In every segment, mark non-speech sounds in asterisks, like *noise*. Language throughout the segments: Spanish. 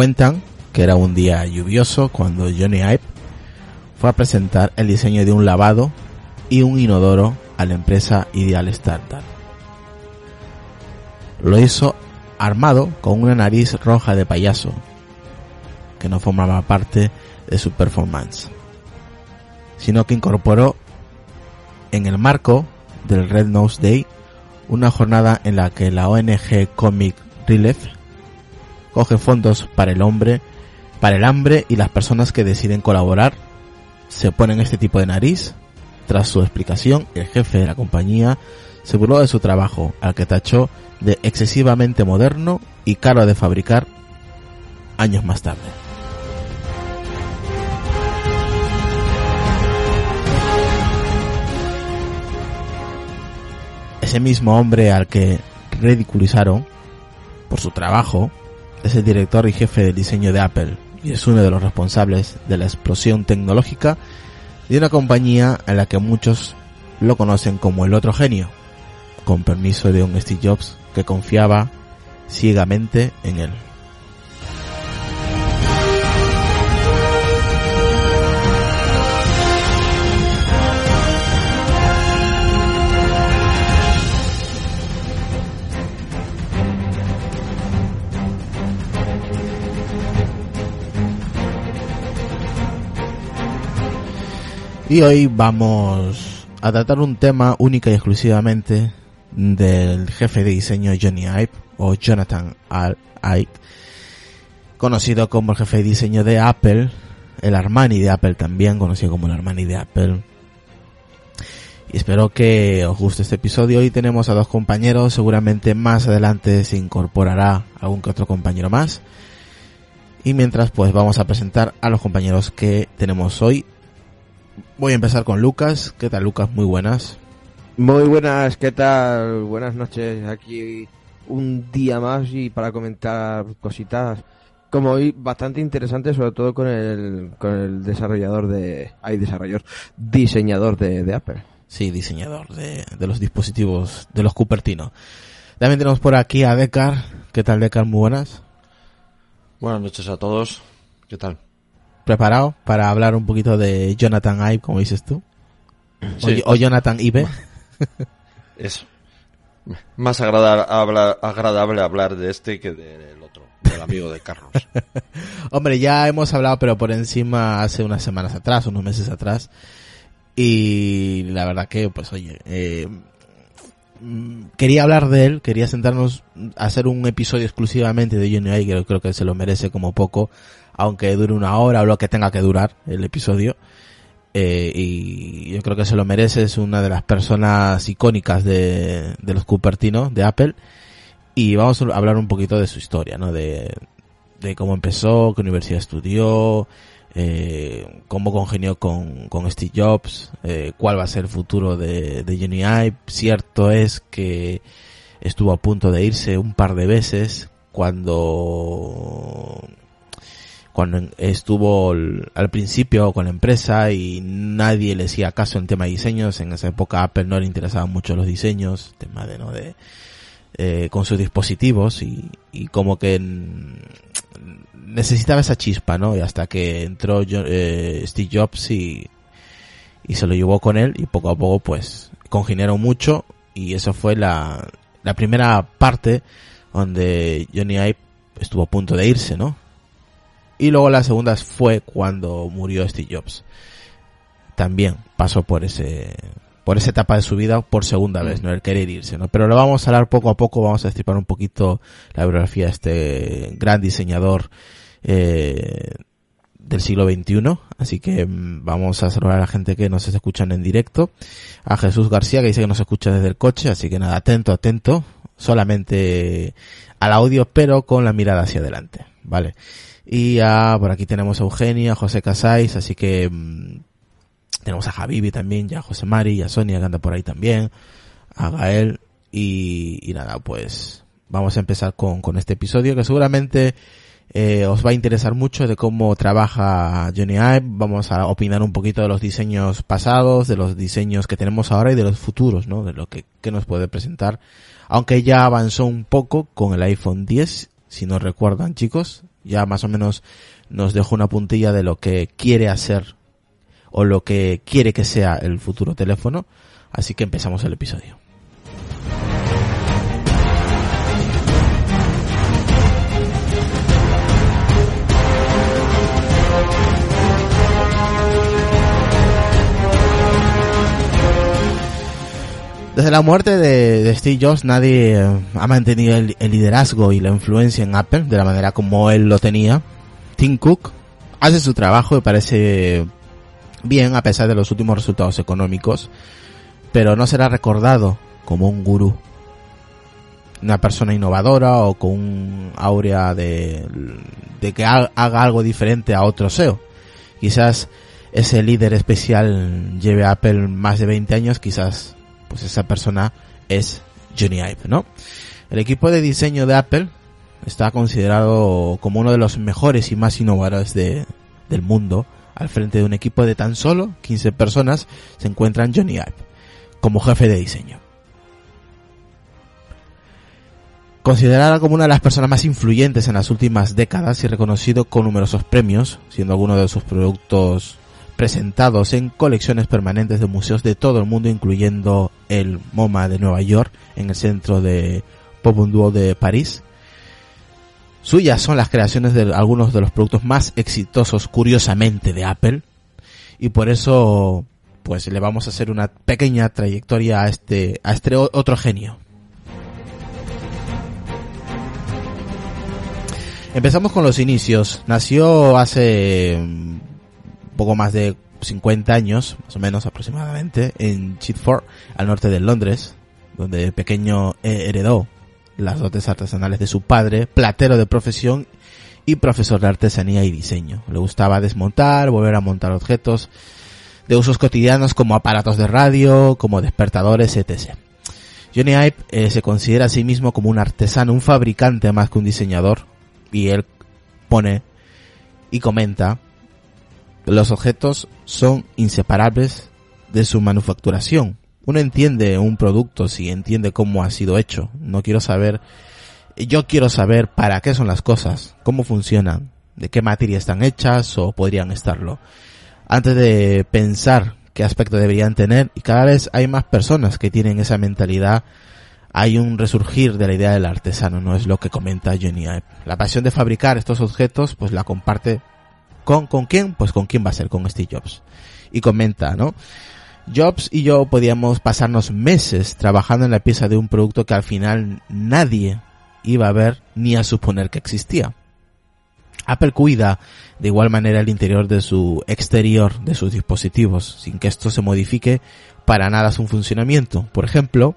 Cuentan que era un día lluvioso cuando Johnny Ive fue a presentar el diseño de un lavado y un inodoro a la empresa Ideal Standard. Lo hizo armado con una nariz roja de payaso, que no formaba parte de su performance, sino que incorporó en el marco del Red Nose Day una jornada en la que la ONG Comic Relief coge fondos para el hombre, para el hambre y las personas que deciden colaborar se ponen este tipo de nariz. Tras su explicación, el jefe de la compañía se burló de su trabajo, al que tachó de excesivamente moderno y caro de fabricar años más tarde. Ese mismo hombre al que ridiculizaron por su trabajo es el director y jefe de diseño de Apple y es uno de los responsables de la explosión tecnológica de una compañía en la que muchos lo conocen como el otro genio, con permiso de un Steve Jobs que confiaba ciegamente en él. Y hoy vamos a tratar un tema única y exclusivamente del jefe de diseño Johnny Ive o Jonathan Ive, conocido como el jefe de diseño de Apple, el Armani de Apple también, conocido como el Armani de Apple. Y espero que os guste este episodio. Hoy tenemos a dos compañeros, seguramente más adelante se incorporará algún que otro compañero más. Y mientras pues vamos a presentar a los compañeros que tenemos hoy Voy a empezar con Lucas. ¿Qué tal, Lucas? Muy buenas. Muy buenas, ¿qué tal? Buenas noches. Aquí un día más y para comentar cositas como hoy bastante interesantes, sobre todo con el, con el desarrollador de... Hay desarrollador, diseñador de, Apple. Sí, diseñador de, de los dispositivos de los Cupertino. También tenemos por aquí a Decar. ¿Qué tal, Decar? Muy buenas. Buenas noches a todos. ¿Qué tal? Preparado para hablar un poquito de Jonathan Ive, como dices tú. O, Jonathan Ive. Es más agradable hablar, agradable hablar de este que del otro, del amigo de Carlos. *laughs* Hombre, ya hemos hablado, pero por encima hace unas semanas atrás, unos meses atrás. Y la verdad que, pues oye, eh, quería hablar de él, quería sentarnos a hacer un episodio exclusivamente de Johnny Ive, creo que se lo merece como poco aunque dure una hora o lo que tenga que durar el episodio. Eh, y yo creo que se lo merece, es una de las personas icónicas de, de los Cupertino, de Apple. Y vamos a hablar un poquito de su historia, ¿no? De, de cómo empezó, qué universidad estudió, eh, cómo congenió con, con Steve Jobs, eh, cuál va a ser el futuro de, de Johnny Ive. Cierto es que estuvo a punto de irse un par de veces cuando cuando estuvo al principio con la empresa y nadie le hacía caso en tema de diseños, en esa época Apple no le interesaban mucho los diseños, tema de no de eh, con sus dispositivos y, y como que necesitaba esa chispa, ¿no? Y hasta que entró eh, Steve Jobs y, y se lo llevó con él y poco a poco pues congeniaron mucho y eso fue la, la primera parte donde Johnny Ive estuvo a punto de irse, ¿no? Y luego la segunda fue cuando murió Steve Jobs. También pasó por ese, por esa etapa de su vida por segunda vez, mm. ¿no? El querer irse, ¿no? Pero lo vamos a hablar poco a poco, vamos a destripar un poquito la biografía de este gran diseñador, eh, del siglo XXI, así que mm, vamos a saludar a la gente que nos escuchan en directo, a Jesús García que dice que nos escucha desde el coche, así que nada, atento, atento, solamente al audio, pero con la mirada hacia adelante, ¿vale? Y a, por aquí tenemos a Eugenia, a José Casais, así que mm, tenemos a Javibi también, ya a José Mari, a Sonia que anda por ahí también, a Gael, y, y nada, pues vamos a empezar con, con este episodio que seguramente eh, os va a interesar mucho de cómo trabaja Johnny Ive. Vamos a opinar un poquito de los diseños pasados, de los diseños que tenemos ahora y de los futuros, ¿no? De lo que, que nos puede presentar. Aunque ya avanzó un poco con el iPhone 10 si no recuerdan chicos, Ya más o menos nos dejó una puntilla de lo que quiere hacer o lo que quiere que sea el futuro teléfono. Así que empezamos el episodio. Desde la muerte de, Steve Jobs nadie eh, ha mantenido el, liderazgo y la influencia en Apple de la manera como él lo tenía. Tim Cook hace su trabajo y parece bien a pesar de los últimos resultados económicos, pero no será recordado como un gurú. Una persona innovadora o con un áurea de, de que haga algo diferente a otro SEO. Quizás ese líder especial lleve a Apple más de 20 años, quizás pues esa persona es Johnny Ive, ¿no? El equipo de diseño de Apple está considerado como uno de los mejores y más innovadores de, del mundo. Al frente de un equipo de tan solo 15 personas se encuentran Johnny Ive como jefe de diseño. Considerada como una de las personas más influyentes en las últimas décadas y reconocido con numerosos premios, siendo alguno de sus productos presentados en colecciones permanentes de museos de todo el mundo, incluyendo el MoMA de Nueva York, en el centro de Popundou de París. Suyas son las creaciones de algunos de los productos más exitosos, curiosamente, de Apple. Y por eso, pues le vamos a hacer una pequeña trayectoria a este, a este otro genio. Empezamos con los inicios. Nació hace poco más de 50 años, más o menos aproximadamente, en Chitford, al norte de Londres, donde el pequeño heredó las dotes artesanales de su padre, platero de profesión y profesor de artesanía y diseño. Le gustaba desmontar, volver a montar objetos de usos cotidianos como aparatos de radio, como despertadores, etc. Johnny Ive eh, se considera a sí mismo como un artesano, un fabricante más que un diseñador, y él pone y comenta los objetos son inseparables de su manufacturación. Uno entiende un producto si entiende cómo ha sido hecho. No quiero saber, yo quiero saber para qué son las cosas, cómo funcionan, de qué materia están hechas o podrían estarlo. Antes de pensar qué aspecto deberían tener, y cada vez hay más personas que tienen esa mentalidad, hay un resurgir de la idea del artesano, no es lo que comenta Johnny Ive. La pasión de fabricar estos objetos, pues la comparte ¿Con, ¿Con quién? Pues con quién va a ser, con Steve Jobs. Y comenta, ¿no? Jobs y yo podíamos pasarnos meses trabajando en la pieza de un producto que al final nadie iba a ver ni a suponer que existía. Apple cuida de igual manera el interior de su exterior, de sus dispositivos, sin que esto se modifique para nada su funcionamiento. Por ejemplo,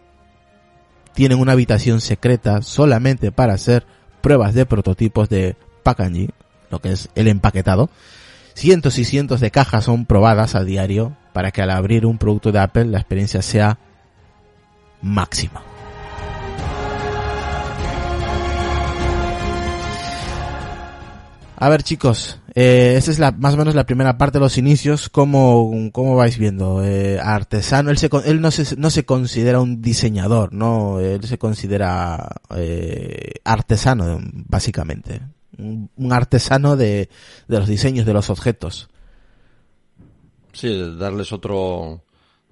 tienen una habitación secreta solamente para hacer pruebas de prototipos de packaging, lo que es el empaquetado. Cientos y cientos de cajas son probadas a diario para que al abrir un producto de Apple la experiencia sea máxima. A ver chicos, eh, esta es la, más o menos la primera parte de los inicios. ¿Cómo, cómo vais viendo? Eh, artesano, él, no, se, no se considera un diseñador, ¿no? Él se considera eh, artesano, básicamente un, artesano de, los diseños de los objetos. Sí, de darles otro,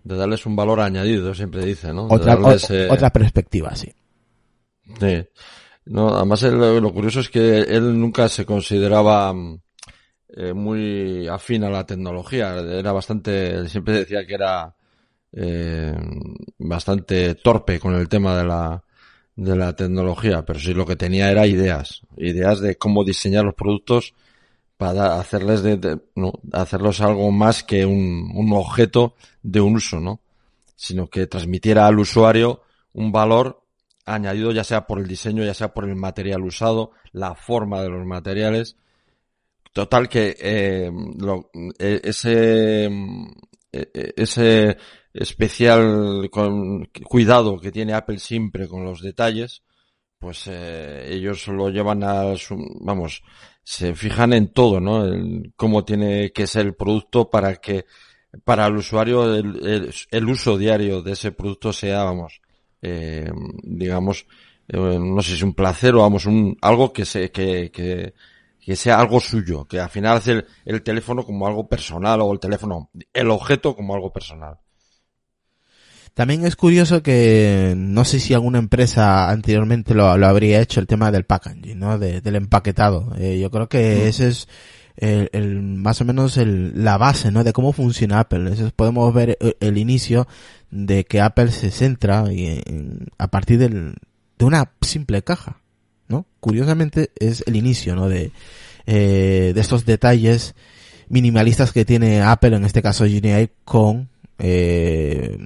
de darles un valor añadido, siempre dice, ¿no? Otra, otra perspectiva, sí. Sí. No, además lo curioso es que él nunca se consideraba eh, muy afín a la tecnología. Era bastante, siempre decía que era eh, bastante torpe con el tema de la, de la tecnología, pero sí lo que tenía era ideas, ideas de cómo diseñar los productos para hacerles de, no, hacerlos algo más que un, objeto de un uso, ¿no? Sino que transmitiera al usuario un valor añadido ya sea por el diseño, ya sea por el material usado, la forma de los materiales. Total que eh, lo, e, ese, e, e, ese especial con cuidado que tiene Apple siempre con los detalles, pues eh, ellos lo llevan a su, vamos, se fijan en todo, ¿no? En cómo tiene que ser el producto para que para el usuario el, el, uso diario de ese producto sea, vamos, eh, digamos, eh, no sé si un placer o vamos, un, algo que se, que, sea algo suyo, que al final hace el teléfono como algo personal o el teléfono, el objeto como algo personal. También es curioso que no sé si alguna empresa anteriormente lo, lo habría hecho el tema del packaging, ¿no? De- del empaquetado. Eh, yo creo que ese es el, el- más o menos el, la base, ¿no? De cómo funciona Apple. Eso es- podemos ver el, el inicio de que Apple se centra y- en- a partir del, de una simple caja, ¿no? Curiosamente es el inicio, ¿no? De, eh, de estos detalles minimalistas que tiene Apple, en este caso GNI, con eh,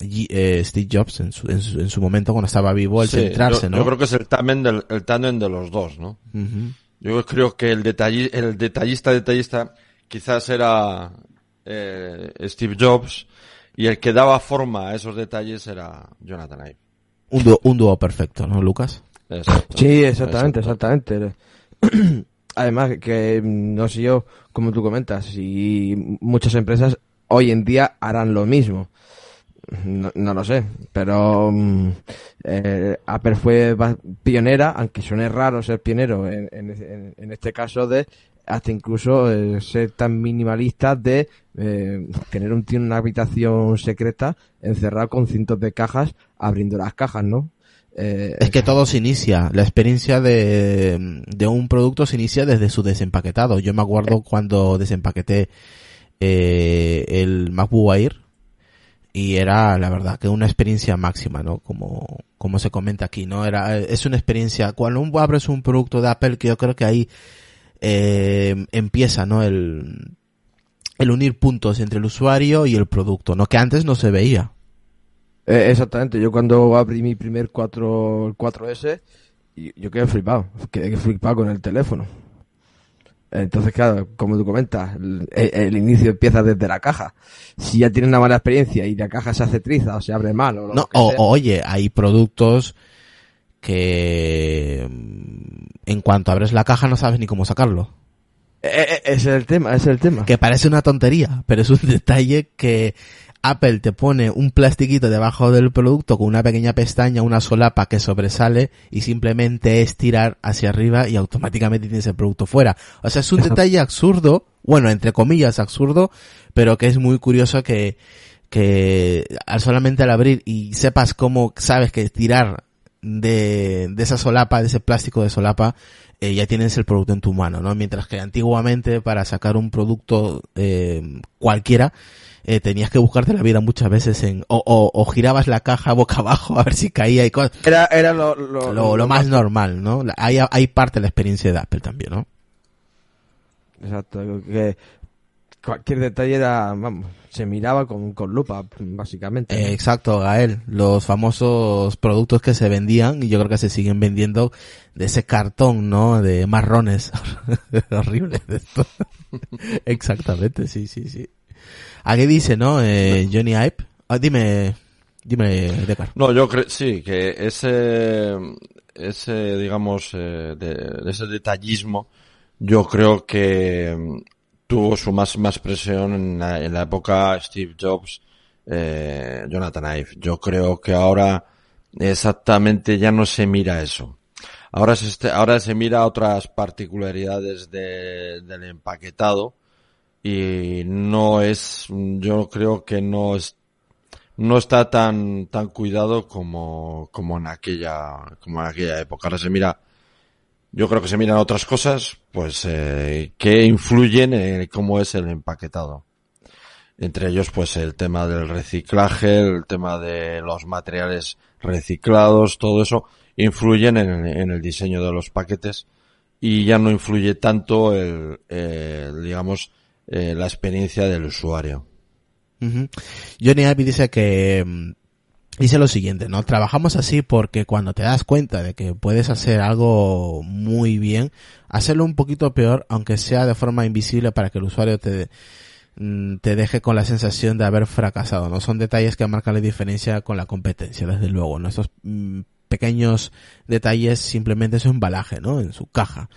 eh, Steve Jobs en su, en, su, en su momento cuando estaba vivo, el Sí, centrarse, yo, ¿no? yo creo que es el tándem del, el tándem de los dos, ¿no? Yo creo que el, detalli- el detallista detallista quizás era eh, Steve Jobs y el que daba forma a esos detalles era Jonathan Ive. un, dúo, un dúo perfecto, ¿no, Lucas? Exacto. Sí, exactamente, Exacto. exactamente. *clears throat* Además, que mm, no sé yo, como tú comentas, si muchas empresas hoy en día harán lo mismo. No, no lo sé, pero mm, eh, Apple fue pionera, aunque suene raro ser pionero en, en- este caso de hasta incluso eh, ser tan minimalista de eh, tener un tío en una habitación secreta encerrado con cientos de cajas abriendo las cajas, ¿no? Eh, Es que todo se inicia, la experiencia de, de un producto se inicia desde su desempaquetado. Yo me acuerdo cuando desempaqueté el MacBook Air y era la verdad que una experiencia máxima, ¿no? Como, como se comenta aquí, ¿no? Era, es una experiencia, cuando un- abres un producto de Apple que yo creo que ahí eh, empieza, ¿no? El, el unir puntos entre el usuario y el producto, ¿no? Que antes no se veía. Eh, exactamente, yo cuando abrí mi primer 4, el 4S, y- yo quedé flipado, quedé flipado con el teléfono. Entonces, claro, como tú comentas, el, el inicio empieza desde la caja. Si ya tienes una mala experiencia y la caja se hace triza o se abre mal o lo No, que o, sea, oye, hay productos que mm, en cuanto abres la caja no sabes ni cómo sacarlo. Eh, eh, ese es el tema, ese es el tema. Que parece una tontería, pero es un *laughs* detalle que Apple te pone un plastiquito debajo del producto con una pequeña pestaña, una solapa que sobresale y simplemente es tirar hacia arriba y automáticamente tienes el producto fuera. O sea, es un detalle absurdo, bueno, entre comillas absurdo, pero que es muy curioso que, que al solamente al abrir y sepas cómo sabes que tirar de, de esa solapa, de ese plástico de solapa, eh, ya tienes el producto en tu mano, ¿no? Mientras que antiguamente para sacar un producto eh, cualquiera, eh, tenías que buscarte la vida muchas veces en, o, o, o girabas la caja boca *laughs* abajo a ver si caía y cosas. Era, era lo, lo, Lo, lo más normal, ¿no? Hay, hay parte de la experiencia de Apple también, ¿no? Exacto, que cualquier detalle era, vamos, se miraba con, con lupa, básicamente. Eh, exacto, Gael. Los famosos productos que se vendían y yo creo que se siguen vendiendo de ese cartón, ¿no? De marrones. *laughs* Horrible de esto. *laughs* Exactamente, sí, sí, sí. Aquí dice, ¿no? Eh, Johnny Ive. Ah, dime, dime, Decar. No, yo creo, sí, que ese, ese, digamos, eh, ese detallismo, yo creo que mm, tuvo su más, más presión en la, en la época Steve Jobs, eh, Jonathan Ive. Yo creo que ahora exactamente ya no se mira eso. Ahora se, ahora se mira otras particularidades de- del empaquetado y no es, yo creo que no es no está tan tan cuidado como como en aquella como en aquella época. Ahora se mira yo creo que se miran otras cosas pues eh, que influyen en cómo es el empaquetado. Entre ellos pues el tema del reciclaje el tema de los materiales reciclados todo eso influyen en, en el diseño de los paquetes y ya no influye tanto el, el, digamos eh, la experiencia del usuario. Johnny Ive dice que mm, dice lo siguiente, ¿no? Trabajamos así porque cuando te das cuenta de que puedes hacer algo muy bien, hacerlo un poquito peor, aunque sea de forma invisible para que el usuario te mm, te deje con la sensación de haber fracasado, ¿no? Son detalles que marcan la diferencia con la competencia, desde luego, ¿no? Estos mm, pequeños detalles simplemente su embalaje, ¿no? En su caja.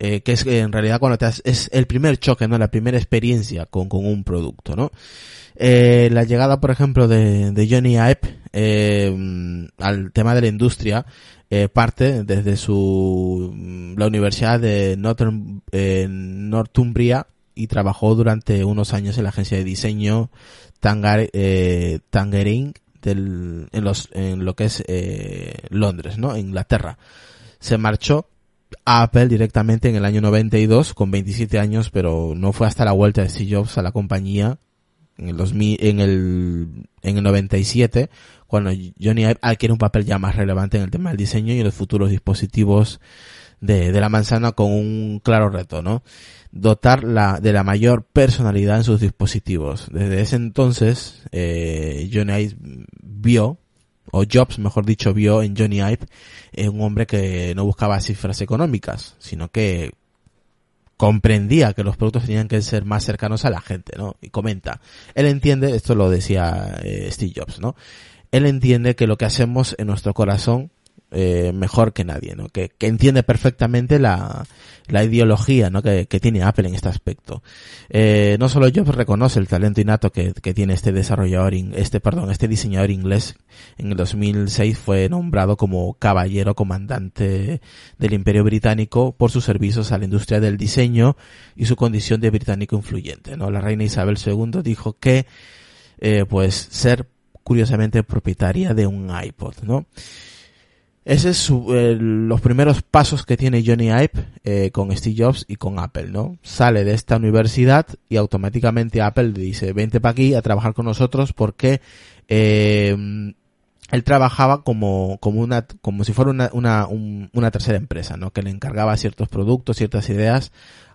Eh, que es en realidad cuando te has, es el primer choque, ¿no? La primera experiencia con, con un producto, ¿no? Eh, la llegada, por ejemplo, de, de Johnny Ive eh, al tema de la industria parte desde su la Universidad de Northern, Northumbria y trabajó durante unos años en la agencia de diseño Tangar, Tangerine del, en, los, en lo que es Londres, ¿no? Inglaterra. Se marchó Apple directamente en el año 92 con 27 años, pero no fue hasta la vuelta de Steve Jobs a la compañía en el 2000, en el, en el 97 cuando Johnny Ive adquiere un papel ya más relevante en el tema del diseño y los futuros dispositivos de, de la manzana con un claro reto, ¿no? dotar la, de la mayor personalidad en sus dispositivos. Desde ese entonces, eh, Johnny Ive vio, o Jobs, mejor dicho, vio en Johnny Ive eh, un hombre que no buscaba cifras económicas, sino que comprendía que los productos tenían que ser más cercanos a la gente, ¿no? Y comenta, él entiende, esto lo decía eh, Steve Jobs, ¿no? Él entiende que lo que hacemos en nuestro corazón eh, mejor que nadie, ¿no? Que, que entiende perfectamente la, la ideología, ¿no? Que, que, tiene Apple en este aspecto. Eh, no solo yo reconoce el talento innato que, que tiene este desarrollador, este, perdón, este diseñador inglés. En el 2006 fue nombrado como caballero comandante del Imperio Británico por sus servicios a la industria del diseño y su condición de británico influyente, ¿no? La reina Isabel II dijo que, eh, pues, ser curiosamente propietaria de un iPod, ¿no? Ese es los primeros pasos que tiene Johnny Ive eh, con Steve Jobs y con Apple, ¿no? Sale de esta universidad y automáticamente Apple dice, vente para aquí a trabajar con nosotros porque eh, él trabajaba como, como una, como si fuera una, una, una tercera empresa, ¿no? Que le encargaba ciertos productos, ciertas ideas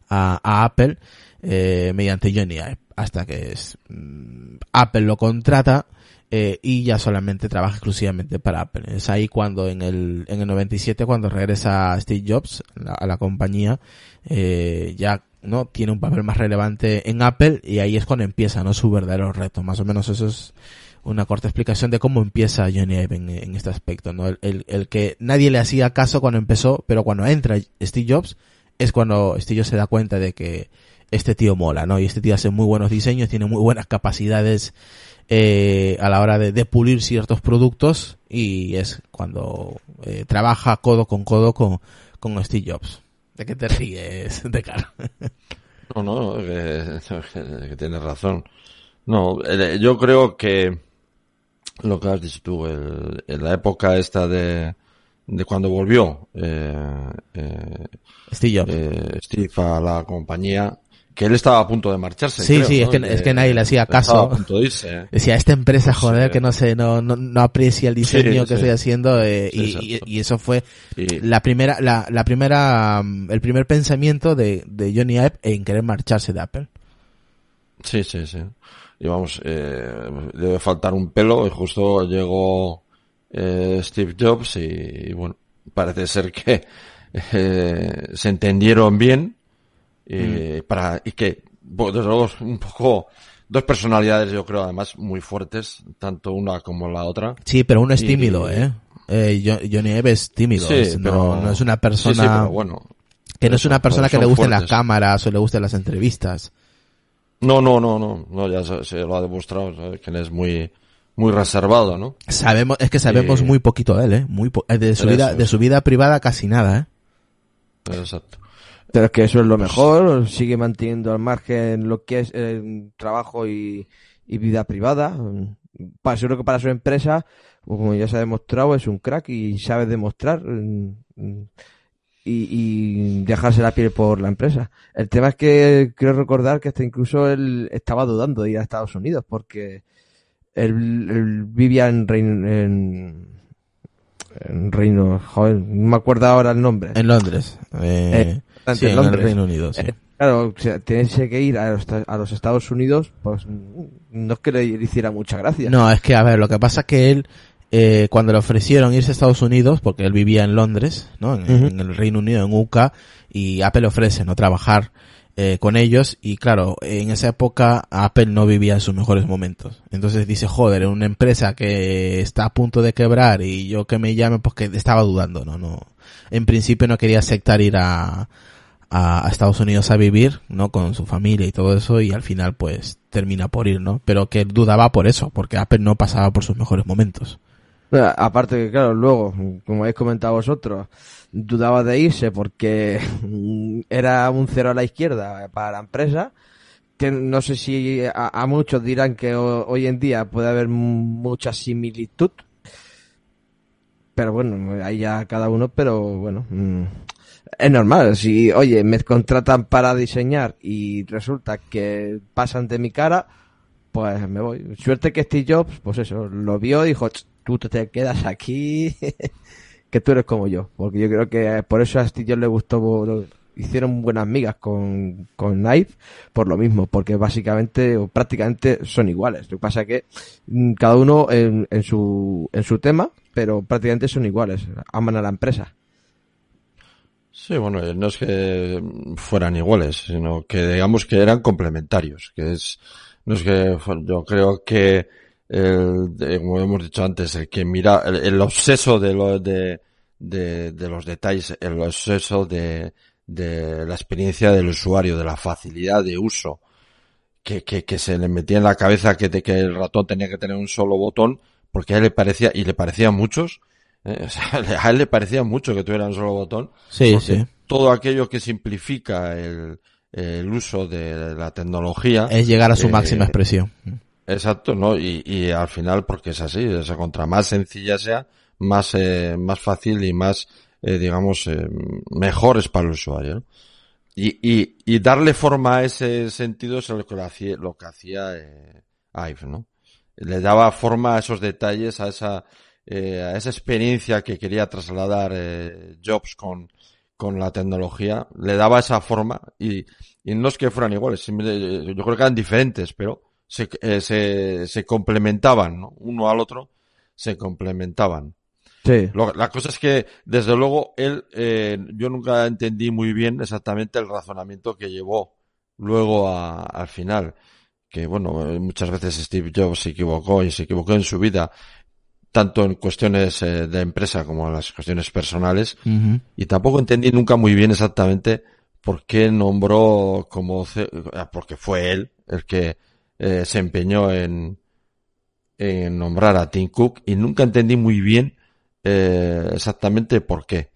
a, a Apple eh, mediante Johnny Ive. Hasta que es, mm, Apple lo contrata eh, y ya solamente trabaja exclusivamente para Apple. Es ahí cuando en el, en el 97, cuando regresa Steve Jobs a la compañía, eh, ya no tiene un papel más relevante en Apple y ahí es cuando empieza no su verdadero reto. Más o menos eso es una corta explicación de cómo empieza Johnny Ive en, este aspecto. ¿no? El, el, que nadie le hacía caso cuando empezó, pero cuando entra Steve Jobs es cuando Steve Jobs se da cuenta de que este tío mola, ¿no? Y este tío hace muy buenos diseños, tiene muy buenas capacidades eh, a la hora de, pulir ciertos productos y es cuando eh, trabaja codo con codo con, con Steve Jobs. ¿De qué te ríes, *laughs* de cara? no, no, que, *laughs* que, tienes razón. No, eh, yo creo que lo que has dicho tú, el, en la época esta de, de cuando volvió eh, eh, Steve Jobs. Eh, Steve a la compañía, que él estaba a punto de marcharse. Sí, sí, es, que, es que nadie le hacía caso. Decía, esta empresa, joder, que no sé, no, no, no aprecia el diseño que estoy haciendo, eh, y, y, eso fue la primera, la, la primera, el primer pensamiento de, de Johnny Ive en querer marcharse de Apple. Sí, sí, sí. Y vamos, eh, debe faltar un pelo, y justo llegó eh, Steve Jobs y, bueno, parece ser que *laughs* eh, se entendieron bien y, mm. para, y que, desde luego, un poco, dos personalidades yo creo además muy fuertes, tanto una como la otra. Sí, pero uno es tímido, ¿eh? eh Johnny Eve es tímido, no, no, es una persona... bueno. Que no es una persona que le gusten las cámaras o le gusten las entrevistas. No, no, no, no, no ya se, lo ha demostrado, que es muy, muy reservado, ¿no? Sabemos, es que sabemos muy poquito de él, ¿eh? Muy de su vida, de su vida privada casi nada, ¿eh? Exacto. Pero es que eso es lo mejor, sigue manteniendo al margen lo que es eh, trabajo y, vida privada. Para, seguro que para su empresa, pues como ya se ha demostrado, es un crack y sabe demostrar mm, y, dejarse la piel por la empresa. El tema es que quiero recordar que hasta incluso él estaba dudando de ir a Estados Unidos porque él, vivía en, Reino, en, Reino, joder, no me acuerdo ahora el nombre. En Londres. Eh, eh sí, en el Reino Unido, sí. Eh, claro, si que ir a los, a los, Estados Unidos, pues no es que le hiciera mucha gracia. No, es que, a ver, lo que pasa es que él, eh, cuando le ofrecieron irse a Estados Unidos, porque él vivía en Londres, ¿no? En, el Reino Unido, en UK, y Apple le ofrece, ¿no? Trabajar eh, con ellos, y claro, en esa época Apple no vivía en sus mejores momentos. Entonces dice, joder, en una empresa que está a punto de quebrar y yo que me llame, pues que estaba dudando, ¿no? No, en principio no quería aceptar ir a, a, Estados Unidos a vivir, ¿no? Con su familia y todo eso y al final pues termina por ir, ¿no? Pero que dudaba por eso, porque Apple no pasaba por sus mejores momentos. Aparte que, claro, luego, como habéis comentado vosotros, dudaba de irse porque *laughs* era un cero a la izquierda para la empresa. Que no sé si a, muchos dirán que hoy en día puede haber mucha similitud. Pero bueno, ahí ya cada uno, pero bueno, mm, es normal. Si, oye, me contratan para diseñar y resulta que pasan de mi cara, pues me voy. Suerte que Steve Jobs, pues eso, lo vio y dijo, tú te quedas aquí, *laughs* que tú eres como yo. Porque yo creo que por eso a Steve le gustó, hicieron buenas migas con, con Knife, por lo mismo, porque básicamente o prácticamente son iguales. Lo que pasa es que mm, cada uno en, en, su, en su tema, pero prácticamente son iguales, aman a la empresa. Sí, bueno, no es que fueran iguales, sino que digamos que eran complementarios, que es, no es que, yo creo que el, como hemos dicho antes, el que mira, el, obseso de, lo, de, de, los detalles, el obseso de, de la experiencia del usuario, de la facilidad de uso, que, que, que se le metía en la cabeza que, que el ratón tenía que tener un solo botón, porque a él le parecía, y le parecía a muchos, eh, o sea, *laughs* a él le parecía mucho que tuviera un solo botón. Sí, sí. Todo aquello que simplifica el, el uso de la tecnología. Es llegar a su eh, máxima expresión. Exacto, ¿no? Y, y al final, porque es así, o sea, contra más sencilla sea, más, eh, más fácil y más, eh, digamos, eh, mejor es para el usuario. ¿no? Y, y, y darle forma a ese sentido es lo que hacía, lo que hacía eh, Ive, ¿no? Le daba forma a esos detalles, a esa, eh, a esa experiencia que quería trasladar eh, Jobs con, con la tecnología, le daba esa forma y, y no es que fueran iguales, yo creo que eran diferentes, pero se, eh, se, se complementaban, ¿no? Uno al otro se complementaban. Sí. la cosa es que, desde luego, él, eh, yo nunca entendí muy bien exactamente el razonamiento que llevó luego a, al final. Que bueno, eh, muchas veces Steve Jobs se equivocó y se equivocó en su vida, tanto en cuestiones eh, de empresa como en las cuestiones personales. Y tampoco entendí nunca muy bien exactamente por qué nombró como, porque fue él el que eh, se empeñó en, en nombrar a Tim Cook y nunca entendí muy bien eh, exactamente por qué.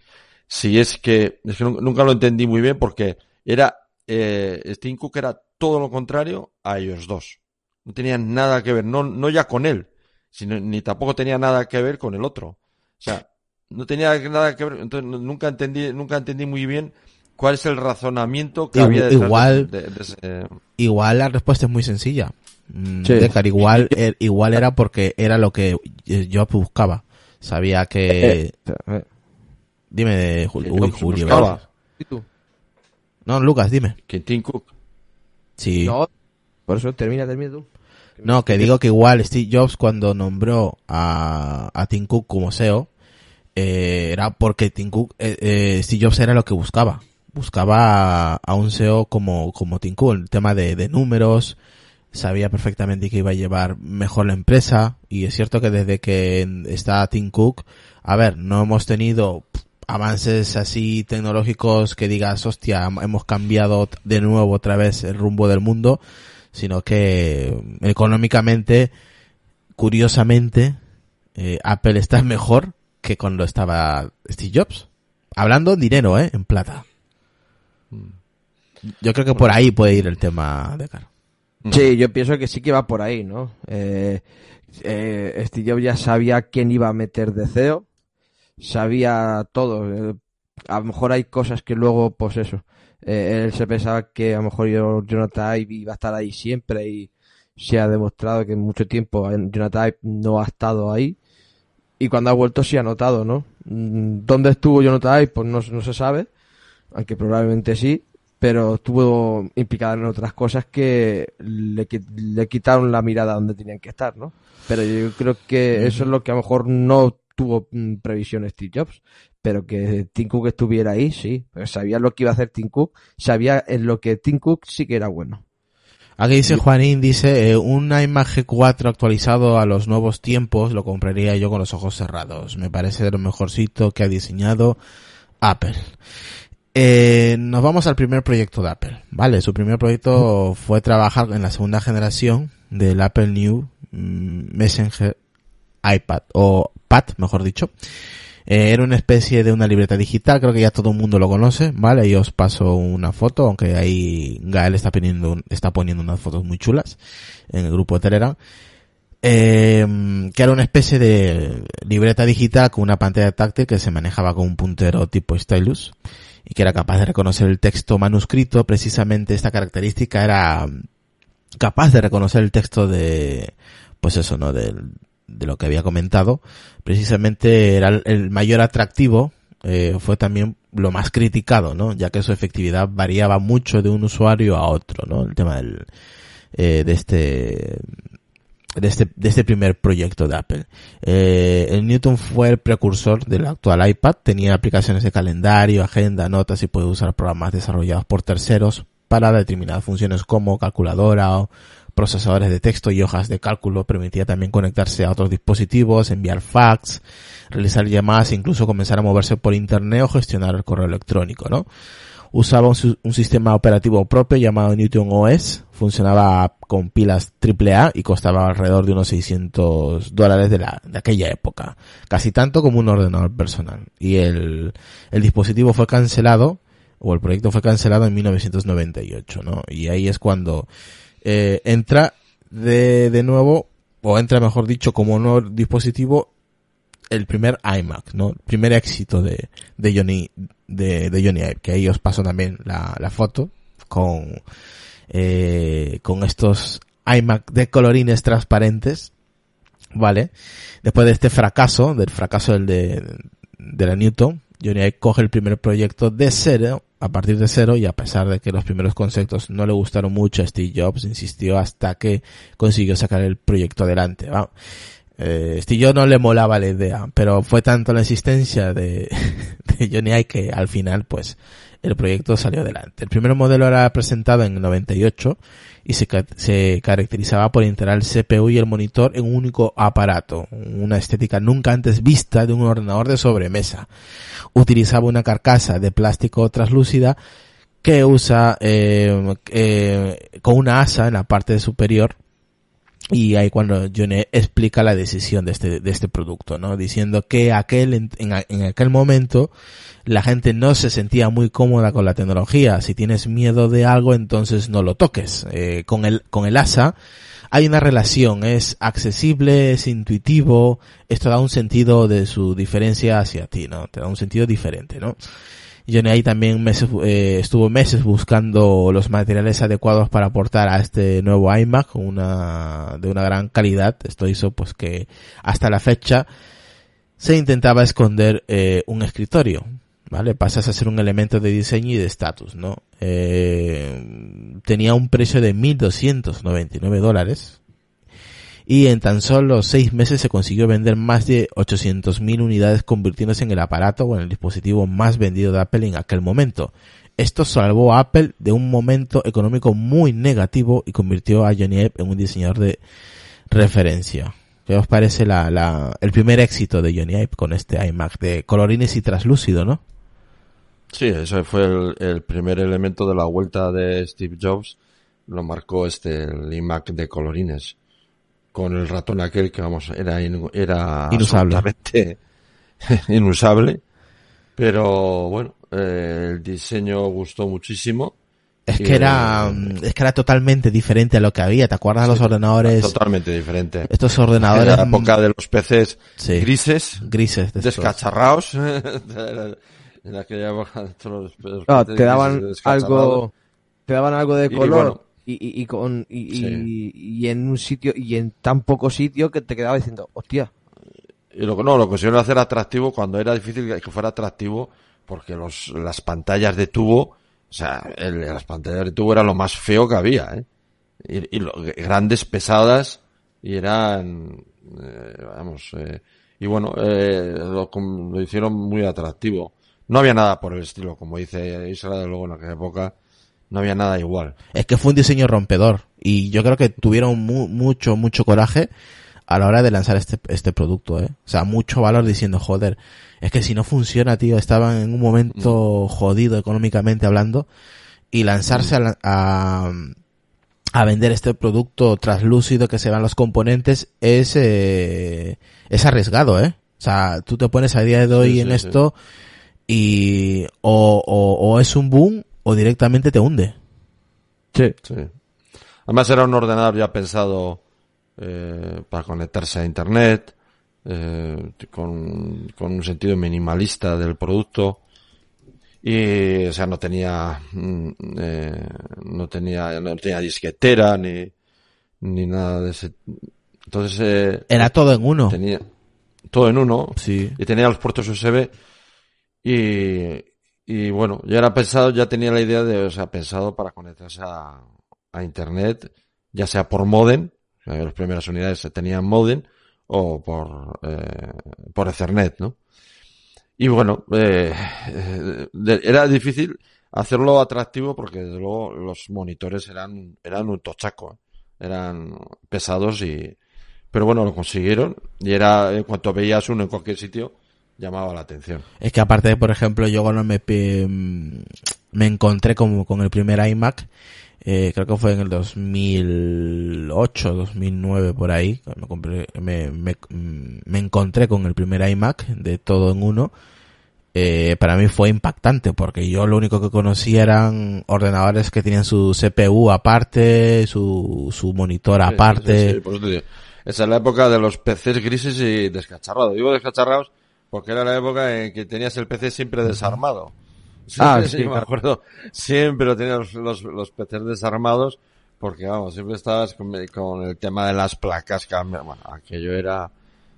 Si es que, es que nunca lo entendí muy bien porque era, eh, Tim Cook era todo lo contrario a ellos dos. No tenían nada que ver, no, no ya con él, sino, ni tampoco tenía nada que ver con el otro. O sea, no tenía nada que ver, entonces nunca entendí, nunca entendí muy bien cuál es el razonamiento que había detrás igual, de, igual la respuesta es muy sencilla. Mm, igual, er, igual era porque era lo que yo buscaba. Sabía que... Eh, eh. Dime, Julio. Uy, Julio. ¿Y tú? No, Lucas, dime. Que Tim Cook. Sí. No, por eso termina, termina tú. No, que digo que igual Steve Jobs cuando nombró a, a Tim Cook como SEO, eh, era porque Tim Cook, eh, Steve Jobs era lo que buscaba. Buscaba a, un SEO como, como Tim Cook, el tema de, de números, sabía perfectamente que iba a llevar mejor la empresa. Y es cierto que desde que está Tim Cook, a ver, no hemos tenido avances así tecnológicos que digas, hostia, hemos cambiado de nuevo otra vez el rumbo del mundo, sino que económicamente, curiosamente, eh, Apple está *laughs* mejor que cuando estaba Steve Jobs. Hablando en dinero, ¿eh? En plata. Mm. Yo creo que por ahí puede ir el tema de Caro. Sí, yo pienso que sí que va por ahí, ¿no? Eh, eh, Steve Jobs ya sabía quién iba a meter de CEO, sabía todo. Eh, a lo mejor hay cosas que luego, pues eso, eh, él se pensaba que a lo mejor Jonathan Ive iba a estar ahí siempre y se ha demostrado que en mucho tiempo Jonathan Ive no ha estado ahí y cuando ha vuelto sí ha notado, ¿no? Mm, ¿Dónde estuvo Jonathan Ive? Pues no, no se sabe, aunque probablemente sí, pero estuvo implicada en otras cosas que le, le quitaron la mirada donde tenían que estar, ¿no? Pero yo creo que eso es lo que a lo mejor no tuvo mm, previsión Steve Jobs, pero que Tim Cook estuviera ahí, sí, sabía lo que iba a hacer Tim Cook, sabía en lo que Tim Cook sí que era bueno. Aquí dice Juanín, dice, eh, un iMac G4 actualizado a los nuevos tiempos lo compraría yo con los ojos cerrados. Me parece de lo mejorcito que ha diseñado Apple. Eh, nos vamos al primer proyecto de Apple, ¿vale? Su primer proyecto fue trabajar en la segunda generación del Apple New mm, Messenger iPad, o Pad, mejor dicho. Eh, era una especie de una libreta digital, creo que ya todo el mundo lo conoce, ¿vale? Y os paso una foto, aunque ahí Gael está poniendo, está poniendo unas fotos muy chulas en el grupo de Telegram. Eh, que era una especie de libreta digital con una pantalla táctil que se manejaba con un puntero tipo stylus y que era capaz de reconocer el texto manuscrito. Precisamente esta característica era capaz de reconocer el texto de, pues eso, ¿no? De, de lo que había comentado. Precisamente era el mayor atractivo, eh, fue también lo más criticado, ¿no? Ya que su efectividad variaba mucho de un usuario a otro, ¿no? El tema del, eh, de este, de este, de este primer proyecto de Apple. Eh, el Newton fue el precursor del actual iPad, tenía aplicaciones de calendario, agenda, notas y puede usar programas desarrollados por terceros para determinadas funciones como calculadora o procesadores de texto y hojas de cálculo. Permitía también conectarse a otros dispositivos, enviar fax, realizar llamadas incluso comenzar a moverse por internet o gestionar el correo electrónico, ¿no? usaba un, sistema operativo propio llamado Newton OS, funcionaba con pilas AAA y costaba alrededor de unos 600 dólares de, la, de aquella época, casi tanto como un ordenador personal. Y el, el dispositivo fue cancelado, o el proyecto fue cancelado en 1998, ¿no? Y ahí es cuando eh, entra de, de nuevo, o entra mejor dicho como nuevo dispositivo el primer iMac, ¿no? El primer éxito de, de Johnny, de, de Johnny Ive, que ahí os paso también la, la foto con, eh, con estos iMac de colorines transparentes, ¿vale? Después de este fracaso, del fracaso del de, de la Newton, Johnny Ive coge el primer proyecto de cero, a partir de cero, y a pesar de que los primeros conceptos no le gustaron mucho a Steve Jobs, insistió hasta que consiguió sacar el proyecto adelante, ¿va? Eh, Steve no le molaba la idea, pero fue tanto la insistencia de, *laughs* de Johnny Ive que al final, pues, el proyecto salió adelante. El primer modelo era presentado en el 98 y se, se caracterizaba por integrar el CPU y el monitor en un único aparato, una estética nunca antes vista de un ordenador de sobremesa. Utilizaba una carcasa de plástico translúcida que usa eh, eh, con una asa en la parte superior y ahí cuando Johnny explica la decisión de este, de este producto, ¿no? Diciendo que aquel, en, en, aquel momento la gente no se sentía muy cómoda con la tecnología. Si tienes miedo de algo, entonces no lo toques. Eh, con el, con el ASA hay una relación, es accesible, es intuitivo, esto da un sentido de su diferencia hacia ti, ¿no? Te da un sentido diferente, ¿no? Johnny ahí también meses, eh, estuvo meses buscando los materiales adecuados para aportar a este nuevo iMac, una, de una gran calidad. Esto hizo pues que hasta la fecha se intentaba esconder eh, un escritorio, ¿vale? Pasas a ser un elemento de diseño y de estatus, ¿no? Eh, tenía un precio de 1.299 dólares, y en tan solo seis meses se consiguió vender más de 800.000 unidades convirtiéndose en el aparato o en el dispositivo más vendido de Apple en aquel momento. Esto salvó a Apple de un momento económico muy negativo y convirtió a Johnny Ive en un diseñador de referencia. ¿Qué os parece la, la, el primer éxito de Johnny Ive con este iMac de colorines y traslúcido, no? Sí, ese fue el, primer elemento de la vuelta de Steve Jobs. Lo marcó este, iMac de colorines con el ratón aquel que vamos era era inusable. *laughs* inusable. Pero bueno eh, el diseño gustó muchísimo. Es que era es que era totalmente diferente a lo que había te acuerdas de los ordenadores totalmente diferente. Estos ordenadores en la época de los PCs grises grises descacharrados *laughs* en aquella época no, te daban algo te daban algo de color y, y, con y, y, en un sitio y en tan poco sitio que te quedaba diciendo hostia y lo no lo consiguieron hacer atractivo cuando era difícil que fuera atractivo porque los las pantallas de tubo o sea el, las pantallas de tubo era lo más feo que había ¿eh? y, lo, grandes pesadas y eran eh, vamos eh, y bueno eh, lo, lo hicieron muy atractivo. No había nada por el estilo como dice Israel luego en aquella época no había nada igual. Es que fue un diseño rompedor y yo creo que tuvieron mucho, mucho coraje a la hora de lanzar este, este producto, ¿eh? O sea, mucho valor diciendo, joder, es que si no funciona, tío, estaban en un momento mm. jodido económicamente hablando y lanzarse a, a vender este producto translúcido que se vean los componentes es, eh, es arriesgado, ¿eh? O sea, tú te pones a día de hoy Sí, en sí, esto y o, o, o es un boom o directamente te hunde. Sí. Sí. Además era un ordenador ya pensado eh, para conectarse a internet, eh, con, con un sentido minimalista del producto y o sea no tenía mm, eh, no tenía no tenía disquetera ni ni nada de ese entonces eh, Era todo en uno. tenía todo en uno Sí. y tenía los puertos USB y, y bueno, ya era pensado, ya tenía la idea de, o sea, pensado para conectarse a, a internet, ya sea por modem, las primeras unidades tenían modem, o por, eh, por Ethernet, ¿no? Y bueno, eh, era difícil hacerlo atractivo porque desde luego los monitores eran, eran un tochaco, ¿eh? eran pesados y, pero bueno, lo consiguieron y era, en cuanto veías uno en cualquier sitio, llamaba la atención. Es que aparte, por ejemplo, yo cuando me, me encontré con, con el primer iMac, eh, creo que fue en el 2008, 2009, por ahí, me, compré- me, me, me encontré con el primer iMac de todo en uno. Eh, para mí fue impactante porque yo lo único que conocía eran ordenadores que tenían su CPU aparte, su, su monitor Sí, aparte. sí, sí, por eso te digo. Esa es la época de los PCs grises y descacharrados. Digo descacharrados porque era la época en que tenías el PC siempre desarmado. Ah, *laughs* Siempre, sí, me acuerdo. Siempre tenías los, los, PCs desarmados porque, vamos, siempre estabas con, con el tema de las placas. cambia- Bueno, aquello era...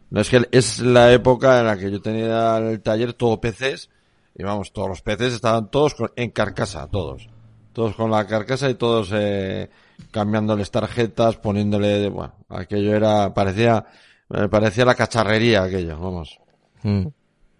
No es que es la época en la que yo tenía en el taller todo PCs y vamos, todos los PCs estaban todos con- en carcasa, todos. Todos con la carcasa y todos eh, cambiándoles tarjetas, poniéndole, bueno, aquello era, parecía, me parecía la cacharrería aquello, vamos. Mm.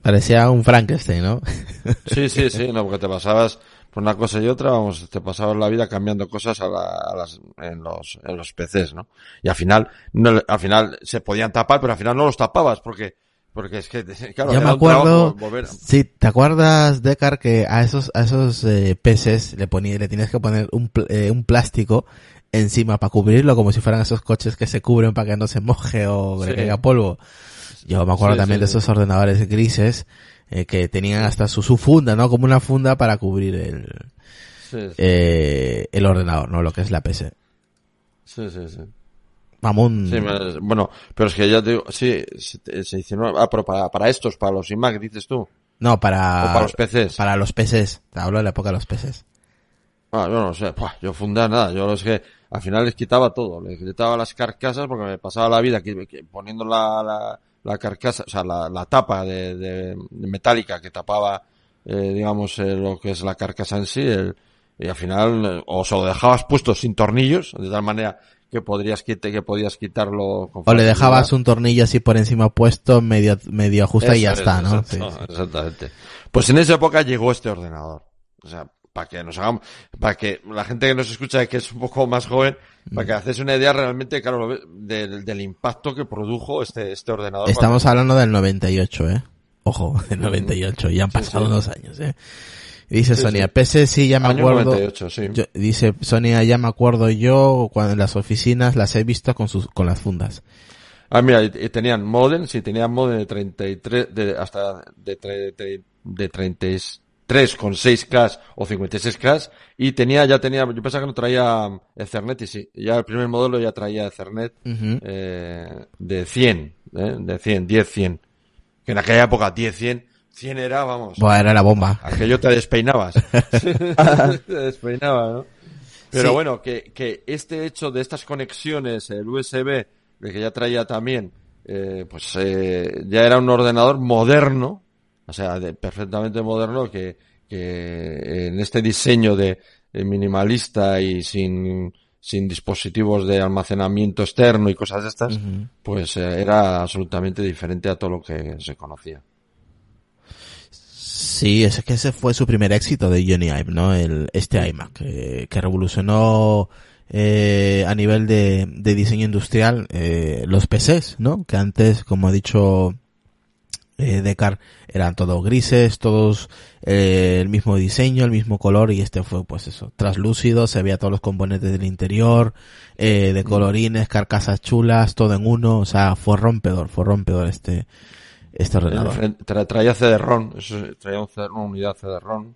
Parecía un Frankenstein, ¿no? *laughs* Sí, sí, sí, no, porque te pasabas por una cosa y otra, vamos, te pasabas la vida cambiando cosas a, la- a las, en los, en los PCs, ¿no? Y al final, no, al final se podían tapar, pero al final no los tapabas porque, porque es que, *laughs* claro, Yo me acuerdo, volver- sí, ¿te acuerdas, Decar, que a esos, a esos eh, peces le ponía, le tienes que poner un, eh, un plástico encima para cubrirlo como si fueran esos coches que se cubren para que no se moje o le Sí. caiga polvo? Yo me acuerdo Sí, también sí, de sí. esos ordenadores grises eh, que tenían hasta su, su funda, ¿no? Como una funda para cubrir el, eh, el ordenador, ¿no? Lo que es la PC. sí, sí, sí. Vamos, me- bueno, pero es que ya te digo, sí, se, se hicieron, ah, pero para, para estos, para los iMac, dices tú, no, para, para los PCs. para los PCs. Te hablo de la época de los PCs. Ah, yo no sé, yo fundar nada, yo es que al final les quitaba todo, les quitaba las carcasas porque me pasaba la vida que- que poniendo la, la, la carcasa, o sea, la, la tapa de, de- de metálica que tapaba, eh, digamos, eh, lo que es la carcasa en sí, el, y al final, eh, o se lo dejabas puesto sin tornillos, de tal manera que podrías quite, que podías quitarlo con O le dejabas un tornillo así por encima puesto, medio, medio ajusta y ya está, ¿no? Sí, sí. Exactamente. Pues en esa época llegó este ordenador. O sea, para que nos hagamos, para que la gente que nos escucha que es un poco más joven, para que mm. haces una idea realmente, claro, del, del impacto que produjo este, este ordenador. Estamos hablando del 98, eh. Ojo, *laughs* del mm. 98, ya han pasado sí, unos años, eh. Dice sí, Sonia, PC sí ya me Año acuerdo. 98, sí. Dice Sonia, ya me acuerdo yo cuando en las oficinas las he visto con sus, con las fundas. Ah, mira, y, tenían modem, sí, tenían modem de 33, de, hasta de, tre, de, de 3,6K o 56K y tenía, ya tenía, yo pensaba que no traía eh, Ethernet y sí, ya el primer modelo ya traía Ethernet uh -huh. eh, de 100, eh, de 100, 10, 100. Que en aquella época 10, 100, 100 era, vamos. Bueno, era la bomba. Aquello te despeinabas. *laughs* *laughs* te despeinabas, ¿no? Pero sí. bueno, que, que este hecho de estas conexiones, el USB, de que ya traía también, eh, pues eh, ya era un ordenador moderno, o sea, de- perfectamente moderno, que, que en este diseño de, de minimalista y sin, sin dispositivos de almacenamiento externo y cosas de estas, pues eh, era absolutamente diferente a todo lo que se conocía. Sí, es que ese fue su primer éxito de Johnny Ive, ¿no? El, este iMac, que, que revolucionó eh, a nivel de, de diseño industrial eh, los PCs, ¿no? Que antes, como ha dicho eh, Decar eran todos grises, todos eh, el mismo diseño, el mismo color y este fue pues eso, traslúcido, se veía todos los componentes del interior, eh, de colorines, carcasas chulas, todo en uno, o sea, fue rompedor, fue rompedor este este ordenador. Tra traía CD-ROM, traía una unidad CD-ROM.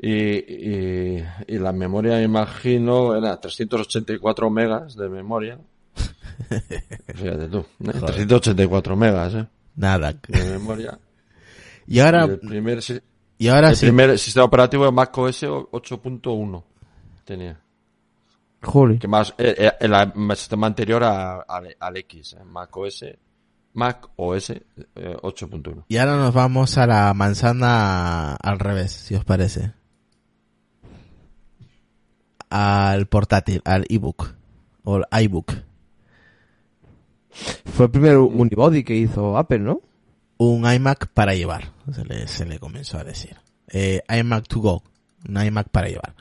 y, y, y, la memoria, imagino, era 384 megas de memoria. *laughs* Fíjate tú, 384 megas, ¿eh? Nada. De memoria. *laughs* Y ahora... Y el primer, y ahora el sí. primer sistema operativo de Mac OS 8.1 tenía. Joder. Que más, eh, eh, el, el sistema anterior a, al, al X, eh, Mac OS, Mac OS eh, 8.1. Y ahora nos vamos a la manzana al revés, si os parece. Al portátil, al ebook. O al iBook. Fue el primer unibody que hizo Apple, ¿no? Un iMac para llevar, se le, se le comenzó a decir. Eh, iMac to go, un iMac para llevar.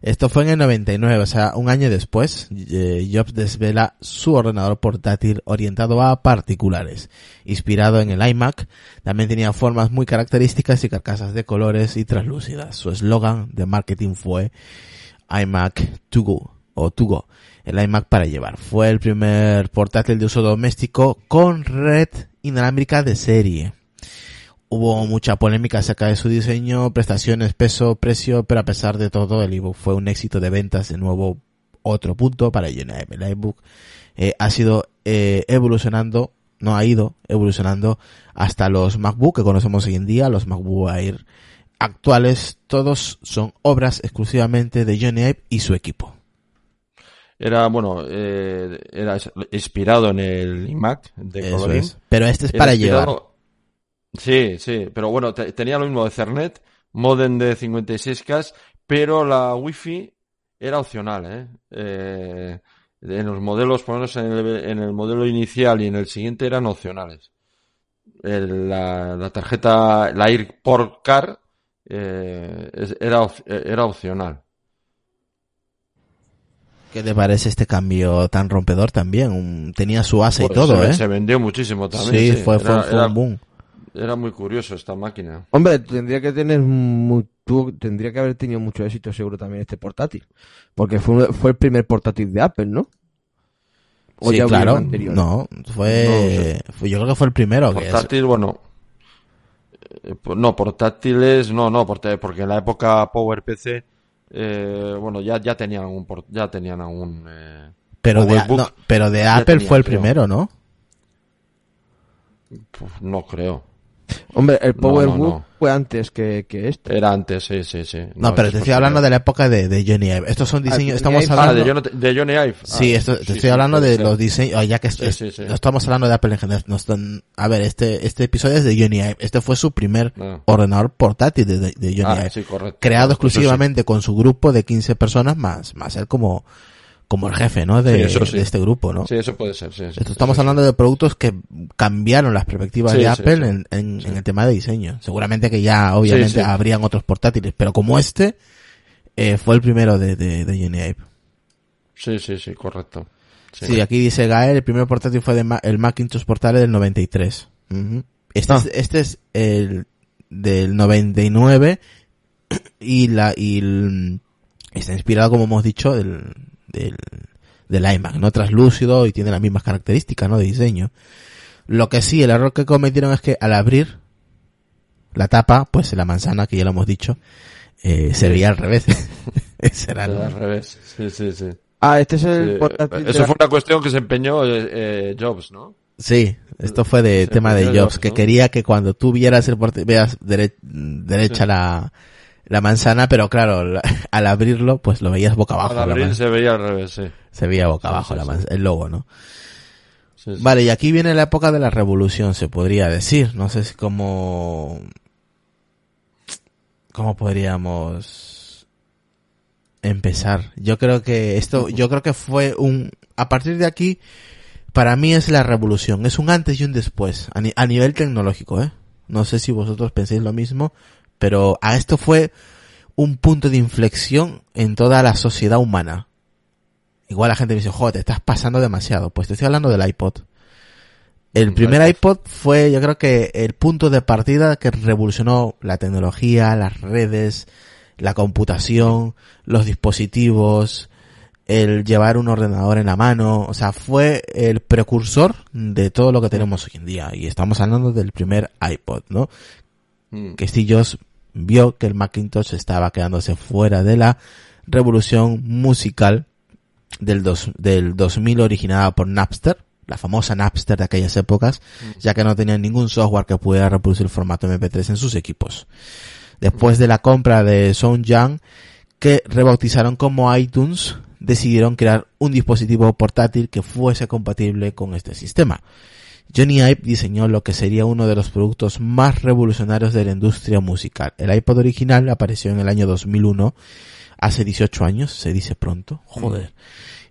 Esto fue en el 99, o sea, un año después, eh, Jobs desvela su ordenador portátil orientado a particulares. Inspirado en el iMac, también tenía formas muy características y carcasas de colores y translúcidas. Su eslogan de marketing fue iMac to go, o to go, el iMac para llevar. Fue el primer portátil de uso doméstico con red inalámbrica de serie. Hubo mucha polémica acerca de su diseño, prestaciones, peso, precio, pero a pesar de todo, el ebook fue un éxito de ventas. De nuevo, otro punto para JNM. El iBook eh, ha sido eh, evolucionando, no ha ido evolucionando hasta los MacBook que conocemos hoy en día, los MacBook Air actuales. Todos son obras exclusivamente de Johnny Ive y su equipo. Era, bueno, eh, era inspirado en el iMac de Eso colorín. es. Pero este es para llevar. Sí, sí, pero bueno, te- tenía lo mismo de Cernet, modem de 56K, pero la Wi-Fi era opcional, ¿eh? Eh, en los modelos, por lo menos en el, en el modelo inicial y en el siguiente eran opcionales. El- la, la tarjeta, la AirPort Car, eh, era, era opcional. ¿Qué te parece este cambio tan rompedor también? Un- tenía su asa y todo, se, ¿eh? se vendió muchísimo también. Sí, fue, fue, Era- fue era- un boom. Era muy curioso esta máquina. Hombre, tendría que tener tuvo- tendría que haber tenido mucho éxito seguro también este portátil. Porque fue, fue el primer portátil de Apple, ¿no? ¿O Sí, ya claro. anterior? No, fue, No sé. fue- yo creo que fue el primero. que Portátil, bueno. eh, no, portátiles, no, no, porque, porque en la época PowerPC, eh, bueno, ya, ya tenían un, ya tenían algún, eh, pero, de, no, pero de Apple tenía, fue el creo. primero, ¿no? pues, no creo. Hombre, el No, PowerBook no, no. fue antes que, que este. Era antes, sí, sí, sí. No, pero te estoy hablando de la época de, de Johnny Ive. Estos son diseños, Johnny estamos Ive. Ah, hablando... de, Johnny- de Johnny Ive. Sí, Ah, esto, te sí, estoy sí, hablando de los diseños, oh, ya que Sí, es- sí, sí. no estamos hablando de Apple en general, no están- a ver, este, este episodio es de Johnny Ive, este fue su primer No. ordenador portátil de, de- de Johnny Ah, Ive, sí, correcto. creado sí. exclusivamente con su grupo de 15 personas más, más él como, como el jefe, ¿no? De, Sí, eso sí. de este grupo, ¿no? Sí, eso puede ser, sí. Esto estamos Eso hablando de productos que cambiaron las perspectivas de Apple. En, en- el tema de diseño. Seguramente que ya, obviamente, habrían otros portátiles, pero como este, eh, fue el primero de, de, de Johnny Ive. Sí, sí, sí, correcto. Sí. Aquí dice Gael, el primer portátil fue de Ma- el Macintosh Portable del 93. Ujú. Este, Ah. es, este es el del 99 y la y el- está inspirado, como hemos dicho, del, del, del iMac, ¿no? Translúcido y tiene las mismas características, ¿no? De diseño. Lo que sí, el error que cometieron es que al abrir la tapa, pues la manzana, que ya lo hemos dicho, eh, se veía al revés. *laughs* Ese era el- Al revés. Sí, sí, sí. Ah, este es el Sí, portátil Eso fue una cuestión que se empeñó eh, Jobs, ¿no? Sí, esto fue de Se tema de Jobs, que quería que cuando tú vieras el porte, veas dere- derecha Sí. la, la manzana, pero claro, la- *laughs* al abrirlo, pues lo veías boca abajo. Al abrir se veía al revés, sí. se veía boca abajo sí, la sí. el logo, ¿no? Vale, y aquí viene la época de la revolución, se podría decir. No sé si cómo, cómo podríamos empezar. Yo creo que esto, yo creo que fue un, a partir de aquí, para mí es la revolución. Es un antes y un después, a, ni- a nivel tecnológico, ¿eh? No sé si vosotros pensáis lo mismo, pero a esto fue un punto de inflexión en toda la sociedad humana. Igual la gente me dice, joder, te estás pasando demasiado. Pues te estoy hablando del iPod. El primer iPod fue, yo creo que el punto de partida que revolucionó la tecnología, las redes, la computación, los dispositivos, el llevar un ordenador en la mano, o sea, fue el precursor de todo lo que tenemos hoy en día. Y estamos hablando del primer iPod, ¿no? Mm. Que Steve Jobs vio que el Macintosh estaba quedándose fuera de la revolución musical del, dos, del 2000 originada por Napster, la famosa Napster de aquellas épocas, ya que no tenían ningún software que pudiera reproducir el formato MP3 en sus equipos. Después de la compra de Sound Young, que rebautizaron como iTunes, decidieron crear un dispositivo portátil que fuese compatible con este sistema. Johnny Ive diseñó lo que sería uno de los productos más revolucionarios de la industria musical. El iPod original apareció en el año 2001, hace 18 años, se dice pronto, joder,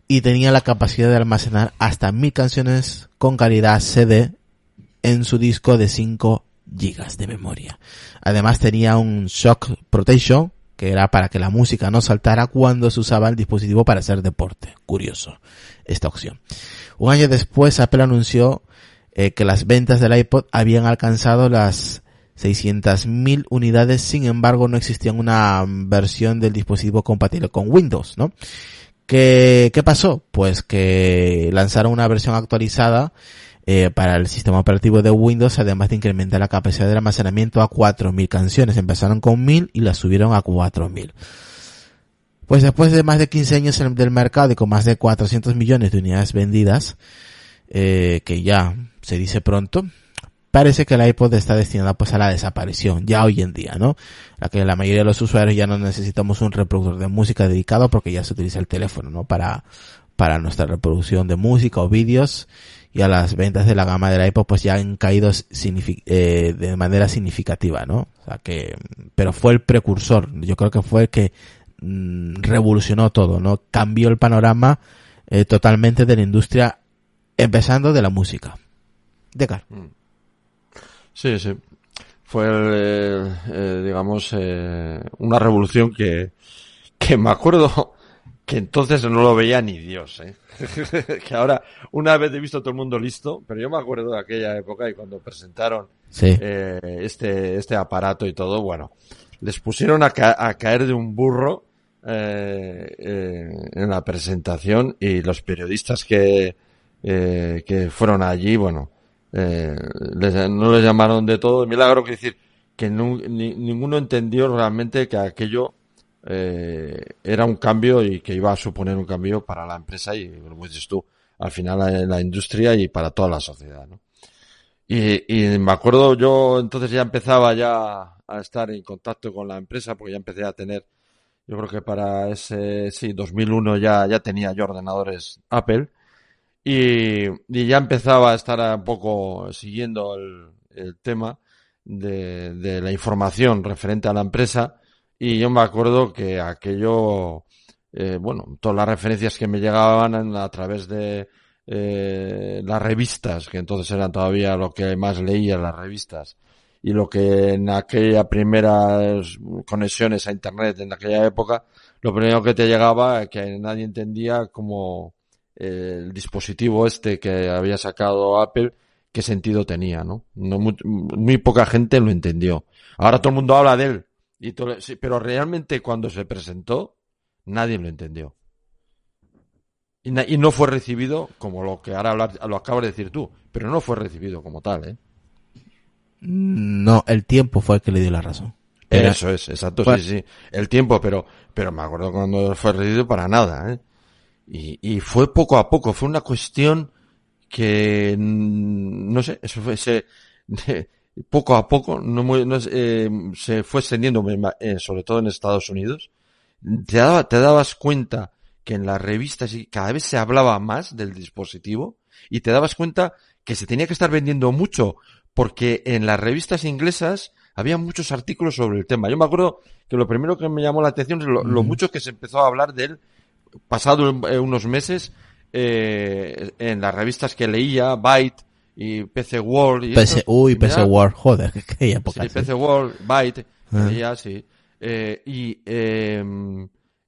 y tenía la capacidad de almacenar hasta mil canciones con calidad CD en su disco de 5 gigas de memoria. Además tenía un shock protection que era para que la música no saltara cuando se usaba el dispositivo para hacer deporte. Curioso esta opción. Un año después Apple anunció eh, que las ventas del iPod habían alcanzado las 600.000 unidades, sin embargo no existía una versión del dispositivo compatible con Windows, ¿no? ¿Qué, qué pasó? Pues que lanzaron una versión actualizada eh, para el sistema operativo de Windows, además de incrementar la capacidad de almacenamiento a 4.000 canciones. Empezaron con 1.000 y las subieron a 4.000. Pues después de más de 15 años del mercado y con más de 400 millones de unidades vendidas, eh, que ya se dice pronto, parece que el iPod está destinado pues a la desaparición, ya hoy en día, ¿no? La que la mayoría de los usuarios ya no necesitamos un reproductor de música dedicado porque ya se utiliza el teléfono, ¿no? Para, para nuestra reproducción de música o vídeos y a las ventas de la gama del iPod pues ya han caído eh, de manera significativa, ¿no? O sea que, pero fue el precursor, yo creo que fue el que mm, revolucionó todo, ¿no? Cambió el panorama eh, totalmente de la industria, empezando de la música. Decar. Sí, sí. Fue, el, eh, digamos, eh, una revolución que, que me acuerdo que entonces no lo veía ni Dios, ¿eh? *laughs* que ahora, una vez he visto a todo el mundo listo, pero yo me acuerdo de aquella época y cuando presentaron Sí. eh, este, este aparato y todo, bueno, les pusieron a, ca- a caer de un burro eh, eh, en la presentación y los periodistas que, eh, que fueron allí, bueno, eh, les- no les llamaron de todo. Milagro que decir que ninguno entendió realmente que aquello eh, era un cambio y que iba a suponer un cambio para la empresa y, como dices tú, al final en la industria y para toda la sociedad, ¿no? Y, y me acuerdo yo entonces ya empezaba ya a estar en contacto con la empresa porque ya empecé a tener, yo creo que para ese, sí, 2001 ya, ya tenía yo ordenadores Apple y, ya empezaba a estar un poco siguiendo el, tema de, de la información referente a la empresa. Y yo me acuerdo que aquello, eh, bueno, todas las referencias que me llegaban a través de eh, las revistas, que entonces eran todavía lo que más leía las revistas, y lo que en aquella primera conexiones a internet en aquella época, lo primero que te llegaba que nadie entendía como el dispositivo este que había sacado Apple, qué sentido tenía, ¿no? no muy, muy poca gente lo entendió. Ahora todo el mundo habla de él, y todo- sí, pero realmente cuando se presentó, nadie lo entendió. Y, na- y no fue recibido como lo que ahora hablar- lo acabas de decir tú, pero no fue recibido como tal, ¿eh? No, el tiempo fue el que le dio la razón. Era- Eso es, exacto, sí, sí. El tiempo, pero, pero me acuerdo cuando fue recibido para nada, ¿eh? Y, y fue poco a poco, fue una cuestión que, no sé, eso fue, se, poco a poco, no, muy- no eh, se fue extendiendo, eh, sobre todo en Estados Unidos. Te, daba- te dabas cuenta que en las revistas cada vez se hablaba más del dispositivo y te dabas cuenta que se tenía que estar vendiendo mucho porque en las revistas inglesas había muchos artículos sobre el tema. Yo me acuerdo que lo primero que me llamó la atención es lo, lo mucho que se empezó a hablar de él pasado eh, unos meses eh, en las revistas que leía, Byte y PC World. Y PC, esto, uy, PC World, joder, *laughs* qué época. Sí, sí. PC World, Byte, Ah. leía, sí. Eh, y, eh,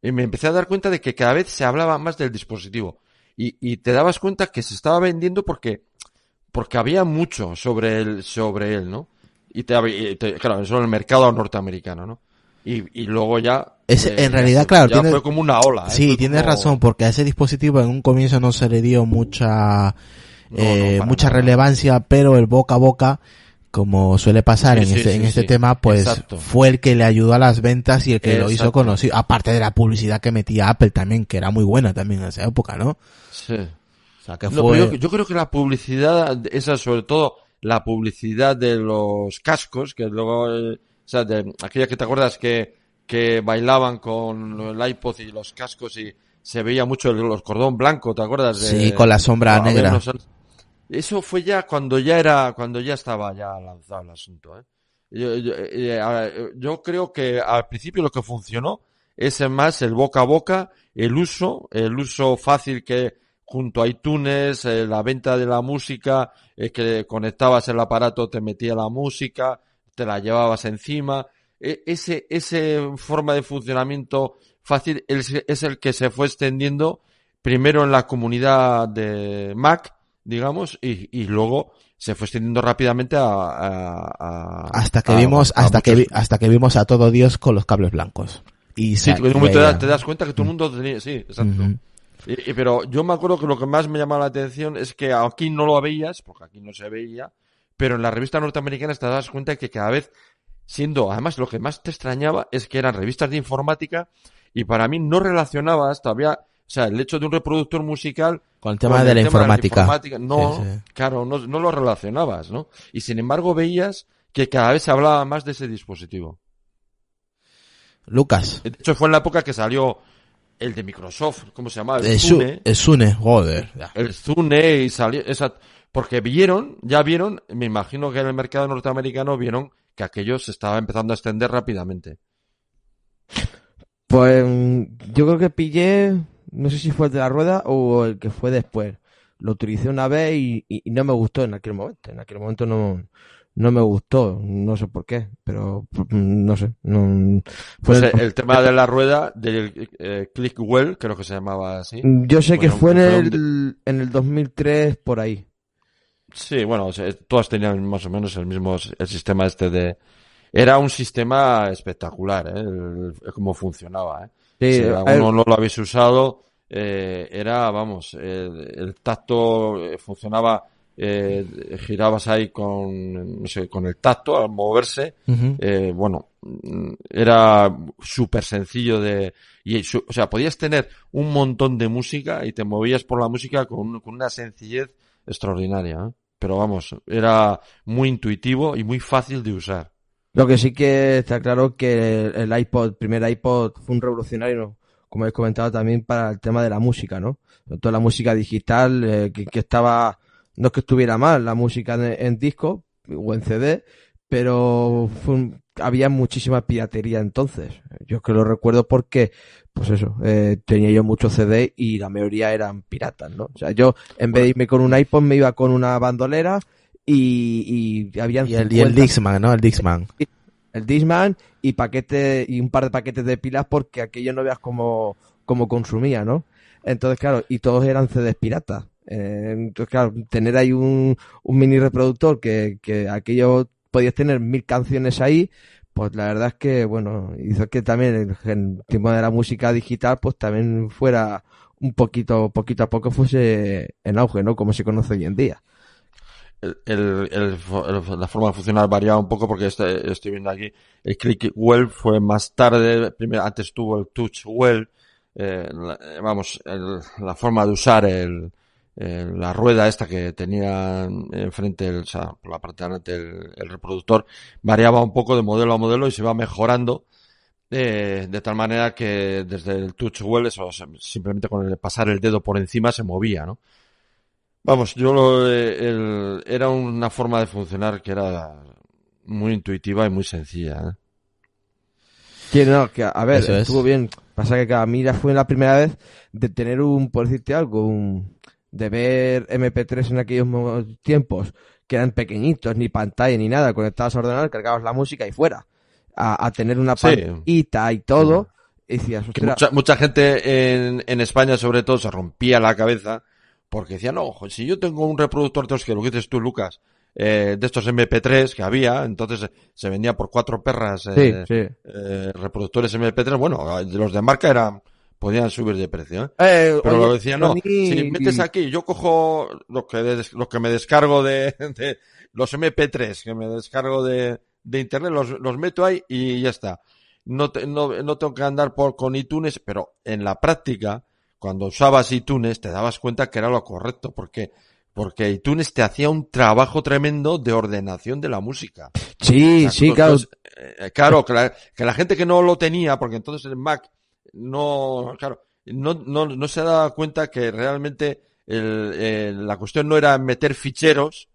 y me empecé a dar cuenta de que cada vez se hablaba más del dispositivo. Y, y te dabas cuenta que se estaba vendiendo porque, porque había mucho sobre él, sobre él, ¿no? Y te, te- claro, eso en el mercado norteamericano, ¿no? Y, y luego ya... Ese- en ya realidad, claro, ya tiene- fue como una ola. ¿eh? Sí, tienes como- razón, porque a ese dispositivo en un comienzo no se le dio mucha, No, eh, no, mucha nada. relevancia, pero el boca a boca, como suele pasar Sí, en, sí, este, sí, en este tema, pues Exacto. fue el que le ayudó a las ventas y el que lo hizo conocido, aparte de la publicidad que metía Apple también, que era muy buena también en esa época, ¿no? Sí. O sea, que No, fue... yo, yo creo que la publicidad, esa sobre todo la publicidad de los cascos, que luego, eh, o sea, de aquella que te acuerdas que, que bailaban con el iPod y los cascos y se veía mucho el, los cordón blanco, ¿te acuerdas? De- Sí, con la sombra negra. Eso fue ya cuando ya era, cuando ya estaba ya lanzado el asunto, ¿eh? Yo, yo, eh, yo creo que al principio lo que funcionó es más el boca a boca, el uso, el uso fácil que junto a iTunes, eh, la venta de la música, eh, que conectabas el aparato, te metía la música, te la llevabas encima. E- ese, ese forma de funcionamiento fácil es, el que se fue extendiendo primero en la comunidad de Mac, digamos, y, y luego se fue extendiendo rápidamente a, a- a- hasta que a- vimos, hasta que, vi- hasta que vimos a todo Dios con los cables blancos. Y Sí, te, das- te das cuenta que todo el mundo tenía, sí, exacto. Y- y- pero yo me acuerdo que lo que más me llamaba la atención es que aquí no lo veías, porque aquí no se veía, pero en las revistas norteamericanas te das cuenta que cada vez, siendo, además lo que más te extrañaba es que eran revistas de informática y para mí no relacionabas todavía, o sea, el hecho de un reproductor musical Con el tema con de el la tema informática. No, Sí, sí. claro, no, no lo relacionabas, ¿no? Y sin embargo veías que cada vez se hablaba más de ese dispositivo. Lucas. De hecho, fue en la época que salió el de Microsoft, ¿cómo se llama? El Su- Zune. es Sune, joder. El Zune y salió, esa, porque vieron, ya vieron, me imagino que en el mercado norteamericano vieron que aquello se estaba empezando a extender rápidamente. Pues mm, yo creo que pillé, no sé si fue el de la rueda o el que fue después. Lo utilicé una vez y, y- y no me gustó en aquel momento. En aquel momento no, no me gustó, no sé por qué, pero mm, no sé. No, Pues fue- el, el tema de la rueda, del eh, Clickwell, creo que se llamaba así. yo sé que fue en el, en el 2003 por ahí. Sí, bueno, todas tenían más o menos el mismo, el sistema este de... Era un sistema espectacular, ¿eh? El- el cómo funcionaba, ¿eh? Sí, si alguno no lo habéis usado, eh, era, vamos, el, el tacto eh, funcionaba, eh, girabas ahí con, no sé, con el tacto al moverse, eh, bueno, era súper sencillo de, y, su- o sea, podías tener un montón de música y te movías por la música con, con una sencillez extraordinaria, ¿eh? Pero vamos, era muy intuitivo y muy fácil de usar. Lo que sí que está claro que el, iPod, el primer iPod fue un revolucionario, como habéis comentado también para el tema de la música, ¿no? Toda la música digital, eh, que, estaba, no es que estuviera mal la música en, disco o en CD, pero había muchísima piratería entonces. Yo es que lo recuerdo porque, pues eso, eh, tenía yo muchos CD y la mayoría eran piratas, ¿no? O sea, yo en vez de irme con un iPod me iba con una bandolera y, y habían Y el, y el 50 Dixman, ¿no? El Dixman. el Disman y paquete y un par de paquetes de pilas porque aquello no veas cómo, cómo consumía, ¿no? Entonces, claro, y todos eran CDs piratas. Eh, entonces, claro, tener ahí un, un mini reproductor que, que aquello podías tener mil canciones ahí, pues la verdad es que, bueno, hizo que también el, tema de la música digital, pues también fuera un poquito, poquito a poco fuese en auge, ¿no? Como se conoce hoy en día. el, el- el la forma de funcionar variaba un poco porque este- estoy viendo aquí el Clickwell fue más tarde, primero antes tuvo el Touchwell, eh, la- eh, vamos, la forma de usar el, el- la rueda esta que tenía enfrente, el, o sea, por la parte de adelante el, el reproductor, variaba un poco de modelo a modelo y se iba mejorando. eh, de tal manera que desde el Touchwell, eso, o sea, simplemente con el pasar el dedo por encima se movía, ¿no? Vamos, yo lo, eh, el- era una forma de funcionar que era muy intuitiva y muy sencilla. ¿eh? Sí, no, que a ver, Eso es. estuvo bien. Pasa que a mí ya fue la primera vez de tener un, por decirte algo, un, de ver MP3 en aquellos tiempos que eran pequeñitos, ni pantalla ni nada, conectabas a ordenador, cargabas la música y fuera. A, a tener una Sí. pantallita y todo, y decías, Que "Ostras, mucha, mucha gente en, en España, sobre todo, se rompía la cabeza porque decían, no, ojo, si yo tengo un reproductor de que lo que dices tú, Lucas, eh, de estos MP3 que había, entonces eh, se vendía por cuatro perras eh, Sí, sí. eh, reproductores MP3, bueno, los de marca eran, podían subir de precio, ¿eh? Eh, Pero oye, lo decía, no, Sony- si metes aquí, yo cojo lo que, des- lo que me descargo de, *laughs* de los MP3 que me descargo de, de internet, los, los meto ahí y ya está. No, te- no, no tengo que andar por, con iTunes, pero en la práctica, cuando usabas iTunes, te dabas cuenta que era lo correcto, porque, porque iTunes te hacía un trabajo tremendo de ordenación de la música. Sí, O sea, sí, los- claro. los- eh, claro, que la, que la gente que no lo tenía, porque entonces el Mac no, claro, no, no, no se daba cuenta que realmente el, el- la cuestión no era meter ficheros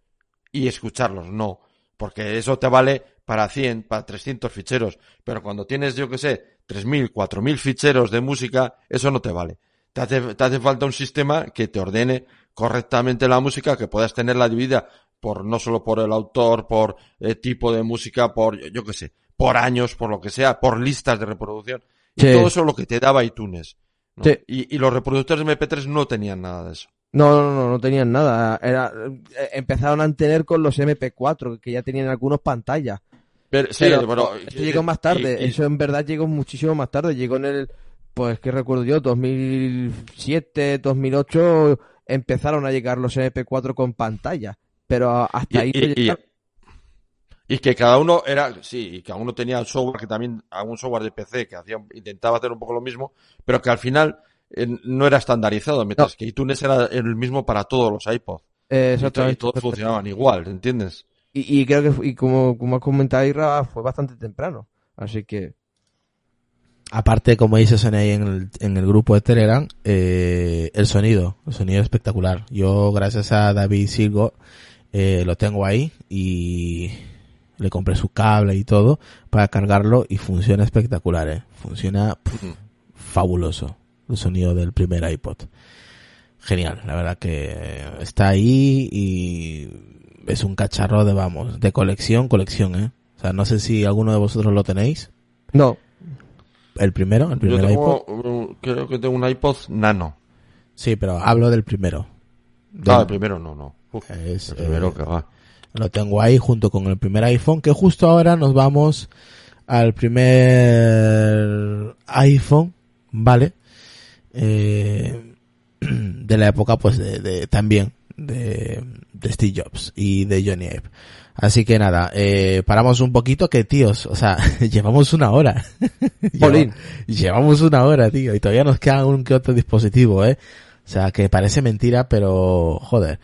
y escucharlos, no. Porque eso te vale para 100, para 300 ficheros. Pero cuando tienes, yo que sé, 3.000, 4.000 ficheros de música, eso no te vale. Te hace, te hace falta un sistema que te ordene correctamente la música, que puedas tenerla dividida por, no solo por el autor, por eh, tipo de música, por, yo, yo que sé, por años, por lo que sea, por listas de reproducción. Y Sí. todo eso es lo que te daba iTunes. ¿no? Sí. Y, y los reproductores MP3 no tenían nada de eso. No, no, no, no tenían nada. Era, eh, empezaron a tener con los MP4, que ya tenían algunos pantallas. Pero, sí, Pero llegó más tarde. y- y- Eso en verdad llegó muchísimo más tarde. Llegó en el, pues que recuerdo yo, 2007, 2008, empezaron a llegar los MP4 con pantalla. Pero hasta ahí no y- que cada uno era, sí, y cada uno tenía un software que también, algún software de PC que hacía, intentaba hacer un poco lo mismo, pero que al final eh, no era estandarizado, mientras que iTunes era el mismo para todos los iPods. Eh, Y, todos funcionaban igual, ¿entiendes? Y, y creo que, y como, como has comentado, Irra, fue bastante temprano. Así que, Aparte, como dice Sony ahí en el, en el grupo de Telegram, eh, el sonido, el sonido es espectacular. Yo, gracias a David Silgo, eh, lo tengo ahí y le compré su cable y todo para cargarlo y funciona espectacular, eh. Funciona fabuloso el sonido del primer iPod. Genial, la verdad que está ahí y es un cacharro de, vamos, de colección, colección, eh. O sea, no sé si alguno de vosotros lo tenéis. no. El primero, el Yo primer iPod. creo que tengo un iPod nano. Sí, pero hablo del primero. Del- No, el primero no, no. Es, el primero eh, que va. Lo tengo ahí junto con el primer iPhone, que justo ahora nos vamos al primer iPhone, ¿vale? Eh, *clears throat* de la época, pues, de, de- también de, de Steve Jobs y de Johnny Ive. Así que nada, eh, paramos un poquito que tíos, o sea, *laughs* llevamos una hora. *laughs* Jolín. Llevamos una hora, tío, y todavía nos queda un que otro dispositivo, eh. O sea, que parece mentira, pero joder.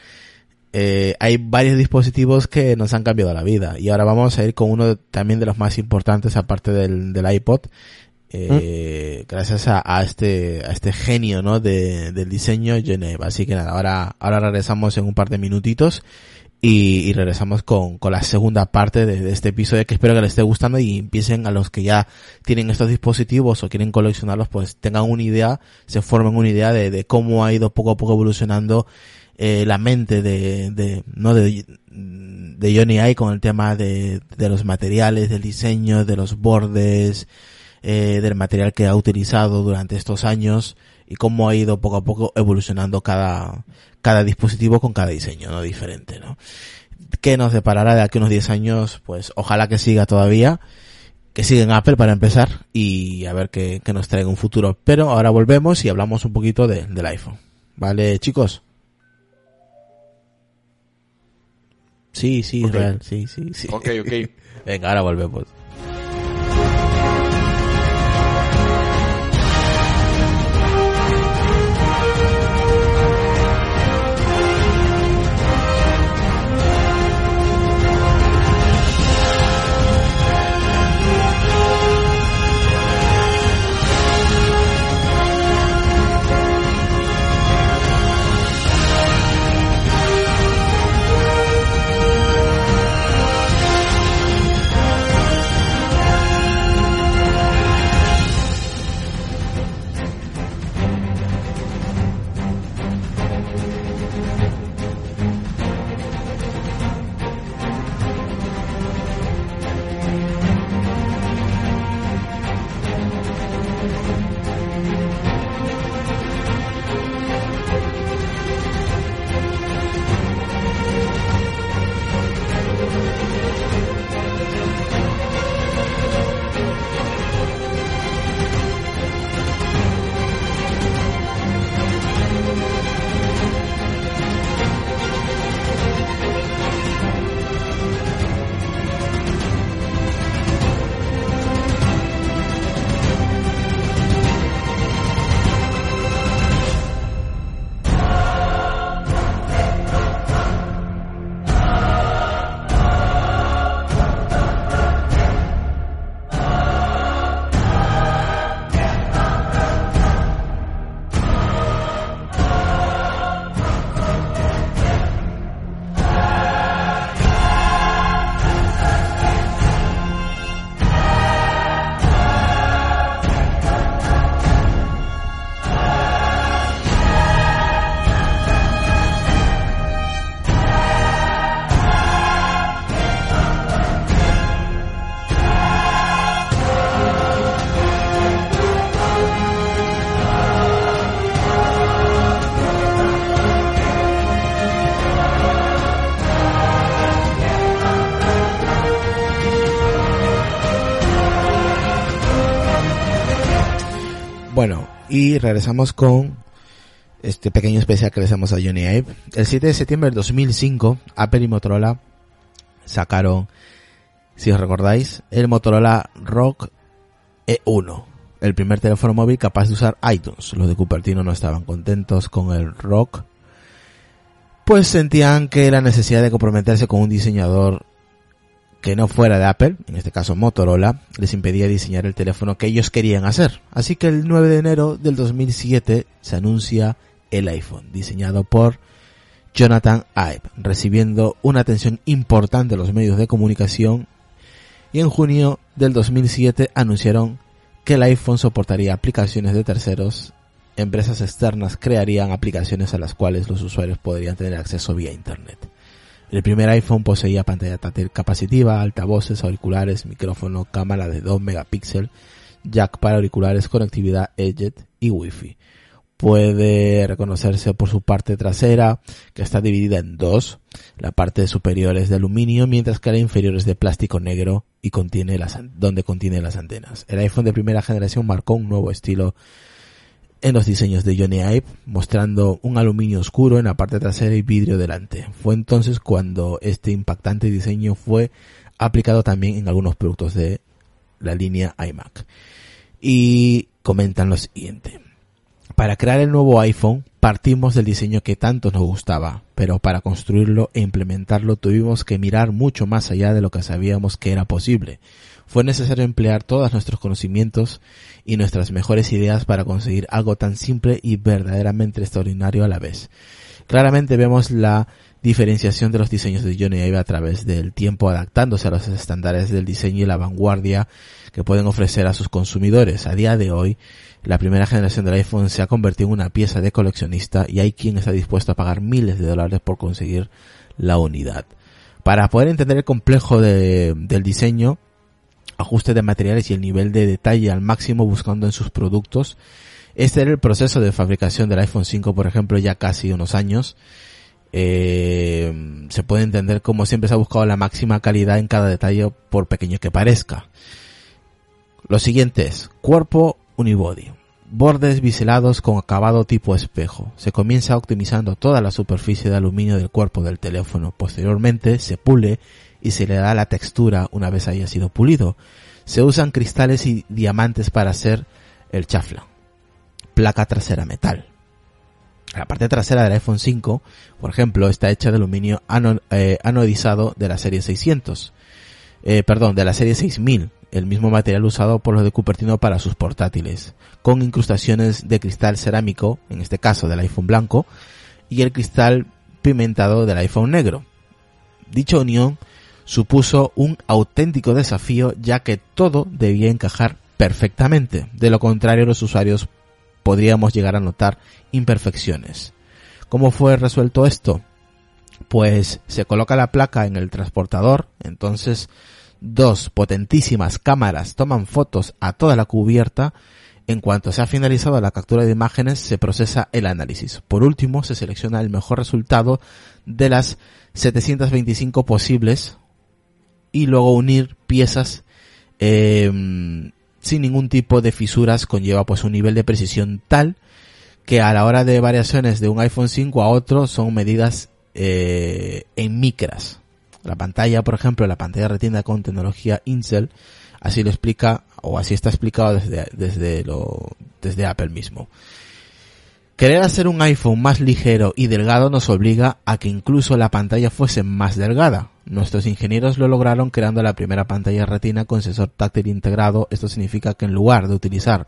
Eh, hay varios dispositivos que nos han cambiado la vida. Y ahora vamos a ir con uno de- también de los más importantes, aparte del, del iPod. Eh, gracias a, a este, a este genio, ¿no? De, del diseño, Geneva. Así que nada, ahora, ahora regresamos en un par de minutitos. Y, y regresamos con, con la segunda parte de, de este episodio que espero que les esté gustando y empiecen a los que ya tienen estos dispositivos o quieren coleccionarlos pues tengan una idea, se formen una idea de, de cómo ha ido poco a poco evolucionando eh, la mente de, de, no de, de Johnny Ive con el tema de, de los materiales, del diseño, de los bordes, eh, del material que ha utilizado durante estos años y cómo ha ido poco a poco evolucionando cada, cada dispositivo con cada diseño, ¿no? Diferente, ¿no? ¿Qué nos deparará de aquí unos 10 años? Pues ojalá que siga todavía, que siga en Apple para empezar y a ver qué, nos traiga un futuro. Pero ahora volvemos y hablamos un poquito de- del iPhone. ¿Vale, chicos? Sí, sí. Israel, sí, sí, sí. Ok, ok. *laughs* Venga, ahora volvemos. Bueno, y regresamos con este pequeño especial que le hacemos a Johnny Ive. El 7 de septiembre del 2005, Apple y Motorola sacaron, si os recordáis, el Motorola Rock E1, el primer teléfono móvil capaz de usar iTunes. Los de Cupertino no estaban contentos con el Rock, pues sentían que la necesidad de comprometerse con un diseñador que no fuera de Apple, en este caso Motorola, les impedía diseñar el teléfono que ellos querían hacer. Así que el 9 de enero del 2007 se anuncia el iPhone, diseñado por Jonathan Ive, recibiendo una atención importante de los medios de comunicación y en junio del 2007 anunciaron que el iPhone soportaría aplicaciones de terceros, empresas externas crearían aplicaciones a las cuales los usuarios podrían tener acceso vía Internet. El primer iPhone poseía pantalla táctil capacitiva, altavoces, auriculares, micrófono, cámara de 2 megapíxeles, jack para auriculares, conectividad Edge y Wi-Fi. Puede reconocerse por su parte trasera, que está dividida en dos. La parte superior es de aluminio, mientras que la inferior es de plástico negro y contiene donde contiene las antenas. El iPhone de primera generación marcó un nuevo estilo en los diseños de Johnny Ive, mostrando un aluminio oscuro en la parte trasera y vidrio delante. Fue entonces cuando este impactante diseño fue aplicado también en algunos productos de la línea iMac. Y comentan lo siguiente. Para crear el nuevo iPhone partimos del diseño que tanto nos gustaba, pero para construirlo e implementarlo tuvimos que mirar mucho más allá de lo que sabíamos que era posible fue necesario emplear todos nuestros conocimientos y nuestras mejores ideas para conseguir algo tan simple y verdaderamente extraordinario a la vez. Claramente vemos la diferenciación de los diseños de Johnny Ive a través del tiempo adaptándose a los estándares del diseño y la vanguardia que pueden ofrecer a sus consumidores. A día de hoy, la primera generación del iPhone se ha convertido en una pieza de coleccionista y hay quien está dispuesto a pagar miles de dólares por conseguir la unidad. Para poder entender el complejo del diseño, ajuste de materiales y el nivel de detalle al máximo buscando en sus productos. Este era el proceso de fabricación del iPhone 5, por ejemplo, ya casi unos años. Eh, se puede entender como siempre se ha buscado la máxima calidad en cada detalle, por pequeño que parezca. Lo siguiente es cuerpo unibody. Bordes biselados con acabado tipo espejo. Se comienza optimizando toda la superficie de aluminio del cuerpo del teléfono. Posteriormente se pule y se le da la textura una vez haya sido pulido. Se usan cristales y diamantes para hacer el chafla. Placa trasera metal. La parte trasera del iPhone 5, por ejemplo, está hecha de aluminio eh, anodizado de la serie 600. Eh, perdón, de la serie 6000, el mismo material usado por los de Cupertino para sus portátiles, con incrustaciones de cristal cerámico, en este caso del iPhone blanco, y el cristal pimentado del iPhone negro. Dicha unión supuso un auténtico desafío ya que todo debía encajar perfectamente. De lo contrario, los usuarios podríamos llegar a notar imperfecciones. ¿Cómo fue resuelto esto? Pues se coloca la placa en el transportador, entonces dos potentísimas cámaras toman fotos a toda la cubierta. En cuanto se ha finalizado la captura de imágenes, se procesa el análisis. Por último, se selecciona el mejor resultado de las 725 posibles y luego unir piezas eh, sin ningún tipo de fisuras conlleva pues un nivel de precisión tal que a la hora de variaciones de un iPhone 5 a otro son medidas eh, en micras. La pantalla, por ejemplo, la pantalla retina con tecnología Intel, así lo explica o así está explicado desde, desde, desde Apple mismo. Querer hacer un iPhone más ligero y delgado nos obliga a que incluso la pantalla fuese más delgada. Nuestros ingenieros lo lograron creando la primera pantalla retina con sensor táctil integrado. Esto significa que en lugar de utilizar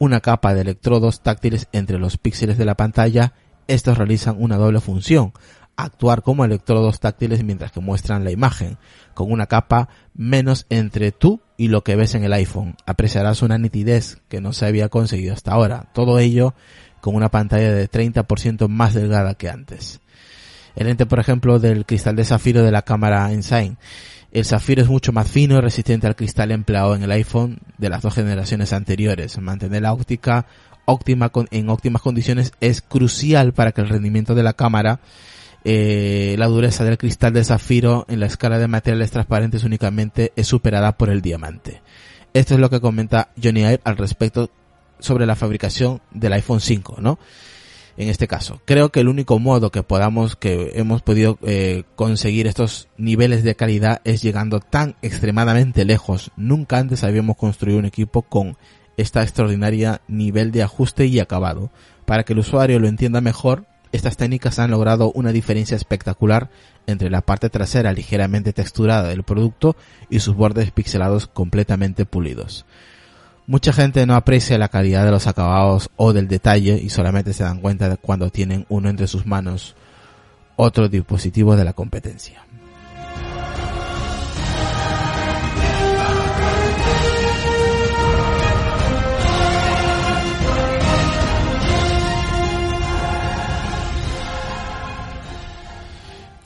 una capa de electrodos táctiles entre los píxeles de la pantalla, estos realizan una doble función, actuar como electrodos táctiles mientras que muestran la imagen, con una capa menos entre tú y lo que ves en el iPhone. Apreciarás una nitidez que no se había conseguido hasta ahora. Todo ello con una pantalla de 30% más delgada que antes. El lente, por ejemplo, del cristal de zafiro de la cámara Ensign. El zafiro es mucho más fino y resistente al cristal empleado en el iPhone de las dos generaciones anteriores. Mantener la óptica óptima en óptimas condiciones es crucial para que el rendimiento de la cámara eh, la dureza del cristal de zafiro en la escala de materiales transparentes únicamente es superada por el diamante. Esto es lo que comenta Johnny Ive al respecto sobre la fabricación del iPhone 5, ¿no? En este caso, creo que el único modo que podamos, que hemos podido eh, conseguir estos niveles de calidad es llegando tan extremadamente lejos. Nunca antes habíamos construido un equipo con esta extraordinaria nivel de ajuste y acabado. Para que el usuario lo entienda mejor, estas técnicas han logrado una diferencia espectacular entre la parte trasera ligeramente texturada del producto y sus bordes pixelados completamente pulidos. Mucha gente no aprecia la calidad de los acabados o del detalle y solamente se dan cuenta de cuando tienen uno entre sus manos otro dispositivo de la competencia.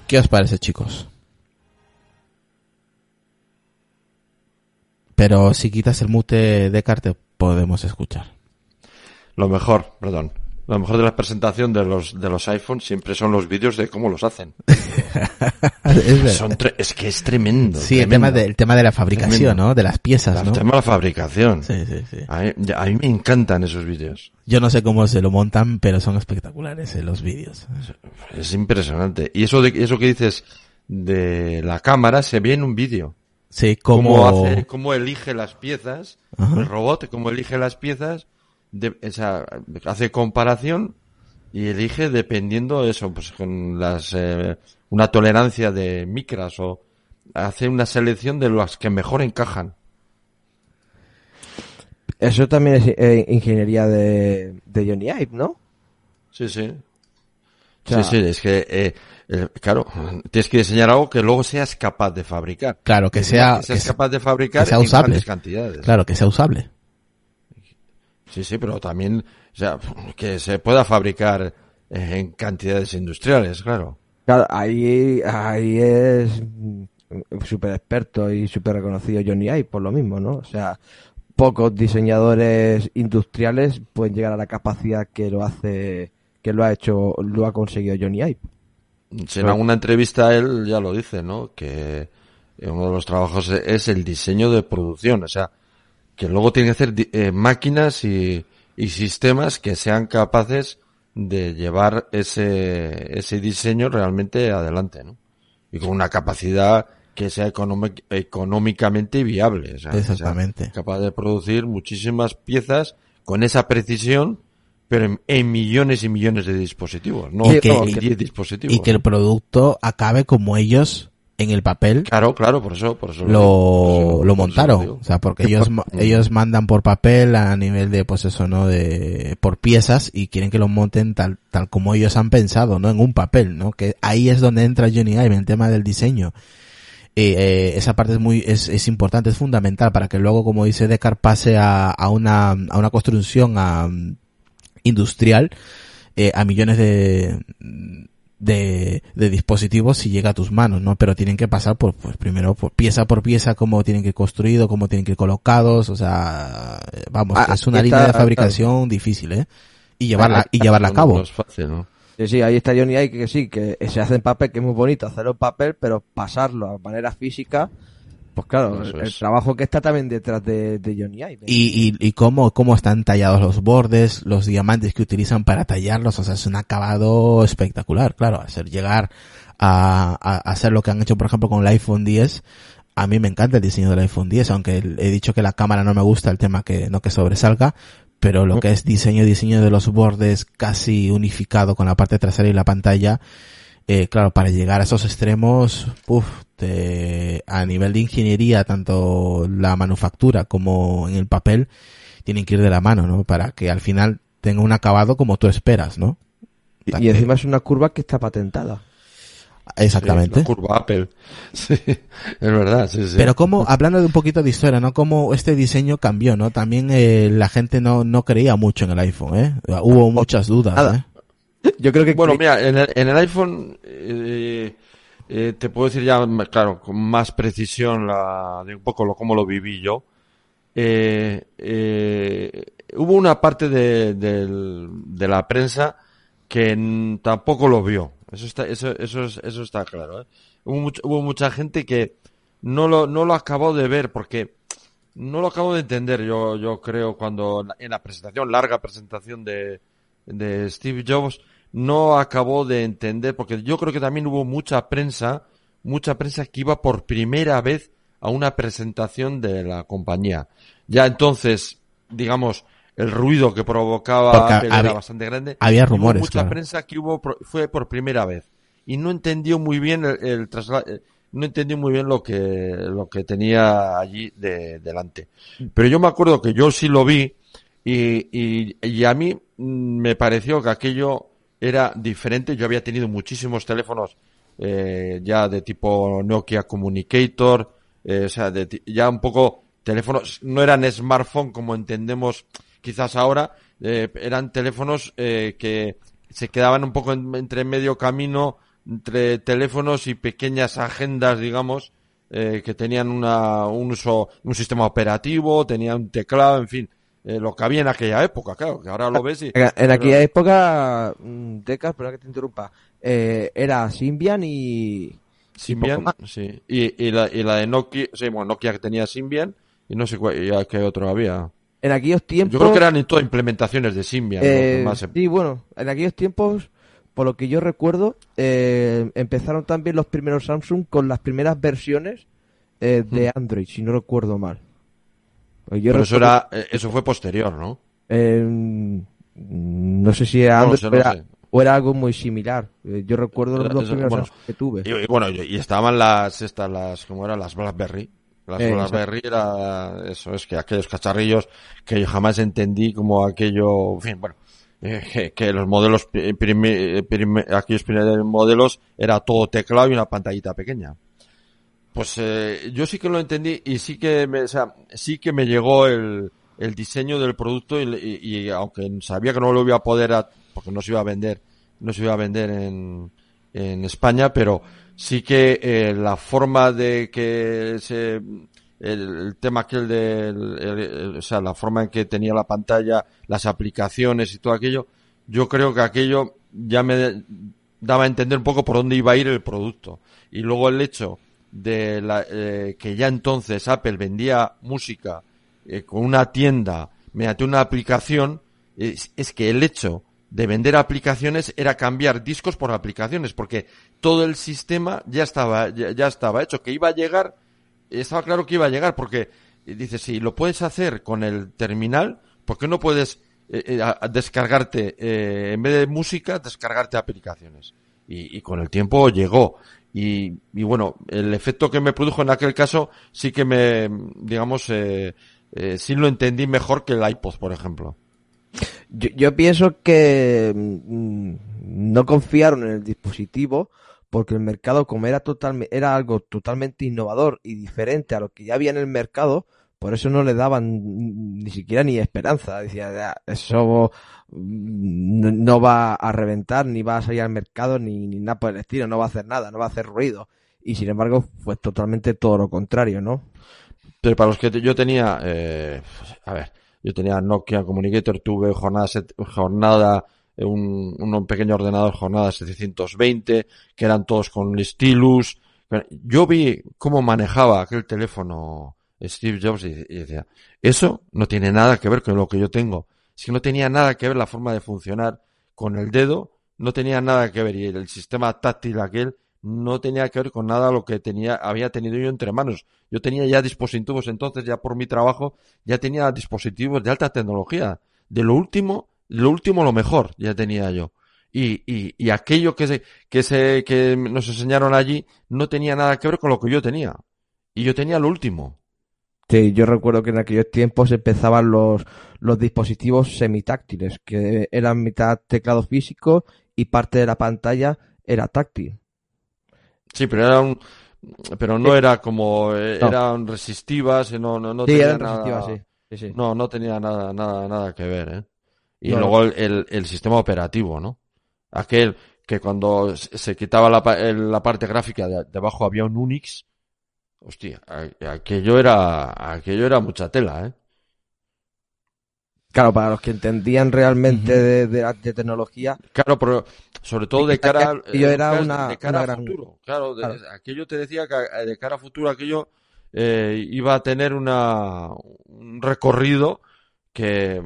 ¿Qué os parece, chicos? Pero si quitas el mute de Carte, podemos escuchar. Lo mejor, perdón. Lo mejor de la presentación de los de los iPhones siempre son los vídeos de cómo los hacen. *laughs* es, Son es que es tremendo. sí, el tema, de, el tema de la fabricación, Tremendo. ¿no? De las piezas, El ¿no? tema de la fabricación. Sí, sí, sí. A, mí, a mí me encantan esos vídeos. Yo no sé cómo se lo montan, pero son espectaculares eh, los vídeos. Es impresionante. Y eso de eso que dices de la cámara se ve en un vídeo. Sí, Cómo como... hace, cómo elige las piezas, Ajá. el robot, cómo elige las piezas, de, o sea, hace comparación y elige dependiendo de eso, pues con las, eh, una tolerancia de micras o hace una selección de las que mejor encajan. Eso también es eh, ingeniería de, de Johnny Ive, ¿no? Sí, sí. Sea- sí, sí, es que, eh, eh, claro, tienes que diseñar algo que luego seas capaz de fabricar. Claro, que sea, que seas que sea- capaz de fabricar que sea en usable. grandes cantidades. claro, que sea usable. Sí, sí, pero también, o sea, que se pueda fabricar eh, en cantidades industriales, claro. Claro, ahí, ahí es súper experto y súper reconocido Johnny Ive por lo mismo, ¿no? O sea, pocos diseñadores industriales pueden llegar a la capacidad que lo hace, que lo ha hecho, lo ha conseguido Johnny Ive. Si en alguna entrevista él ya lo dice, ¿no? Que uno de los trabajos es el diseño de producción, o sea, que luego tiene que hacer di- eh, máquinas y, y sistemas que sean capaces de llevar ese, ese diseño realmente adelante, ¿no? Y con una capacidad que sea económic- económicamente viable, o sea, que sea Exactamente. capaz de producir muchísimas piezas con esa precisión, pero en, en millones y millones de dispositivos, no Y que- en y que- 10 dispositivos. Y que el producto acabe como ellos en el papel Claro, claro, por eso, por eso lo, digo, por eso- lo eso montaron. O sea, porque ellos, ma- ellos mandan por papel a nivel de, pues eso, ¿no? De, por piezas y quieren que lo monten tal, tal como ellos han pensado, ¿no? En un papel, ¿no? Que ahí es donde entra Johnny Ive en el tema del diseño. Eh, eh, esa parte es muy, es, es importante, es fundamental para que luego, como dice Descartes, pase a, a una, a una construcción a, industrial, eh, a millones de, de, de dispositivos si llega a tus manos, ¿no? Pero tienen que pasar por, pues primero por pieza por pieza cómo tienen que ir construidos, cómo tienen que ir colocados, o sea, vamos, Ah, es una está- línea de fabricación difícil, ¿eh? Y llevarla, y llevarla a cabo. No es fácil, ¿no? Sí, sí, ahí está Johnny Ive que, sí, que se hace en papel, que es muy bonito hacerlo en papel, pero pasarlo a manera física, pues claro, Eso el, es. trabajo que está también detrás de, de Johnny Ive. Y, y, y cómo, cómo están tallados los bordes, los diamantes que utilizan para tallarlos, o sea, es un acabado espectacular, claro, hacer llegar a, a, a hacer lo que han hecho, por ejemplo, con el iPhone 10, a mí me encanta el diseño del iPhone 10, aunque he dicho que la cámara no me gusta, el tema que no que sobresalga, pero lo que es diseño, diseño de los bordes casi unificado con la parte trasera y la pantalla, eh, claro, para llegar a esos extremos, uf, te- a nivel de ingeniería, tanto la manufactura como en el papel, tienen que ir de la mano, ¿no? Para que al final tenga un acabado como tú esperas, ¿no? Y, y encima es una curva que está patentada. Exactamente. Sí, la curva Apple. *laughs* Sí, es verdad, sí, sí. Pero como, hablando de un poquito de historia, ¿no? Como este diseño cambió, ¿no? También eh, la gente no, no creía mucho en el iPhone, ¿eh? Hubo muchas dudas, Nada. ¿eh? Yo creo que Bueno, mira, en el, en el iPhone eh, eh, te puedo decir ya, claro, con más precisión la, de un poco lo cómo lo viví yo. Eh, eh, hubo una parte de, del- de la prensa que tampoco lo vio. Eso está, eso, eso, es- eso está claro. ¿eh? Hubo, much- hubo mucha gente que no lo, no lo acabó de ver porque no lo acabo de entender, yo, yo creo, cuando en la presentación, larga presentación de, de Steve Jobs, no acabó de entender, porque yo creo que también hubo mucha prensa, mucha prensa que iba por primera vez a una presentación de la compañía. Ya entonces, digamos, el ruido que provocaba era bastante grande. Había rumores. mucha prensa que hubo fue por primera vez y no entendió muy bien el, el traslado eh, no entendió muy bien lo que, lo que tenía allí de, delante. Pero yo me acuerdo que yo sí lo vi y, y, y a mí me pareció que aquello era diferente. Yo había tenido muchísimos teléfonos eh, ya de tipo Nokia Communicator, eh, o sea, de, ya un poco teléfonos, no eran smartphone como entendemos quizás ahora, eh, eran teléfonos eh, que se quedaban un poco entre medio camino entre teléfonos y pequeñas agendas, digamos, eh, que tenían una, un uso, un sistema operativo, tenían un teclado, en fin, eh, lo que había en aquella época, claro, que ahora lo ves y... En aquella época, mm, Decas, perdón que te interrumpa, eh, era Symbian y... Symbian, sí. Y, y, la, y la de Nokia, sí, bueno, Nokia que tenía Symbian, y no sé cuál, qué otro había. En aquellos tiempos... Yo creo que eran todas implementaciones de Symbian. Eh, Sí, bueno, en aquellos tiempos por lo que yo recuerdo, eh, empezaron también los primeros Samsung con las primeras versiones eh, de. Android, si no recuerdo mal. Pero eso, era, eh, eso fue posterior, ¿no? no sé si era Android o era algo muy similar. yo recuerdo los dos primeros que tuve. Y, bueno, y estaban las, estas, las, ¿cómo eran? Las BlackBerry. Las BlackBerry era, eso, es que aquellos cacharrillos que yo jamás entendí como aquello, en fin, bueno eh, que los modelos, aquellos primeros modelos era todo teclado y una pantallita pequeña. Pues eh, yo sí que lo entendí y sí que me, o sea, sí que me llegó el, el diseño del producto y, y, aunque sabía que no lo iba a poder, porque no se iba a vender, no se iba a vender en, en España, pero sí que eh, la forma de que se el, tema aquel de, o sea, la forma en que tenía la pantalla, las aplicaciones y todo aquello, yo creo que aquello ya me daba a entender un poco por dónde iba a ir el producto. Y luego el hecho de la, eh, que ya entonces Apple vendía música eh, con una tienda mediante una aplicación, es, que el hecho de vender aplicaciones era cambiar discos por aplicaciones, porque todo el sistema ya estaba, ya, ya estaba hecho, que iba a llegar estaba claro que iba a llegar porque eh, dice, si lo puedes hacer con el terminal, ¿por qué no puedes eh, eh, descargarte, en vez de música, descargarte aplicaciones? Y, con el tiempo llegó. Y, bueno, el efecto que me produjo en aquel caso sí que me, digamos, sí lo entendí mejor que el iPod, por ejemplo. Yo, yo pienso que mm, no confiaron en el dispositivo porque el mercado como era total, era algo totalmente innovador y diferente a lo que ya había en el mercado, por eso no le daban ni siquiera ni esperanza. Decía, eso mm, no va a reventar, ni va a salir al mercado, ni, nada por el estilo, no va a hacer nada, no va a hacer ruido. Y sin embargo, fue totalmente todo lo contrario, ¿no? Pero para los que yo tenía, eh, a ver, yo tenía Nokia Communicator, tuve jornada, jornada un, un pequeño ordenador jornada 720, que eran todos con stylus. Yo vi cómo manejaba aquel teléfono Steve Jobs y, decía, eso no tiene nada que ver con lo que yo tengo. Si no tenía nada que ver la forma de funcionar con el dedo, no tenía nada que ver y el sistema táctil aquel no tenía que ver con nada lo que tenía, había tenido yo entre manos. Yo tenía ya dispositivos entonces, ya por mi trabajo, ya tenía dispositivos de alta tecnología, de lo último lo último lo mejor ya tenía yo. Y, y, y aquello que se, que se, que nos enseñaron allí no tenía nada que ver con lo que yo tenía. Y yo tenía lo último. Sí, yo recuerdo que en aquellos tiempos empezaban los, los dispositivos semitáctiles, que eran mitad teclado físico y parte de la pantalla era táctil. Sí, pero era un, pero no era como, eh, eran resistivas, no, no, no tenía nada, sí. Sí, No, no tenía nada, nada, nada que ver, eh. Y luego el, el, sistema operativo, ¿no? Aquel que cuando se quitaba la, la parte gráfica de, debajo había un Unix. Hostia, aquello era, aquello era mucha tela, ¿eh? Claro, para los que entendían realmente de, de, tecnología. Claro, pero sobre todo de cara, era una, de cara a futuro. Claro, aquello te decía que de cara a futuro, aquello eh, iba a tener una, un recorrido que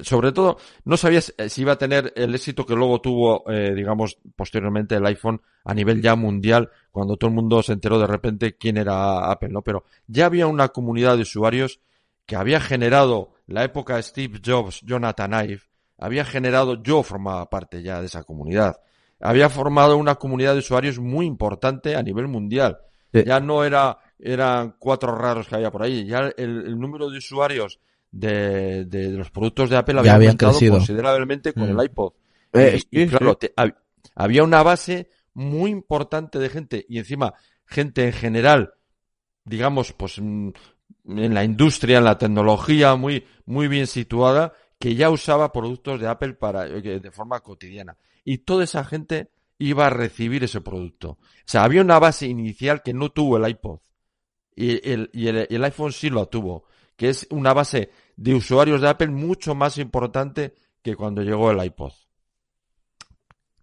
sobre todo, no sabías si iba a tener el éxito que luego tuvo, eh, digamos, posteriormente el iPhone a nivel ya mundial, cuando todo el mundo se enteró de repente quién era Apple, ¿no? Pero ya había una comunidad de usuarios que había generado la época Steve Jobs, Jonathan Ive, había generado, yo formaba parte ya de esa comunidad, había formado una comunidad de usuarios muy importante a nivel mundial. Ya no era, eran cuatro raros que había por ahí, ya el número de usuarios de, de, los productos de Apple había aumentado considerablemente con el mm. iPod. Eh, y, claro, había una base muy importante de gente y encima gente en general, digamos, pues mm, en la industria, en la tecnología, muy, muy bien situada, que ya usaba productos de Apple para, eh, de forma cotidiana. Y toda esa gente iba a recibir ese producto. O sea, había una base inicial que no tuvo el iPod. Y el, y el, el iPhone sí lo tuvo, que es una base de usuarios de Apple mucho más importante que cuando llegó el iPod.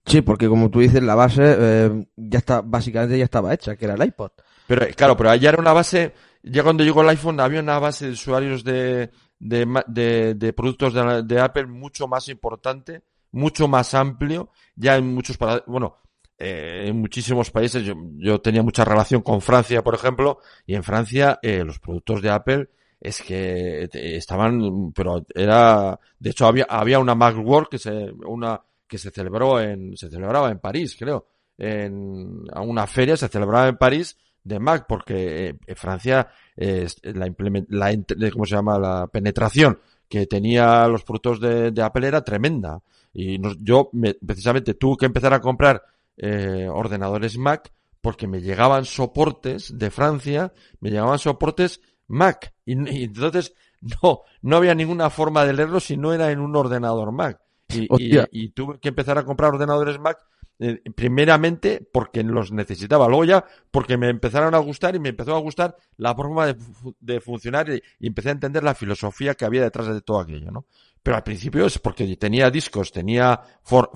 Sí, porque como tú dices, la base eh, ya está, básicamente ya estaba hecha, que era el iPod. Pero claro, pero allá era una base, ya cuando llegó el iPhone había una base de usuarios de, de, de, productos de, Apple mucho más importante, mucho más amplio, ya en muchos, bueno, eh, en muchísimos países, yo, yo, tenía mucha relación con Francia, por ejemplo, y en Francia eh, los productos de Apple es que eh, estaban, pero era, de hecho había, había una Macworld que se, una, que se celebró en, se celebraba en París, creo, en, a una feria se celebraba en París de Mac, porque eh, Francia, eh, la, la, ¿cómo se llama? La penetración que tenía los productos de, de Apple era tremenda. Y yo me, precisamente tuve que empezar a comprar eh, ordenadores Mac porque me llegaban soportes de Francia, me llegaban soportes Mac. Y, entonces no, no había ninguna forma de leerlo si no era en un ordenador Mac. Y, y, tuve que empezar a comprar ordenadores Mac eh, primeramente porque los necesitaba, luego ya porque me empezaron a gustar y me empezó a gustar la forma de, de funcionar y, empecé a entender la filosofía que había detrás de todo aquello, ¿no? Pero al principio es porque tenía discos, tenía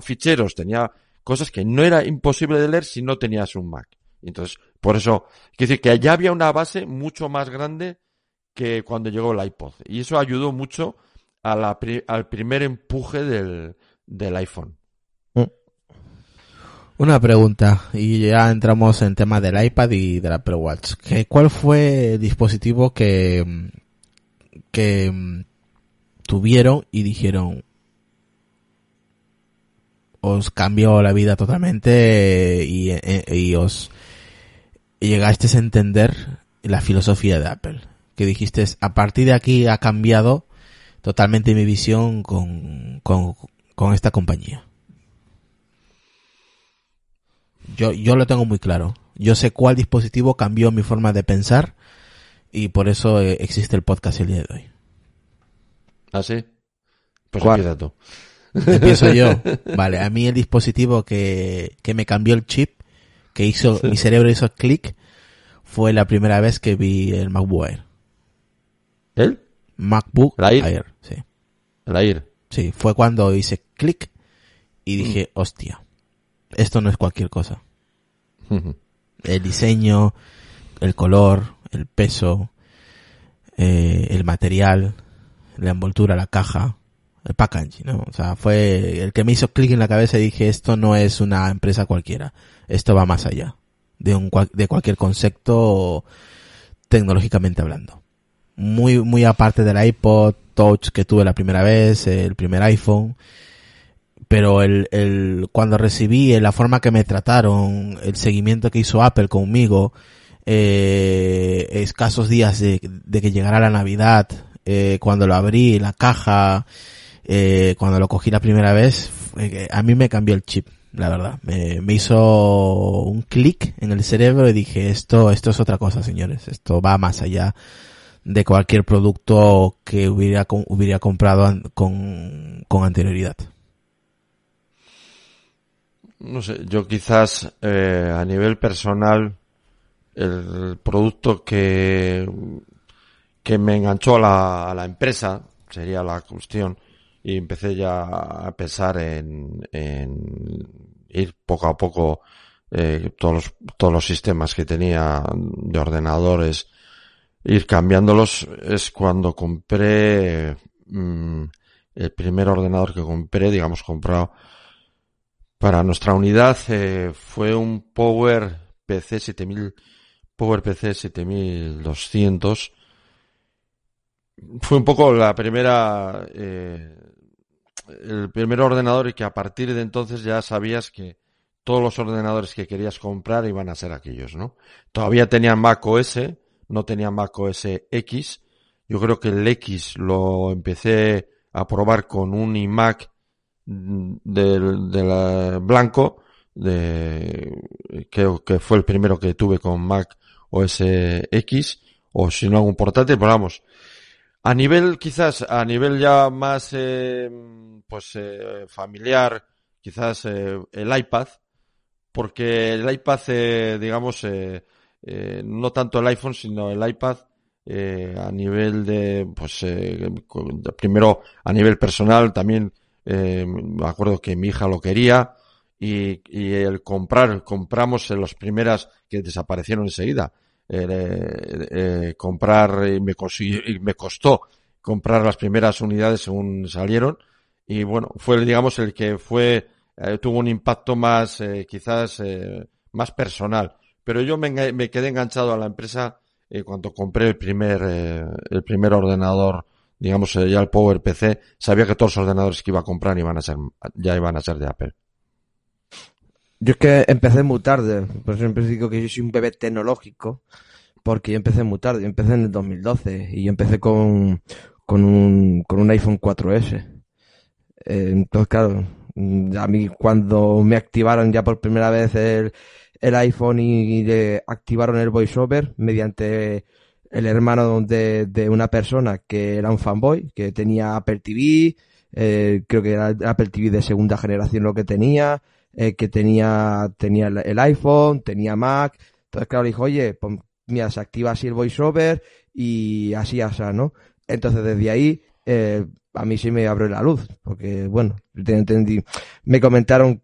ficheros, tenía cosas que no era imposible de leer si no tenías un Mac. Entonces, por eso, quiero decir que allá había una base mucho más grande que cuando llegó el iPod. Y eso ayudó mucho al primer empuje del, iPhone. Mm. Una pregunta, y ya entramos en tema del iPad y del Apple Watch. ¿Cuál fue el dispositivo que, que tuvieron y dijeron, os cambió la vida totalmente y, y os llegaste a entender la filosofía de Apple? Que dijiste, a partir de aquí ha cambiado totalmente mi visión con, con, esta compañía. Yo, yo lo tengo muy claro. Yo sé cuál dispositivo cambió mi forma de pensar y por eso eh, existe el podcast el día de hoy. ¿Ah, sí? Pues ¿Cuál? empieza tú. Empiezo yo. *laughs* Vale, a mí el dispositivo que, que me cambió el chip, que hizo, mi cerebro hizo clic, fue la primera vez que vi el MacBook Air. ¿El? MacBook Air. sí. El Air. Sí, fue cuando hice clic y dije, mm. hostia, esto no es cualquier cosa. el diseño, el color, el peso, eh, el material, la envoltura, la caja, el packaging, ¿no? O sea, fue el que me hizo clic en la cabeza y dije, esto no es una empresa cualquiera, esto va más allá de un de cualquier concepto tecnológicamente hablando muy, muy aparte del iPod Touch que tuve la primera vez, el primer iPhone. Pero el, el, cuando recibí la forma que me trataron, el seguimiento que hizo Apple conmigo, eh, escasos días de, de, que llegara la Navidad, eh, cuando lo abrí, la caja, eh, cuando lo cogí la primera vez, a mí me cambió el chip, la verdad. Me, me hizo un clic en el cerebro y dije, esto, esto es otra cosa, señores. Esto va más allá de cualquier producto que hubiera, hubiera comprado con, con anterioridad. No sé, yo quizás eh, a nivel personal el producto que, que me enganchó a la, a la empresa sería la cuestión y empecé ya a pensar en, en ir poco a poco eh, todos todos los sistemas que tenía de ordenadores ir cambiándolos es cuando compré mm, el primer ordenador que compré, digamos, comprado para nuestra unidad, eh, fue un Power PC 7000, Power PC 7200. Fue un poco la primera, eh, el primer ordenador y que a partir de entonces ya sabías que todos los ordenadores que querías comprar iban a ser aquellos, ¿no? Todavía tenían Mac OS, no tenía Mac OS X. Yo creo que el X lo empecé a probar con un iMac del, del blanco, de, creo que fue el primero que tuve con Mac OS X, o si no algún portátil, pero vamos. A nivel, quizás, a nivel ya más, eh, pues, eh, familiar, quizás eh, el iPad, porque el iPad, digamos, eh, no tanto el iPhone, sino el iPad, eh, a nivel de, pues, eh, primero a nivel personal, también eh, me acuerdo que mi hija lo quería y, y el comprar, compramos en las primeras que desaparecieron enseguida. Eh, eh, comprar y me, y me costó comprar las primeras unidades según salieron y bueno, fue digamos el que fue, eh, tuvo un impacto más, eh, quizás, eh, más personal pero yo me, quedé enganchado a la empresa eh, cuando compré el primer, eh, el primer ordenador, digamos eh, ya el Power PC, sabía que todos los ordenadores que iba a comprar iban a ser, ya iban a ser de Apple. Yo es que empecé muy tarde, por eso siempre digo que yo soy un bebé tecnológico, porque yo empecé muy tarde, yo empecé en el 2012 y yo empecé con, con un, con un iPhone 4S. Eh, entonces, claro, a mí cuando me activaron ya por primera vez el, el iPhone y, le activaron el voiceover mediante el hermano de, de, una persona que era un fanboy, que tenía Apple TV, eh, creo que era Apple TV de segunda generación lo que tenía, eh, que tenía, tenía el iPhone, tenía Mac. Entonces, claro, dijo, oye, pues mira, se activa así el voiceover y así, así, ¿no? Entonces, desde ahí, eh, a mí sí me abrió la luz, porque, bueno, entendí, me comentaron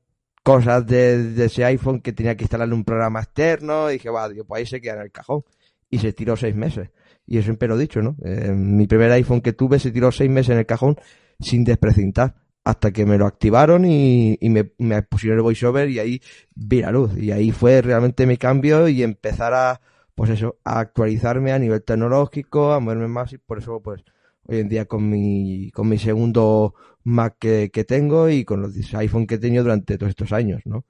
cosas de, ese iPhone que tenía que instalarle un programa externo y dije, va, digo, pues ahí se queda en el cajón. Y se tiró seis meses. Y eso siempre lo dicho, ¿no? Eh, mi primer iPhone que tuve se tiró seis meses en el cajón sin desprecintar. Hasta que me lo activaron y, y me, me, pusieron el voiceover y ahí vi la luz. Y ahí fue realmente mi cambio y empezar a, pues eso, a actualizarme a nivel tecnológico, a moverme más y por eso, pues, hoy en día con mi, con mi segundo Mac que, que tengo y con los iPhone que he tenido durante todos estos años, ¿no?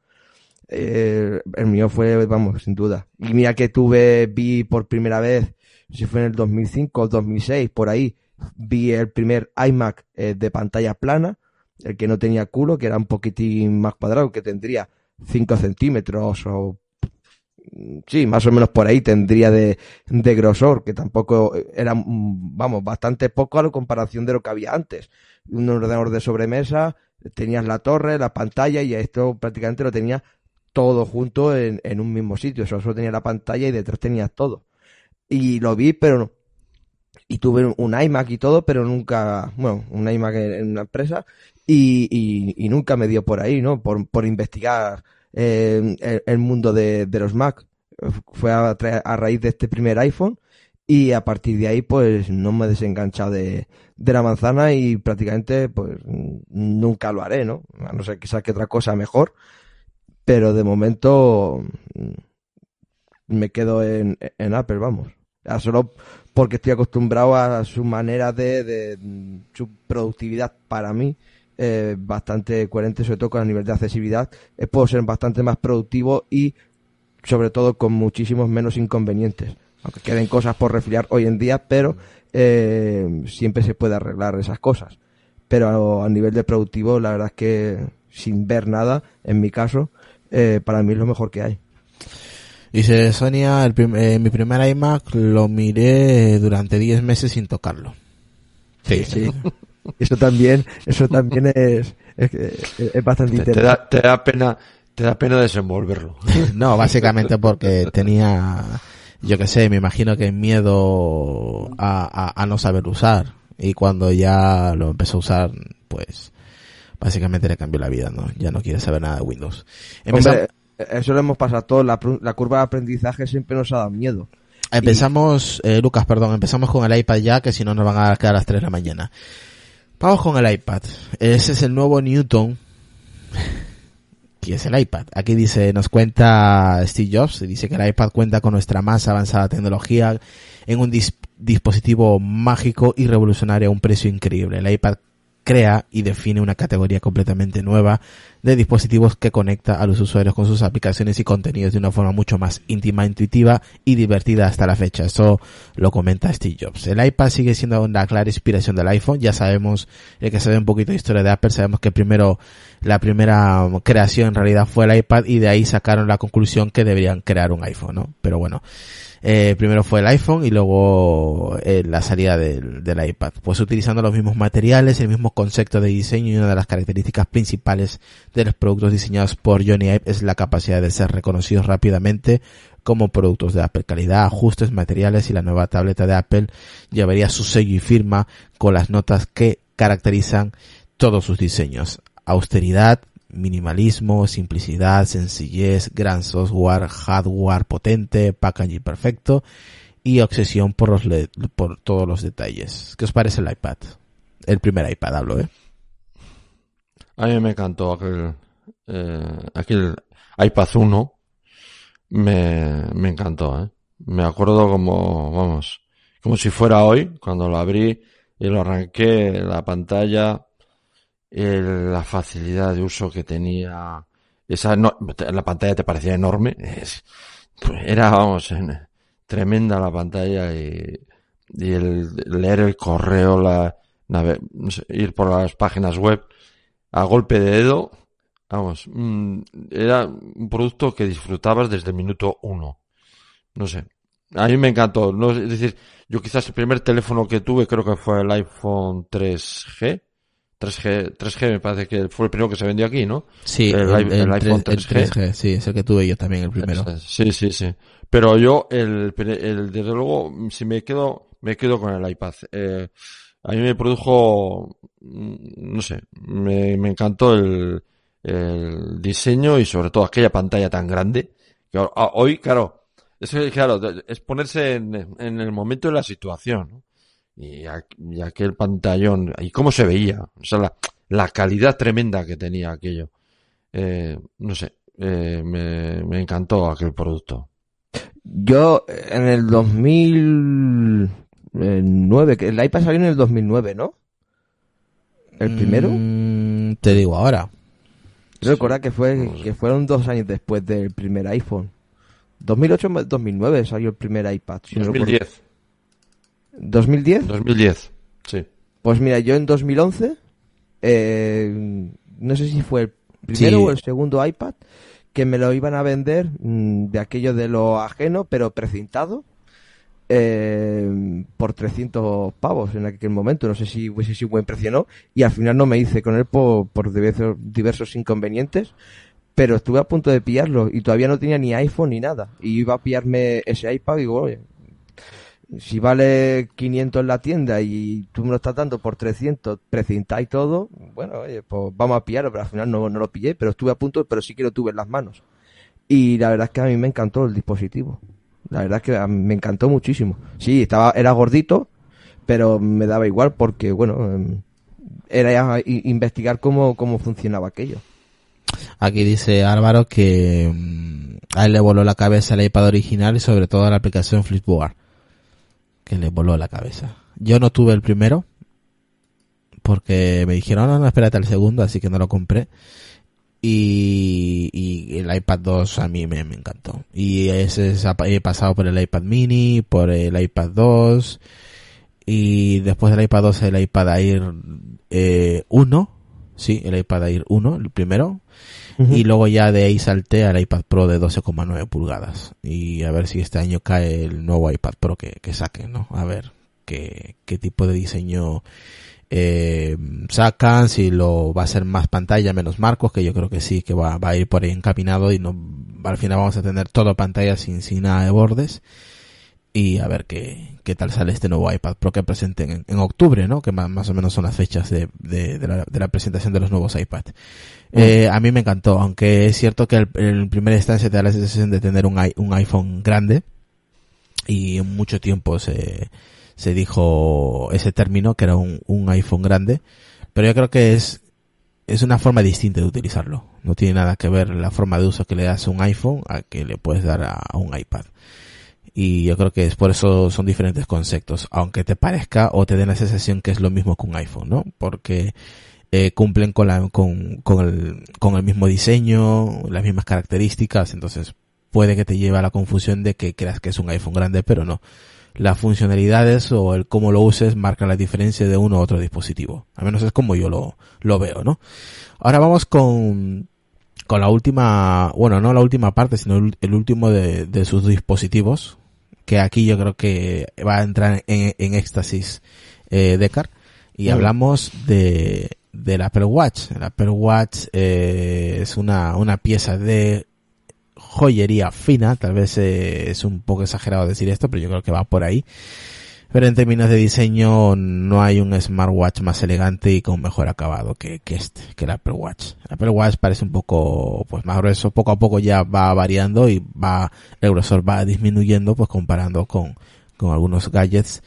Eh, el mío fue, vamos, sin duda. Y mira que tuve, vi por primera vez, si fue en el 2005 o 2006, por ahí, vi el primer iMac eh, de pantalla plana, el que no tenía culo, que era un poquitín más cuadrado, que tendría 5 centímetros o sí, más o menos por ahí tendría de, de grosor, que tampoco era, vamos, bastante poco a la comparación de lo que había antes. Un ordenador de sobremesa, tenías la torre, la pantalla y esto prácticamente lo tenía todo junto en, en un mismo sitio. Solo, solo tenía la pantalla y detrás tenías todo. Y lo vi, pero no. Y tuve un iMac y todo, pero nunca, bueno, un iMac en, en una empresa y, y, y, nunca me dio por ahí, ¿no? Por, por investigar eh, el, mundo de, los Mac. Fue a, a, raíz de este primer iPhone y a partir de ahí pues no me he desenganchado de, la manzana y prácticamente pues nunca lo haré, ¿no? A no ser que saque otra cosa mejor, pero de momento me quedo en, Apple, vamos. Solo porque estoy acostumbrado a su manera de, de su productividad para mí eh, bastante coherente, sobre todo con el nivel de accesibilidad. Eh, puedo ser bastante más productivo y, sobre todo, con muchísimos menos inconvenientes. Aunque queden cosas por refiliar hoy en día, pero eh, siempre se puede arreglar esas cosas. Pero a, a, nivel de productivo, la verdad es que sin ver nada, en mi caso, eh, para mí es lo mejor que hay. Dice Sonia, el prim eh, mi primer iMac lo miré durante 10 meses sin tocarlo. Sí, sí. Eso también, eso también es, es, es bastante te, interesante. Te da, te da, pena, te da pena desenvolverlo. *laughs* No, básicamente porque tenía, yo que sé, me imagino que miedo a, a, a, no saber usar. Y cuando ya lo empezó a usar, pues, básicamente le cambió la vida, ¿no? Ya no quiere saber nada de Windows. Empezó... Hombre, eso lo hemos pasado todos, la, la curva de aprendizaje siempre nos ha dado miedo. Empezamos, eh, Lucas, perdón, empezamos con el iPad ya, que si no nos van a quedar a las 3 de la mañana. Vamos con el iPad. Ese es el nuevo Newton. que es el iPad. Aquí dice, nos cuenta Steve Jobs, dice que el iPad cuenta con nuestra más avanzada tecnología en un dispositivo mágico y revolucionario a un precio increíble. El iPad crea y define una categoría completamente nueva de dispositivos que conecta a los usuarios con sus aplicaciones y contenidos de una forma mucho más íntima, intuitiva y divertida hasta la fecha. Eso lo comenta Steve Jobs. El iPad sigue siendo una clara inspiración del iPhone. Ya sabemos, el que sabe un poquito de historia de Apple, sabemos que primero, la primera creación en realidad fue el iPad y de ahí sacaron la conclusión que deberían crear un iPhone, ¿no? Pero bueno, eh, primero fue el iPhone y luego eh, la salida del, iPad. Pues utilizando los mismos materiales, el mismo concepto de diseño y una de las características principales de los productos diseñados por Johnny Ive es la capacidad de ser reconocidos rápidamente como productos de Apple. Calidad, ajustes, materiales y la nueva tableta de Apple llevaría su sello y firma con las notas que caracterizan todos sus diseños. Austeridad, minimalismo, simplicidad, sencillez, gran software, hardware potente, packaging perfecto y obsesión por los por todos los detalles. ¿Qué os parece el iPad? El primer iPad hablo, ¿eh? A mí me encantó aquel, eh, aquel iPad 1. Me, me encantó, ¿eh? Me acuerdo como, vamos, como si fuera hoy, cuando lo abrí y lo arranqué, la pantalla, el, la facilidad de uso que tenía. Esa no, la pantalla te parecía enorme. Era, vamos, tremenda la pantalla y, y el leer el correo, la, ir por las páginas web a golpe de dedo, vamos, mm, era un producto que disfrutabas desde el minuto uno. No sé. A mí me encantó. No, es decir, yo quizás el primer teléfono que tuve creo que fue el iPhone 3G 3G, 3G me parece que fue el primero que se vendió aquí, ¿no? Sí, el, iPhone 3G. Sí, es el que tuve yo también, el primero. Sí, sí, sí. Pero yo, el, el, desde luego, si me quedo, me quedo con el iPad. Eh, a mí me produjo, mm, no sé, me, me encantó el, el diseño y sobre todo aquella pantalla tan grande. Que hoy, claro, es, claro, es ponerse en, en el momento de la situación. ¿no? Y, aquel pantallón, y cómo se veía, o sea, la, calidad tremenda que tenía aquello. Eh, no sé, eh, me, me encantó aquel producto. Yo en el 2009, que el iPad salió en el 2009, ¿no? ¿El primero? Mm, te digo ahora. Recuerda que fue que fueron dos años después del primer iPhone. 2008-2009 salió el primer iPad. Si 2010. ¿2010? 2010, sí. Pues mira, yo en 2011, eh, no sé si fue el primero o el segundo iPad, que me lo iban a vender mm, de aquello de lo ajeno, pero precintado, eh, por 300 pavos en aquel momento. No sé si hubiese sido buen precio o no, y al final no me hice con él por, por diversos, diversos inconvenientes pero estuve a punto de pillarlo y todavía no tenía ni iPhone ni nada. Y iba a pillarme ese iPad y digo, oye, si vale 500 en la tienda y tú me lo estás dando por 300, precinta y todo, bueno, oye, pues vamos a pillarlo, pero al final no, lo pillé, pero estuve a punto, pero sí que lo tuve en las manos. Y la verdad es que a mí me encantó el dispositivo. La verdad es que me encantó muchísimo. Sí, estaba, era gordito, pero me daba igual porque, bueno, em, era investigar cómo, cómo funcionaba aquello. Aquí dice Álvaro que mm, a él le voló la cabeza el iPad original y sobre todo la aplicación Flipboard que le voló la cabeza. Yo no tuve el primero porque me dijeron, no, no, espérate el segundo, así que no lo compré. Y, el iPad 2 a mí me, encantó. Y ese he pasado por el iPad mini, por el iPad 2 y después del iPad 2 el iPad Air eh, 1, sí, el iPad Air 1, el primero. Y luego ya de ahí salté al iPad Pro de 12,9 pulgadas. Y a ver si este año cae el nuevo iPad Pro que, que ¿no? A ver qué, qué tipo de diseño eh, sacan, si lo va a ser más pantalla, menos marcos, que yo creo que sí, que va, va a ir por ahí encaminado y no, al final vamos a tener todo pantalla sin, sin nada de bordes y a ver qué, qué tal sale este nuevo iPad Pro que presenten en, octubre, ¿no? Que más, más, o menos son las fechas de, de, la, de la, presentación de los nuevos iPad. Eh, a mí me encantó, aunque es cierto que el, el primer instancia te da la sensación de tener un, un iPhone grande y mucho tiempo se, se dijo ese término que era un, un iPhone grande, pero yo creo que es es una forma distinta de utilizarlo. No tiene nada que ver la forma de uso que le das a un iPhone a que le puedes dar a, un iPad. Y yo creo que es por eso son diferentes conceptos, aunque te parezca o te den la sensación que es lo mismo que un iPhone, ¿no? Porque eh, cumplen con, el, con el mismo diseño, las mismas características, entonces puede que te lleve a la confusión de que creas que es un iPhone grande, pero no las funcionalidades o el cómo lo uses marcan la diferencia de uno u otro dispositivo. Al menos es como yo lo, lo veo, ¿no? Ahora vamos con, con la última, bueno, no la última parte, sino el, último de, de, sus dispositivos, que aquí yo creo que va a entrar en, en éxtasis eh, Decar, y hablamos de, del Apple Watch. El Apple Watch eh, es una, una pieza de joyería fina, tal vez eh, es un poco exagerado decir esto, pero yo creo que va por ahí. Pero en términos de diseño no hay un smartwatch más elegante y con mejor acabado que, que este, que el Apple Watch. El Apple Watch parece un poco pues más grueso, poco a poco ya va variando y va, el grosor va disminuyendo pues comparando con, con algunos gadgets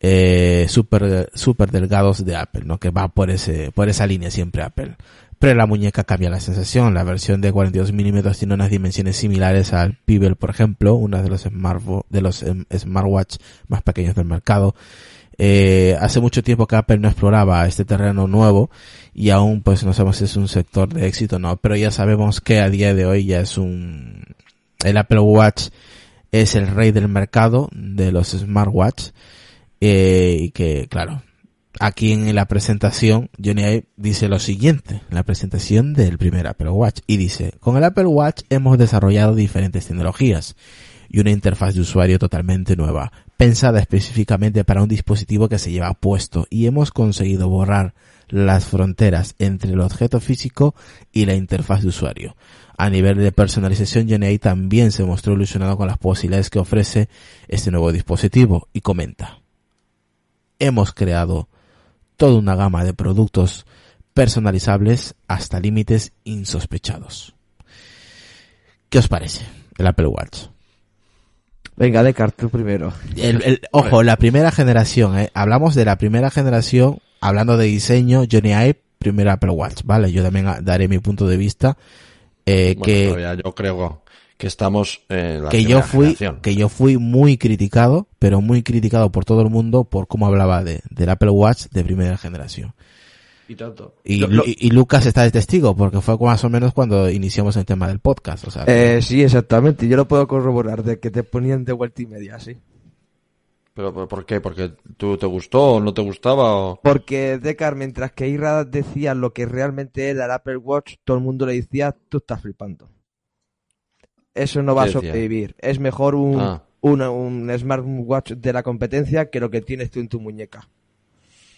eh, super, super delgados de Apple, ¿no? Que va por ese, por esa línea siempre Apple pero la muñeca cambia la sensación. La versión de 42 milímetros tiene unas dimensiones similares al Pebble, por ejemplo, uno de los, de los em, smartwatch más pequeños del mercado. Eh, hace mucho tiempo que Apple no exploraba este terreno nuevo y aún pues no sabemos si es un sector de éxito o no, pero ya sabemos que a día de hoy ya es un, el Apple Watch es el rey del mercado de los smartwatch eh, y que claro, aquí en la presentación, Johnny Ive dice lo siguiente, en la presentación del primer Apple Watch, y dice, con el Apple Watch hemos desarrollado diferentes tecnologías y una interfaz de usuario totalmente nueva, pensada específicamente para un dispositivo que se lleva puesto, y hemos conseguido borrar las fronteras entre el objeto físico y la interfaz de usuario. A nivel de personalización, Johnny también se mostró ilusionado con las posibilidades que ofrece este nuevo dispositivo y comenta. Hemos creado toda una gama de productos personalizables hasta límites insospechados. ¿Qué os parece el Apple Watch? Venga, Descartes primero. ojo, la primera generación, ¿eh? hablamos de la primera generación, hablando de diseño, Johnny Ive, primero Apple Watch, ¿vale? Yo también daré mi punto de vista. Eh, que yo creo que estamos en la que yo fui que yo fui muy criticado pero muy criticado por todo el mundo por cómo hablaba de del Apple Watch de primera generación. Y tanto. Y, Lucas está de testigo porque fue más o menos cuando iniciamos el tema del podcast o sea, eh, sí exactamente. Yo lo puedo corroborar de que te ponían de vuelta y media sí. ¿Pero por qué? ¿Porque tú te gustó o no te gustaba? O... Porque Decar, mientras que Ira decía lo que realmente era el Apple Watch, todo el mundo le decía, tú estás flipando eso no va a sobrevivir. Es mejor un, ah. un, smartwatch de la competencia que lo que tienes tú en tu muñeca.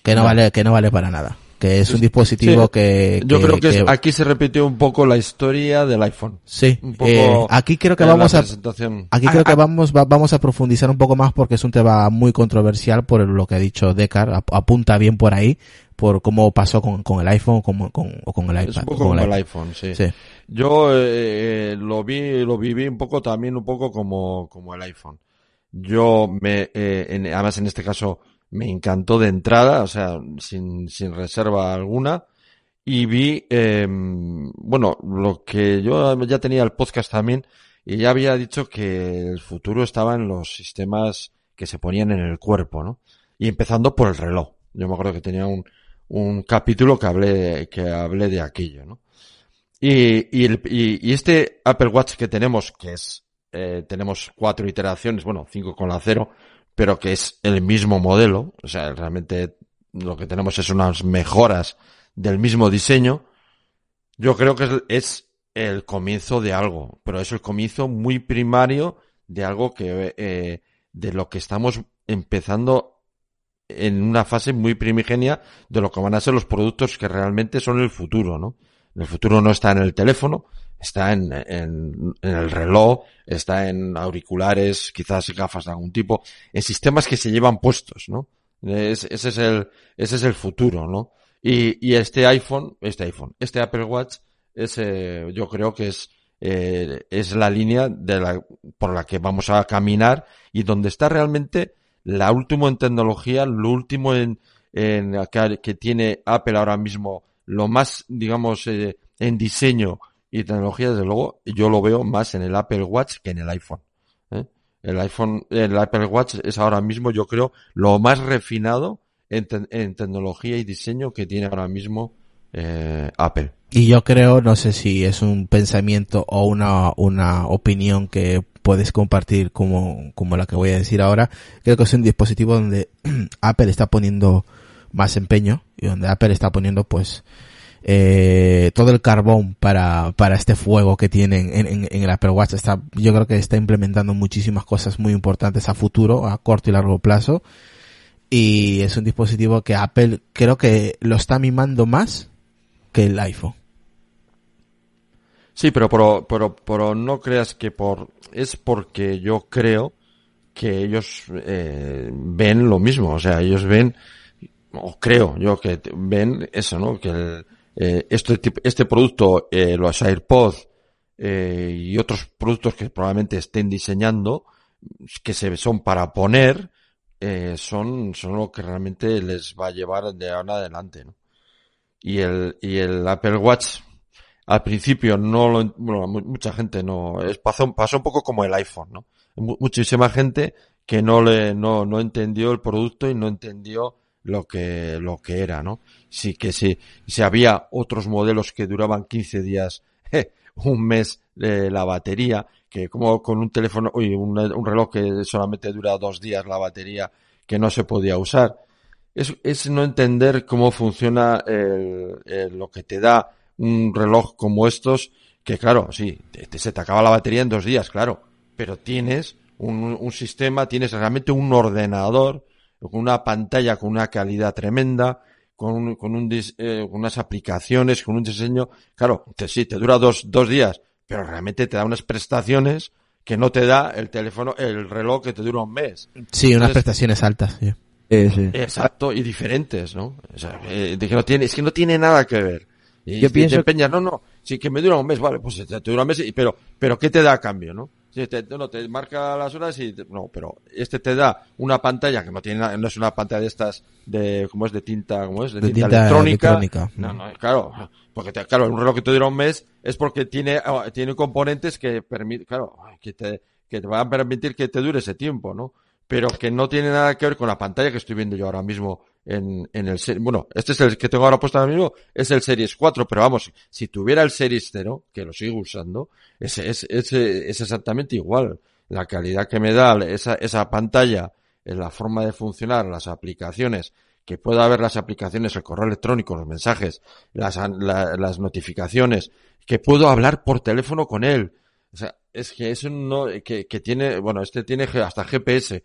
Que no, vale, que no vale para nada. Que es un dispositivo que, Yo creo que, aquí se repitió un poco la historia del iPhone. Sí. Eh, aquí creo que vamos a, aquí creo que vamos, vamos a profundizar un poco más porque es un tema muy controversial por lo que ha dicho Decar. Apunta bien por ahí por cómo pasó con, con el iPhone o con, con, o con el iPad. Es un poco como el iPhone, sí. Yo eh, lo vi, lo viví un poco también un poco como, como el iPhone. Yo me, eh, en, además en este caso me encantó de entrada, o sea, sin, sin reserva alguna. Y vi, eh, bueno, lo que yo ya tenía el podcast también y ya había dicho que el futuro estaba en los sistemas que se ponían en el cuerpo, ¿no? Y empezando por el reloj. Yo me acuerdo que tenía un, un capítulo que hablé, que hablé de aquello, ¿no? Y, y, el, y, este Apple Watch que tenemos, que es, eh, tenemos cuatro iteraciones, bueno, cinco con la cero, pero que es el mismo modelo, o sea, realmente lo que tenemos es unas mejoras del mismo diseño, yo creo que es, es el comienzo de algo, pero es el comienzo muy primario de algo que, eh, de lo que estamos empezando en una fase muy primigenia de lo que van a ser los productos que realmente son el futuro, ¿no? El futuro no está en el teléfono, está en, en, el reloj, está en auriculares, quizás gafas de algún tipo, en sistemas que se llevan puestos, ¿no? ese es el, ese es el futuro, ¿no? Y, este iPhone, este iPhone, este Apple Watch, ese, yo creo que es eh, es la línea de la, por la que vamos a caminar y donde está realmente la última en tecnología, lo último en, en que, tiene Apple ahora mismo, lo más, digamos, eh, en diseño y tecnología, desde luego, yo lo veo más en el Apple Watch que en el iPhone. ¿eh? El iPhone, el Apple Watch es ahora mismo, yo creo, lo más refinado en, en tecnología y diseño que tiene ahora mismo eh, Apple. Y yo creo, no sé si es un pensamiento o una, una opinión que puedes compartir como, como la que voy a decir ahora, creo que es un dispositivo donde *clears throat* Apple está poniendo más empeño y donde Apple está poniendo pues eh, todo el carbón para, para este fuego que tienen en, en, en, el Apple Watch. Está, yo creo que está implementando muchísimas cosas muy importantes a futuro, a corto y largo plazo. Y es un dispositivo que Apple creo que lo está mimando más que el iPhone. Sí, pero, pero, pero, no creas que por, es porque yo creo que ellos eh, ven lo mismo, o sea, ellos ven, o creo yo que ven eso, ¿no? Que el, eh, este, este producto, eh, los AirPods eh, y otros productos que probablemente estén diseñando, que se son para poner, eh, son, son lo que realmente les va a llevar de ahora adelante, ¿no? Y el, y el Apple Watch, al principio no lo, bueno, mucha gente no, es, pasó, pasó un poco como el iPhone, ¿no? Muchísima gente que no le, no, no entendió el producto y no entendió lo que, lo que era, ¿no? Sí que sí, si había otros modelos que duraban 15 días, *laughs* un mes de la batería, que como con un teléfono, uy, un, un reloj que solamente dura dos días la batería, que no se podía usar. Es, es no entender cómo funciona el, el, lo que te da un reloj como estos, que claro, sí, te, se te acaba la batería en dos días, claro, pero tienes un, un sistema, tienes realmente un ordenador con una pantalla con una calidad tremenda, con, un, con un, eh, unas aplicaciones, con un diseño, claro, te, sí, te dura dos, dos días, pero realmente te da unas prestaciones que no te da el teléfono, el reloj que te dura un mes. Sí, unas Entonces, prestaciones altas, sí. Eh, sí. Exacto, y diferentes, ¿no? O sea, eh, de que no tiene, es que no tiene nada que ver. Y Yo pienso te empeñas, no, no, sí que me dura un mes, vale, pues te, te dura un mes, pero, pero ¿qué te da a cambio, no? Sí, te, no, te marca las horas y te, no, pero este te da una pantalla que no tiene, no es una pantalla de estas de, ¿cómo es? De tinta, ¿cómo es? De, De tinta, tinta electrónica. electrónica. No, no, claro, porque te, claro, un reloj que te dura un mes es porque tiene, ah, tiene componentes que permiten, claro, que te, que te van a permitir que te dure ese tiempo, ¿no? Pero que no tiene nada que ver con la pantalla que estoy viendo yo ahora mismo en, en el, bueno, este es el que tengo ahora puesto ahora mismo, es el Series 4, pero vamos, si tuviera el Series 0, que lo sigo usando, es, es, es, es exactamente igual. La calidad que me da esa, esa pantalla, la forma de funcionar, las aplicaciones, que pueda ver las aplicaciones, el correo electrónico, los mensajes, las, la- las notificaciones, que puedo hablar por teléfono con él. O sea, es que eso no, que, que tiene, bueno, este tiene hasta GPS.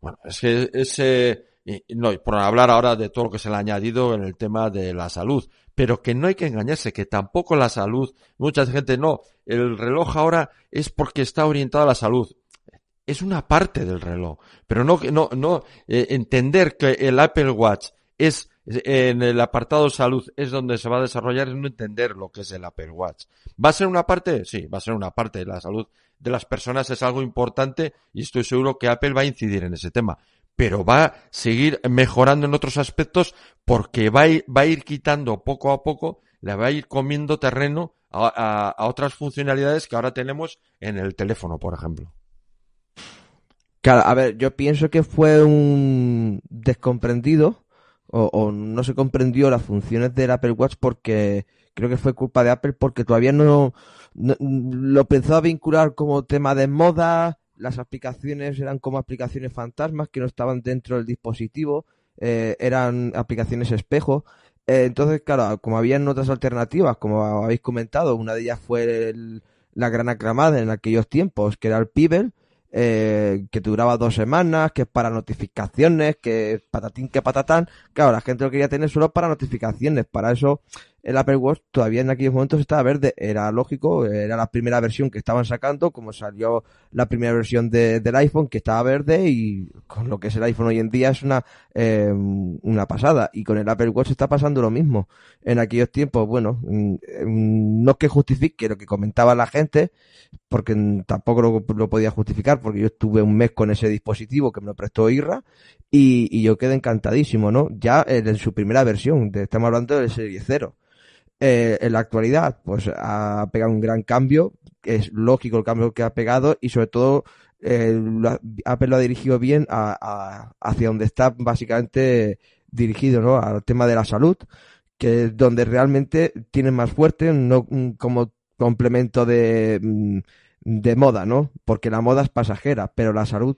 Bueno, es que ese, no, y por hablar ahora de todo lo que se le ha añadido en el tema de la salud, pero que no hay que engañarse, que tampoco la salud, mucha gente no, el reloj ahora es porque está orientado a la salud. Es una parte del reloj, pero no, no, no, eh, entender que el Apple Watch es, en el apartado salud es donde se va a desarrollar, es no entender lo que es el Apple Watch. ¿Va a ser una parte? Sí, va a ser una parte. La salud de las personas es algo importante y estoy seguro que Apple va a incidir en ese tema. Pero va a seguir mejorando en otros aspectos porque va a ir, va a ir quitando poco a poco, le va a ir comiendo terreno a, a otras funcionalidades que ahora tenemos en el teléfono, por ejemplo. Claro, a ver, yo pienso que fue un descomprendido o, o no se comprendió las funciones del Apple Watch porque creo que fue culpa de Apple porque todavía no, lo pensaba vincular como tema de moda, las aplicaciones eran como aplicaciones fantasmas que no estaban dentro del dispositivo, eh, eran aplicaciones espejo. Eh, entonces, claro, como habían otras alternativas, como habéis comentado, una de ellas fue la gran aclamada en aquellos tiempos, que era el Pebble, eh, que duraba dos semanas, que es para notificaciones, que patatín que patatán. Claro, la gente lo quería tener solo para notificaciones, para eso el Apple Watch todavía en aquellos momentos estaba verde. Era lógico, era la primera versión que estaban sacando, como salió la primera versión de, del iPhone que estaba verde y con lo que es el iPhone hoy en día es una, eh, una pasada. Y con el Apple Watch está pasando lo mismo. En aquellos tiempos, bueno, mm, mm, no es que justifique lo que comentaba la gente, porque tampoco lo, podía justificar, porque yo estuve un mes con ese dispositivo que me lo prestó Irra y, yo quedé encantadísimo, ¿no? Ya en su primera versión, estamos hablando del Serie 0. Eh, en la actualidad, pues ha pegado un gran cambio, es lógico el cambio que ha pegado y sobre todo eh, Apple lo ha dirigido bien a, a, hacia donde está básicamente dirigido, ¿no? Al tema de la salud, que es donde realmente tiene más fuerte, no como complemento de, mm, de moda, ¿no? Porque la moda es pasajera, pero la salud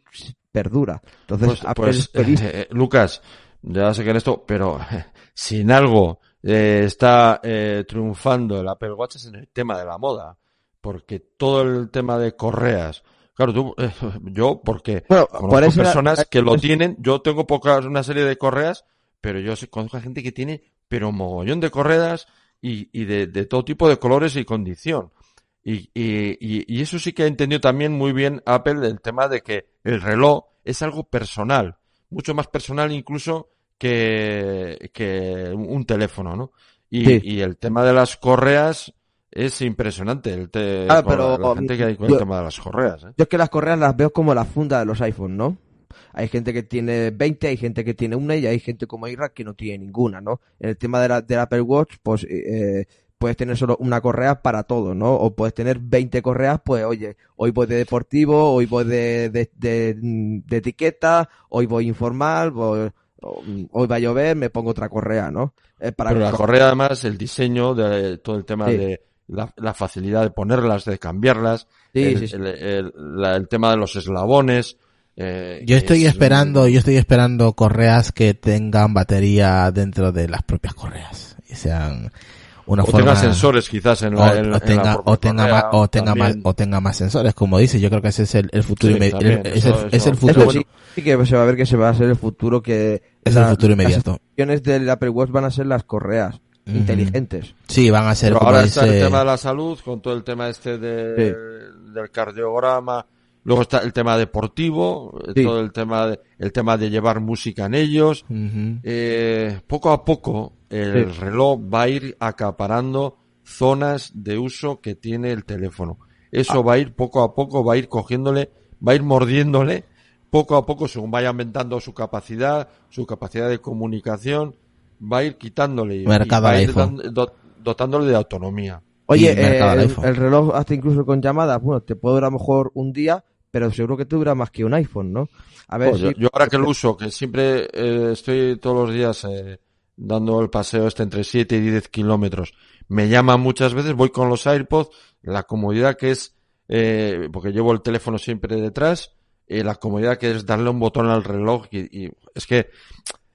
perdura. Entonces, pues, pues *laughs* eh, Lucas, ya sé que en esto, pero *laughs* sin algo eh, está eh, triunfando el Apple Watch es en el tema de la moda, porque todo el tema de correas, claro, tú, eh, *laughs* yo, porque bueno, conozco personas que lo tienen, yo tengo pocas, una serie de correas, pero yo conozco a gente que tiene, pero mogollón de correas y, y de, de, todo tipo de colores y condición. Y, y, y, eso sí que ha entendido también muy bien Apple el tema de que el reloj es algo personal, mucho más personal incluso que, que un teléfono, ¿no? Y, sí. y, el tema de las correas es impresionante. El te, ah, pero, la gente que hay con yo, el tema de las correas. ¿eh? Yo es que las correas las veo como la funda de los iPhones, ¿no? Hay gente que tiene 20, hay gente que tiene una y hay gente como Ira que no tiene ninguna, ¿no? En el tema de la, del Apple Watch, pues eh, puedes tener solo una correa para todo, ¿no? O puedes tener 20 correas, pues oye, hoy voy de deportivo, hoy voy de, de, de, de etiqueta, hoy voy informal, voy hoy va a llover, me pongo otra correa, ¿no? Eh, para Pero la correa además, el diseño de todo el tema sí. de la, la, facilidad de ponerlas, de cambiarlas, sí, el, sí, el, el, la, el, tema de los eslabones. Eh, yo estoy esperando, un... yo estoy esperando correas que tengan batería dentro de las propias correas y sean una o forma tenga sensores quizás en la, o, en, o tenga, en la o tenga más o tenga más también. o tenga más sensores como dice yo creo que ese es el, el futuro Sí, también, el- es, eso- el, es eso- el futuro Eso sí, sí que se va a ver que se va a ser el futuro que es la- el futuro las inmediato opciones del Apple Watch van a ser las correas inteligentes. sí van a ser Pero como ahora está el dice tema de la salud, con todo el tema este de, Sí. del cardiograma. Luego está el tema deportivo, eh, Sí. todo el tema de, el tema de llevar música en ellos. Eh, poco a poco el Sí. reloj va a ir acaparando zonas de uso que tiene el teléfono. Eso va a ir poco a poco, va a ir cogiéndole, va a ir mordiéndole poco a poco según vaya aumentando su capacidad, su capacidad de comunicación, va a ir quitándole y, Mercado y va a ir iPhone. dan- do- dotándole de autonomía. Oye, eh, el reloj hasta incluso con llamadas, bueno, te puede durar a lo mejor un día, pero seguro que te dura más que un iPhone, ¿no? A ver, Pues yo, si- yo ahora que lo uso, que siempre eh, estoy todos los días eh, dando el paseo este entre 7 y 10 kilómetros, me llama muchas veces, voy con los AirPods, la comodidad que es, eh, porque llevo el teléfono siempre detrás, la comodidad que es darle un botón al reloj y, y es que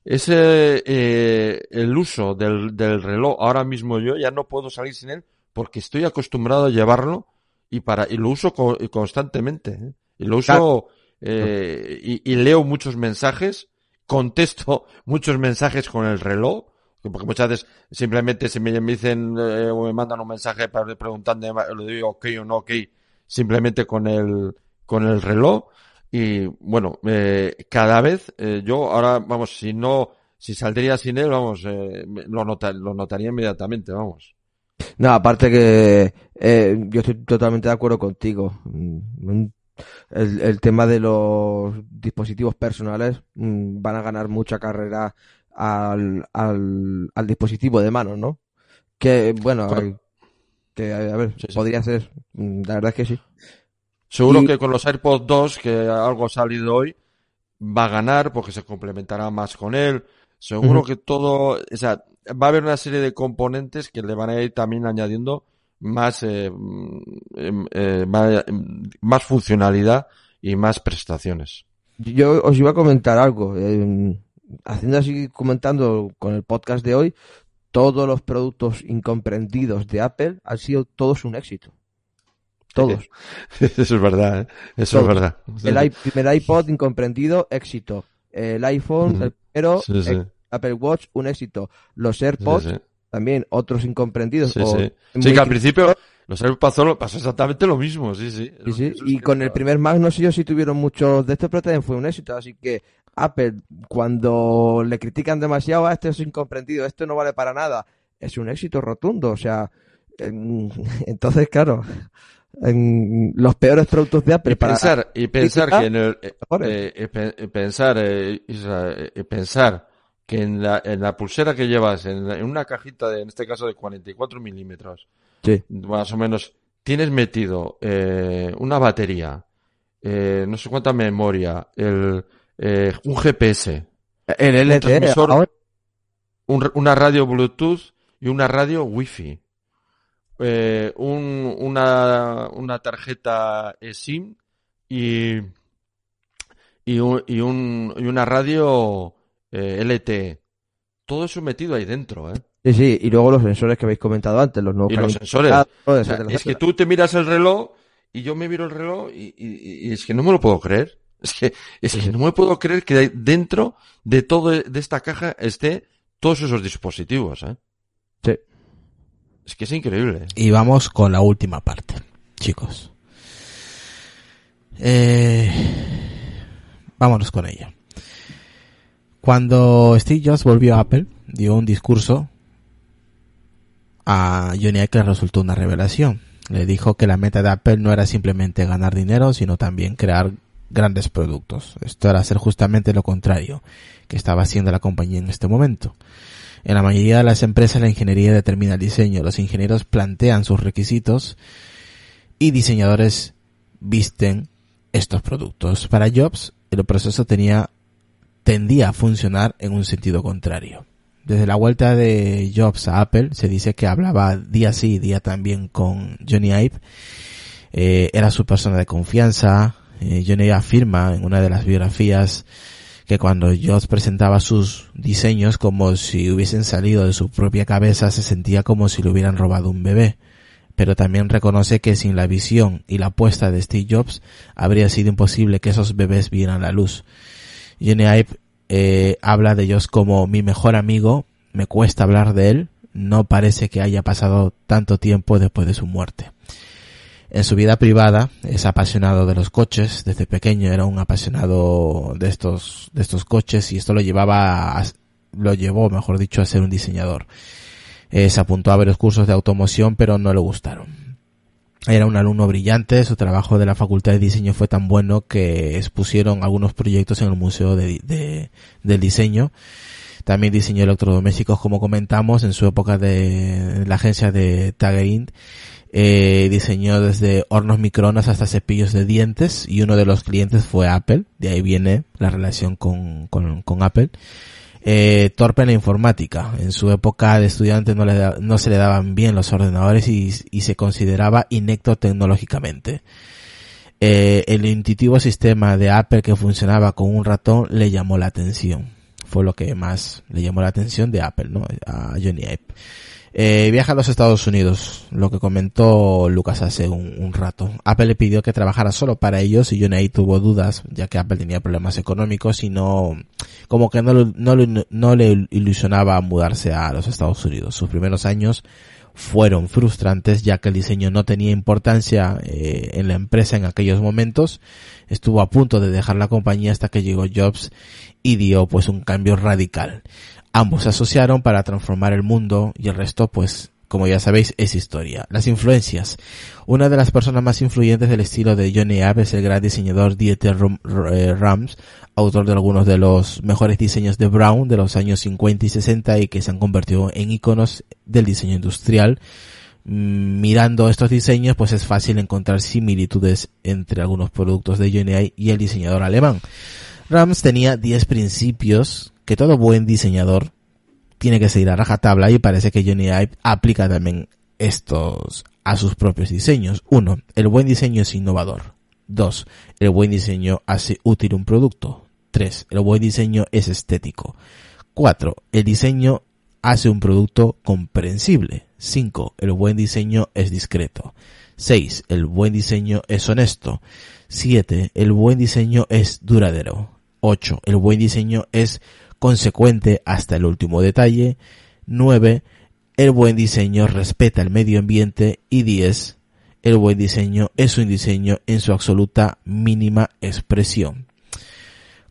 ese eh, el uso del, del reloj ahora mismo yo ya no puedo salir sin él porque estoy acostumbrado a llevarlo y para y lo uso co- constantemente ¿eh? Lo uso eh, y, y leo muchos mensajes contesto *laughs* muchos mensajes con el reloj porque muchas veces simplemente si me, dicen eh, o me mandan un mensaje para preguntando le digo ok o no ok simplemente con el con el reloj. Y bueno eh, cada vez eh, yo ahora vamos si no si saldría sin él vamos eh, lo, nota- lo notaría inmediatamente vamos. No, aparte que eh, yo estoy totalmente de acuerdo contigo. Mm, El, el tema de los dispositivos personales mm, van a ganar mucha carrera al, al, al dispositivo de mano, ¿no? Que, bueno, hay- que, a ver, Sí, sí. podría ser, mm, la verdad es que sí. Seguro Y- que con los AirPods 2, que algo ha salido hoy, va a ganar porque se complementará más con él. Seguro que todo, o sea, va a haber una serie de componentes que le van a ir también añadiendo más, eh, em, eh, más, em, más funcionalidad y más prestaciones. Yo os iba a comentar algo. eh, haciendo así, comentando con el podcast de hoy, todos los productos incomprendidos de Apple han sido todos un éxito. Todos. *laughs* Eso es verdad, ¿eh? Eso Todos. es verdad. El primer iPod incomprendido, éxito. El iPhone, el primero, Sí, sí. Apple Watch, un éxito. Los AirPods, sí. También otros incomprendidos. Sí, o sí. Sí, que al principio los Air pasó, pasó exactamente lo mismo, sí, sí. Sí, sí, Y con el primer Mac no sé yo si tuvieron muchos de estos, pero también fue un éxito. Así que Apple, cuando le critican demasiado a este es incomprendido, esto no vale para nada, es un éxito rotundo. O sea, en- *laughs* entonces, claro, en los peores productos de Apple Y para pensar, y pensar que en el, eh, eh, eh, pe- pensar, eh, eh, pensar que en la, en la pulsera que llevas, en, la- en una cajita de, en este caso de 44 milímetros, Sí. más o menos, tienes metido eh, una batería, eh, no sé cuánta memoria, el, eh, un GPS, el LTE transmisor- ahora, un- una radio Bluetooth y una radio Wi-Fi. Eh, un- una, una tarjeta SIM y, y, un, y, un- y una radio eh, LTE. Todo eso metido ahí dentro, ¿eh? sí, sí, y luego los sensores que habéis comentado antes, los nuevos Y los sensores. O etcétera, sea, es que etcétera. tú te miras el reloj y yo me miro el reloj y, y- y es que no me lo puedo creer. *laughs* Es que, es que no me puedo creer que dentro de todo de esta caja esté todos esos dispositivos, ¿eh? Sí. Es que es increíble. Y vamos con la última parte, chicos. Eh, vámonos con ella. Cuando Steve Jobs volvió a Apple, dio un discurso a Johnny Ive que resultó una revelación. Le dijo que la meta de Apple no era simplemente ganar dinero, sino también crear grandes productos. Esto era hacer justamente lo contrario que estaba haciendo la compañía en este momento. En la mayoría de las empresas la ingeniería determina el diseño. Los ingenieros plantean sus requisitos y diseñadores visten estos productos. Para Jobs, el proceso tenía, tendía a funcionar en un sentido contrario. Desde la vuelta de Jobs a Apple, se dice que hablaba día sí día también con Johnny Ive. Eh, era su persona de confianza. Eh, Johnny afirma en una de las biografías que cuando Jobs presentaba sus diseños como si hubiesen salido de su propia cabeza, se sentía como si le hubieran robado un bebé. Pero también reconoce que sin la visión y la apuesta de Steve Jobs habría sido imposible que esos bebés vieran la luz. Johnny Ive eh, habla de ellos como mi mejor amigo, me cuesta hablar de él, no parece que haya pasado tanto tiempo después de su muerte. En su vida privada es apasionado de los coches, desde pequeño era un apasionado de estos, de estos coches y esto lo llevaba, a, lo llevó, mejor dicho, a ser un diseñador. Eh, se apuntó a varios cursos de automoción pero no le gustaron. Era un alumno brillante, su trabajo de la facultad de diseño fue tan bueno que expusieron algunos proyectos en el Museo de, de, del Diseño. También diseñó electrodomésticos, como comentamos, en su época de la agencia de Tagain. Eh, diseñó desde hornos microondas hasta cepillos de dientes y uno de los clientes fue Apple. De ahí viene la relación con, con, con Apple. Eh, torpe en la informática. En su época de estudiante no, le no se le daban bien los ordenadores y, y se consideraba inecto tecnológicamente. Eh, el intuitivo sistema de Apple que funcionaba con un ratón le llamó la atención. Fue lo que más le llamó la atención de Apple, ¿no? A Johnny Ive. Eh, viaja a los Estados Unidos, lo que comentó Lucas hace un, un, rato. Apple le pidió que trabajara solo para ellos y Johnny tuvo dudas, ya que Apple tenía problemas económicos y no, como que no, no, no le ilusionaba mudarse a los Estados Unidos. Sus primeros años fueron frustrantes, ya que el diseño no tenía importancia eh, en la empresa en aquellos momentos. Estuvo a punto de dejar la compañía hasta que llegó Jobs y dio pues un cambio radical. Ambos se asociaron para transformar el mundo y el resto, pues, como ya sabéis, es historia. Las influencias. Una de las personas más influyentes del estilo de Johnny Ive es el gran diseñador Dieter Rams, autor de algunos de los mejores diseños de Brown de los años 50 y 60 y que se han convertido en iconos del diseño industrial. Mirando estos diseños, pues es fácil encontrar similitudes entre algunos productos de Johnny y el diseñador alemán. Rams tenía 10 principios que todo buen diseñador tiene que seguir a rajatabla y parece que Johnny Ive aplica también estos a sus propios diseños. Uno, el buen diseño es innovador. Dos, el buen diseño hace útil un producto. Tres, el buen diseño es estético. Cuatro, el diseño hace un producto comprensible. Cinco, el buen diseño es discreto. Seis, el buen diseño es honesto. Siete, el buen diseño es duradero. 8. El buen diseño es consecuente hasta el último detalle. 9. el buen diseño respeta el medio ambiente y 10. El buen diseño es un diseño en su absoluta mínima expresión.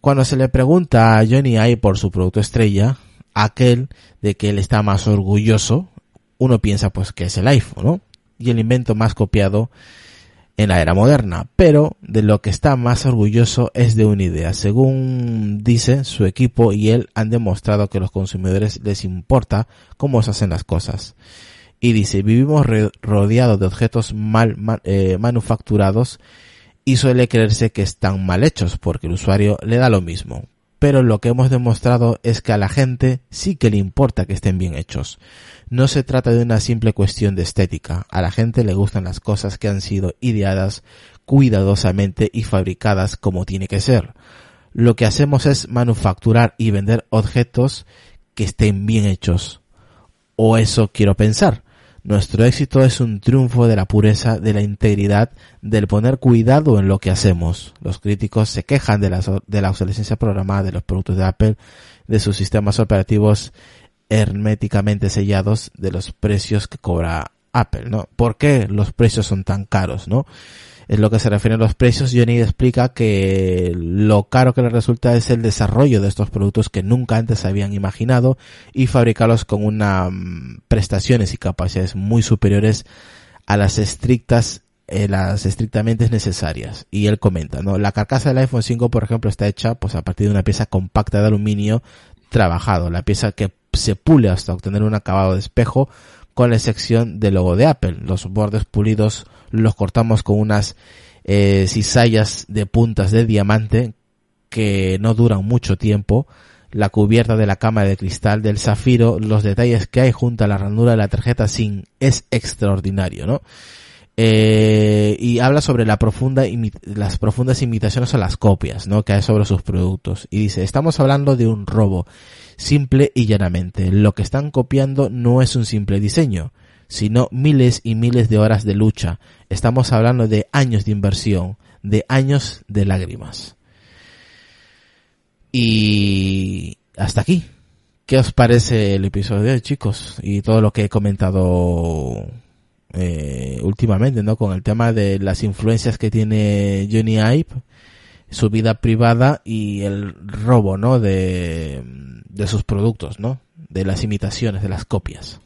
Cuando se le pregunta a Johnny Ive por su producto estrella, aquel de que él está más orgulloso, uno piensa pues que es el iPhone, ¿no? Y el invento más copiado en la era moderna, pero de lo que está más orgulloso es de una idea. Según dice, su equipo y él han demostrado que a los consumidores les importa cómo se hacen las cosas. Y dice, vivimos rodeados de objetos mal eh, manufacturados y suele creerse que están mal hechos porque el usuario le da lo mismo. Pero lo que hemos demostrado es que a la gente sí que le importa que estén bien hechos. No se trata de una simple cuestión de estética. A la gente le gustan las cosas que han sido ideadas cuidadosamente y fabricadas como tiene que ser. Lo que hacemos es manufacturar y vender objetos que estén bien hechos. O eso quiero pensar. Nuestro éxito es un triunfo de la pureza, de la integridad, del poner cuidado en lo que hacemos. Los críticos se quejan de la, de la obsolescencia programada de los productos de Apple, de sus sistemas operativos herméticamente sellados de los precios que cobra Apple, ¿no? ¿Por qué los precios son tan caros, no? Es lo que se refiere a los precios. Johnny explica que lo caro que le resulta es el desarrollo de estos productos que nunca antes habían imaginado y fabricarlos con unas mm, prestaciones y capacidades muy superiores a las estrictas eh, las estrictamente necesarias. Y él comenta, ¿no? La carcasa del iPhone 5, por ejemplo, está hecha pues a partir de una pieza compacta de aluminio trabajado, la pieza que se pule hasta obtener un acabado de espejo con la sección del logo de Apple. Los bordes pulidos los cortamos con unas eh, de puntas de diamante que no duran mucho tiempo. La cubierta de la cámara de cristal del zafiro, los detalles que hay junto a la ranura de la tarjeta SIM es extraordinario, ¿no? Eh, y habla sobre la profunda las profundas imitaciones a las copias, ¿no? Que hay sobre sus productos. Y dice, estamos hablando de un robo simple y llanamente. Lo que están copiando no es un simple diseño, sino miles y miles de horas de lucha. Estamos hablando de años de inversión, de años de lágrimas. Y hasta aquí. ¿Qué os parece el episodio de hoy, chicos? Y todo lo que he comentado eh, últimamente, ¿no? Con el tema de las influencias que tiene Johnny Ive, su vida privada y el robo, ¿no? De, de sus productos, ¿no? De las imitaciones, de las copias.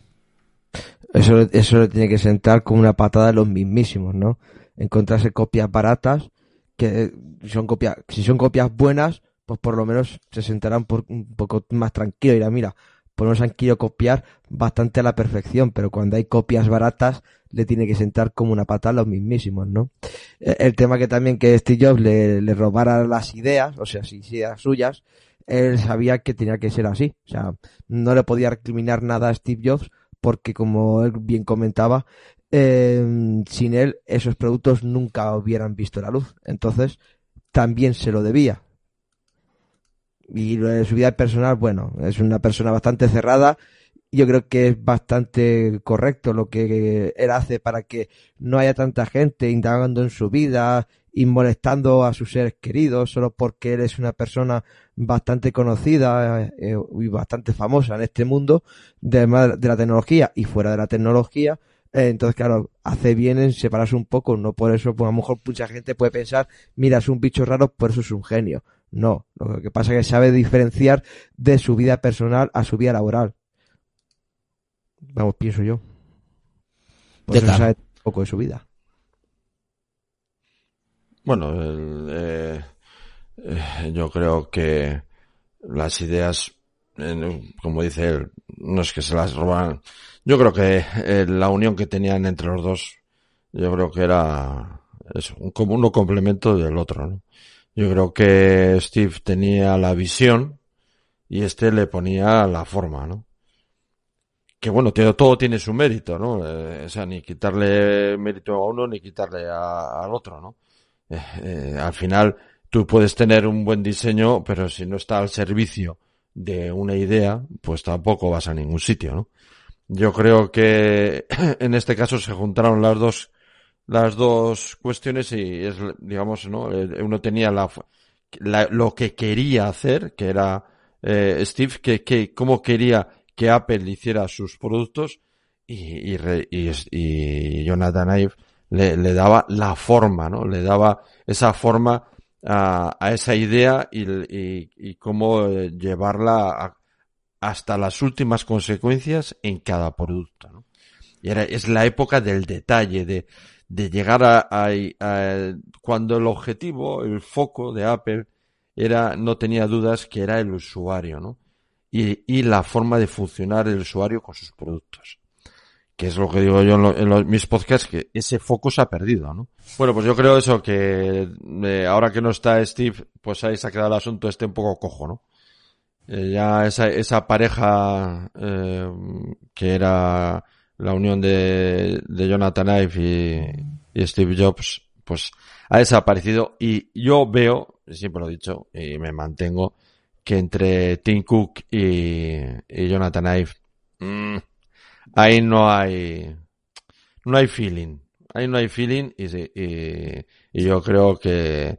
Eso, eso le tiene que sentar con una patada de los mismísimos, ¿no? Encontrarse copias baratas, que son copias, si son copias buenas, pues por lo menos se sentarán por un poco más tranquilo y dirán, mira, pues nos han querido copiar bastante a la perfección, pero cuando hay copias baratas le tiene que sentar como una patada a los mismísimos, ¿no? E, el tema que también que Steve Jobs le, le robara las ideas, o sea, si ideas suyas, él sabía que tenía que ser así. O sea, no le podía recriminar nada a Steve Jobs porque, como él bien comentaba, eh, sin él esos productos nunca hubieran visto la luz. Entonces, también se lo debía. Y lo de su vida personal, bueno, es una persona bastante cerrada. Yo creo que es bastante correcto lo que él hace para que no haya tanta gente indagando en su vida y molestando a sus seres queridos solo porque él es una persona bastante conocida eh, y bastante famosa en este mundo de, de la tecnología y fuera de la tecnología. Eh, entonces, claro, hace bien en separarse un poco, no por eso, pues a lo mejor mucha gente puede pensar, mira, es un bicho raro, por eso es un genio. No, lo que pasa es que sabe diferenciar de su vida personal a su vida laboral. Vamos, pienso yo. Por eso sabe poco de su vida. Bueno, eh, eh, yo creo que las ideas, como dice él, no es que se las roban. Yo creo que eh, la unión que tenían entre los dos, yo creo que era eso, un, como uno complemento del otro. ¿no? Yo creo que Steve tenía la visión y este le ponía la forma, ¿no? Que bueno, todo tiene su mérito, ¿no? o sea, ni quitarle mérito a uno ni quitarle al otro, ¿no? Eh, eh, al final tú puedes tener un buen diseño, pero si no está al servicio de una idea, pues tampoco vas a ningún sitio, ¿no? Yo creo que *clears throat* en este caso se juntaron las dos las dos cuestiones y es digamos no eh, uno tenía la, lo que quería hacer que era Steve que que cómo quería que Apple hiciera sus productos y, y, y, Jonathan Ive le, le, daba la forma, ¿no? Le daba esa forma a, a esa idea y, y, cómo eh, llevarla a, hasta las últimas consecuencias en cada producto, ¿no? Y era, es la época del detalle, de, de llegar a, a, a, cuando el objetivo, el foco de Apple era, no tenía dudas que era el usuario, ¿no? Y, y la forma de funcionar el usuario con sus productos que es lo que digo yo en, lo, en los, mis podcasts, que ese foco se ha perdido, ¿no? Bueno, pues yo creo eso, que eh, ahora que no está Steve, pues ahí se ha quedado el asunto este un poco cojo, ¿no? Eh, ya esa, esa pareja eh, que era la unión de, de Jonathan Ive y, Steve Jobs, pues ha desaparecido y yo veo, siempre lo he dicho y me mantengo, que entre Tim Cook y, y Jonathan Ive, mmm, ahí no hay, no hay feeling. Ahí no hay feeling y, y, y yo creo que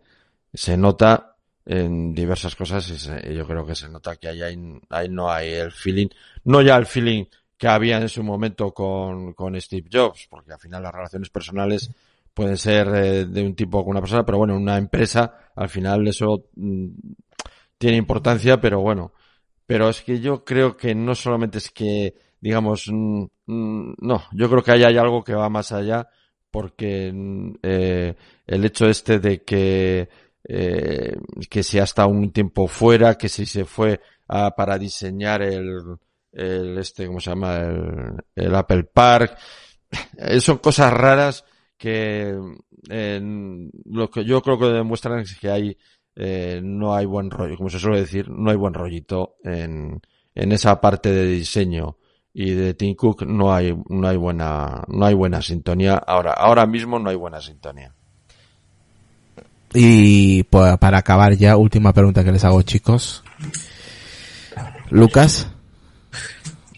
se nota en diversas cosas y se, yo creo que se nota que ahí, ahí no hay el feeling, no ya el feeling que había en su momento con, con Steve Jobs, porque al final las relaciones personales pueden ser eh, de un tipo con una persona, pero bueno, en una empresa al final eso mm, tiene importancia, pero bueno, pero es que yo creo que no solamente es que digamos, mm, mm, no, yo creo que ahí hay algo que va más allá porque mm, eh, el hecho este de que eh, que si ha estado un tiempo fuera, que si se fue a, para diseñar el, el este, ¿cómo se llama? El, el Apple Park. Eh, son cosas raras que eh, lo que yo creo que demuestran es que hay eh, no hay buen rollo, como se suele decir, no hay buen rollito en, en esa parte de diseño y de Tim Cook no hay, no hay buena, no hay buena sintonía. Ahora, ahora mismo no hay buena sintonía. Y pues, para acabar ya, última pregunta que les hago chicos. Lucas.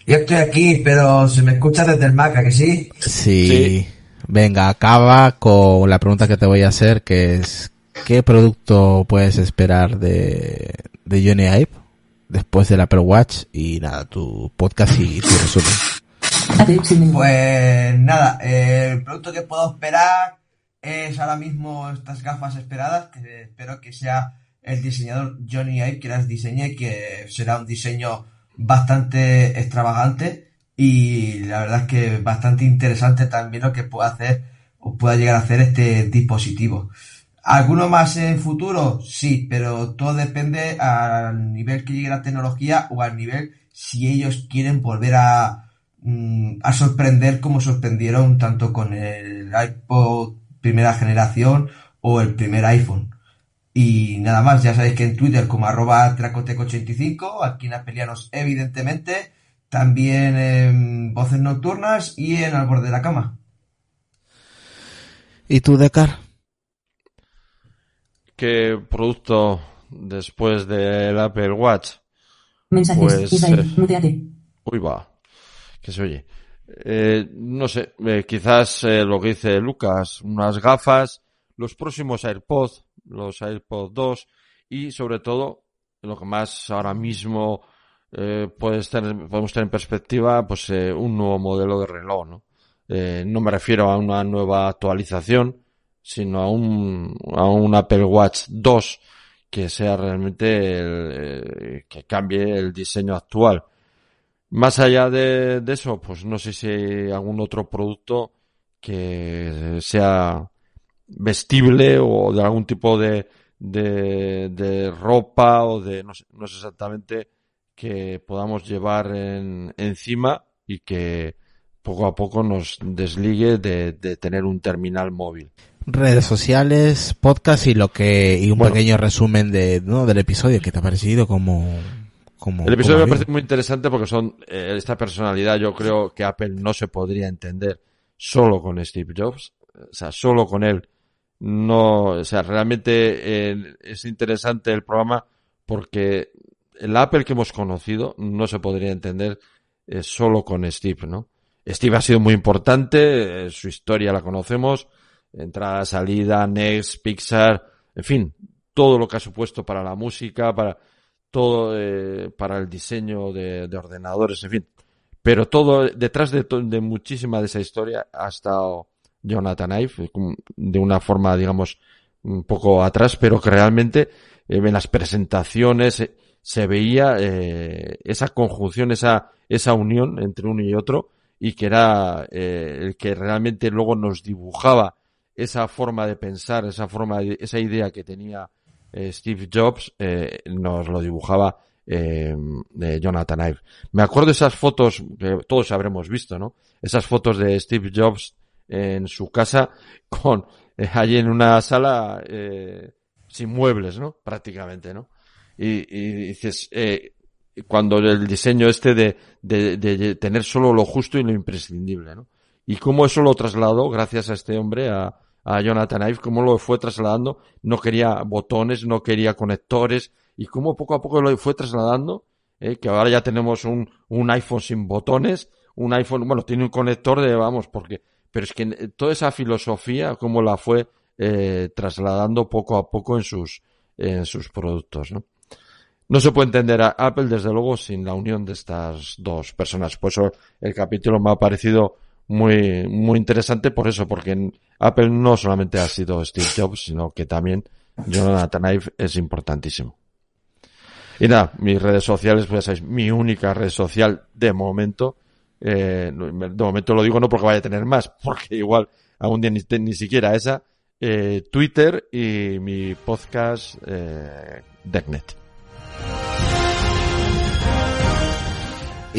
Yo estoy aquí, pero se me escucha desde el Mac, que sí? sí? Sí. Venga, acaba con la pregunta que te voy a hacer, que es, ¿qué producto puedes esperar de, de Johnny Ive? Después del Apple Watch y nada, tu podcast y tu resumen. Pues nada, el producto que puedo esperar es ahora mismo estas gafas esperadas, que espero que sea el diseñador Johnny Ive que las diseñe, que será un diseño bastante extravagante y la verdad es que bastante interesante también lo que pueda hacer o pueda llegar a hacer este dispositivo. ¿Alguno más en futuro? Sí, pero todo depende al nivel que llegue la tecnología o al nivel si ellos quieren volver a, mm, a sorprender como sorprendieron tanto con el iPod primera generación o el primer iPhone. Y nada más, ya sabéis que en Twitter como arroba tracotec85, aquí en Apelianos evidentemente, también en Voces Nocturnas y en Al Borde de la Cama. ¿Y tú, Decar? ¿Qué producto después del Apple Watch? Mensajes, pues, eh, Uy, va. Que se oye. Eh, no sé, eh, quizás eh, lo que dice Lucas, unas gafas, los próximos AirPods, los AirPods 2 y sobre todo lo que más ahora mismo puedes tener, podemos tener en perspectiva, pues un nuevo modelo de reloj, ¿no? no me refiero a una nueva actualización, sino a un, a un Apple Watch 2 que sea realmente el, eh, que cambie el diseño actual. Más allá de, de, eso, pues no sé si hay algún otro producto que sea vestible o de algún tipo de, de, de ropa o de, no sé, no exactamente, que podamos llevar en, encima y que poco a poco nos desligue de, de tener un terminal móvil redes sociales, podcast y lo que y un bueno, pequeño resumen de ¿no? del episodio que te ha parecido como como el episodio como me parece muy interesante porque son eh, esta personalidad yo creo que Apple no se podría entender solo con Steve Jobs o sea solo con él. No o sea realmente eh, es interesante el programa porque el Apple que hemos conocido no se podría entender eh, solo con Steve no Steve ha sido muy importante su historia la conocemos entrada, salida, Next, Pixar, en fin, todo lo que ha supuesto para la música, para todo, eh, para el diseño de, de, ordenadores, en fin. Pero todo, detrás de, de muchísima de esa historia ha estado Jonathan Ive, de una forma, digamos, un poco atrás, pero que realmente eh, en las presentaciones eh, se veía eh, esa conjunción, esa, esa unión entre uno y otro, y que era el que realmente luego nos dibujaba esa forma de pensar, esa forma, esa idea que tenía Steve Jobs, nos lo dibujaba eh, de Jonathan Ive. Me acuerdo de esas fotos que todos habremos visto, ¿no? Esas fotos de Steve Jobs en su casa con eh, allí en una sala eh, sin muebles, ¿no? Prácticamente, ¿no? Y, y dices, eh, cuando el diseño este de, de, de, tener solo lo justo y lo imprescindible, ¿no? Y cómo eso lo trasladó, gracias a este hombre, a, a Jonathan Ive, cómo lo fue trasladando, no quería botones, no quería conectores, y cómo poco a poco lo fue trasladando, eh, que ahora ya tenemos un, un iPhone sin botones, un iPhone, bueno, tiene un conector de, vamos, porque, pero es que toda esa filosofía, cómo la fue eh, trasladando poco a poco en sus, en sus productos, ¿no? No se puede entender a Apple, desde luego, sin la unión de estas dos personas. Por eso el capítulo me ha parecido muy, muy interesante por eso, porque en Apple no solamente ha sido Steve Jobs, sino que también Jonathan Ive es importantísimo. Y nada, mis redes sociales, pues ya sabéis, mi única red social de momento. Eh, de momento lo digo no porque vaya a tener más, *laughs* porque igual algún día ni, ni siquiera esa. Eh, Twitter y mi podcast eh, Decknet.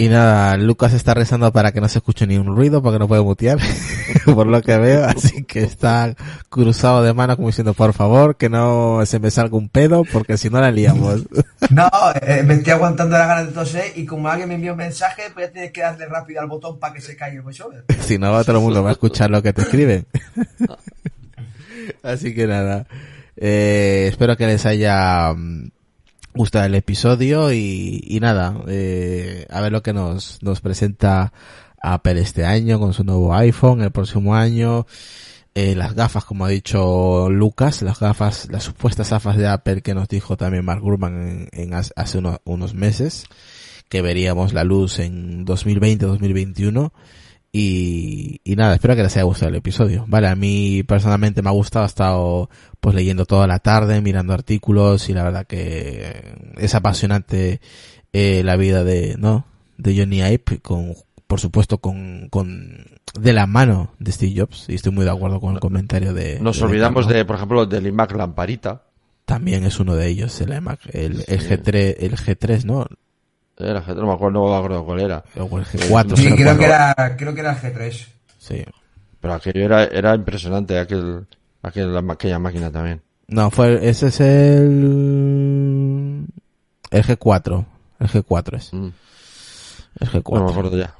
Y nada, Lucas está rezando para que no se escuche ni un ruido porque no puede mutear, *laughs* por lo que veo, así que está cruzado de mano como diciendo, por favor, que no se me salga un pedo porque si no la liamos. *laughs* No, eh, me estoy aguantando la ganas de toser y como alguien me envió un mensaje, pues ya tienes que darle rápido al botón para que se caiga el voiceover. *laughs* si no, todo el mundo va a escuchar lo que te escriben. así que nada, eh, espero que les haya mm, gusta el episodio y, y nada, eh, a ver lo que nos, nos presenta Apple este año con su nuevo iPhone, el próximo año, eh, las gafas, como ha dicho Lucas, las gafas, las supuestas gafas de Apple que nos dijo también Mark Gurman en, en hace unos, unos meses, que veríamos la luz en 2020-2021 y, y nada, espero que les haya gustado el episodio. Vale, a mí personalmente me ha gustado, he estado pues leyendo toda la tarde, mirando artículos y la verdad que es apasionante eh, la vida de, ¿no? De Johnny Ive con, por supuesto con, con, de la mano de Steve Jobs y estoy muy de acuerdo con el comentario de... Nos de olvidamos de, por ejemplo, del iMac Lamparita. También es uno de ellos, el iMac, el, el G3, el G3, ¿no? Era, no me acuerdo, no me acuerdo cuál era. O el G4. Sí, creo que era, creo que era el G3. Sí. Pero aquello era, era impresionante, aquel, aquel, aquella máquina también. No, fue, ese es el, el G4. El G4 es. Mm. El G4. No me acuerdo ya.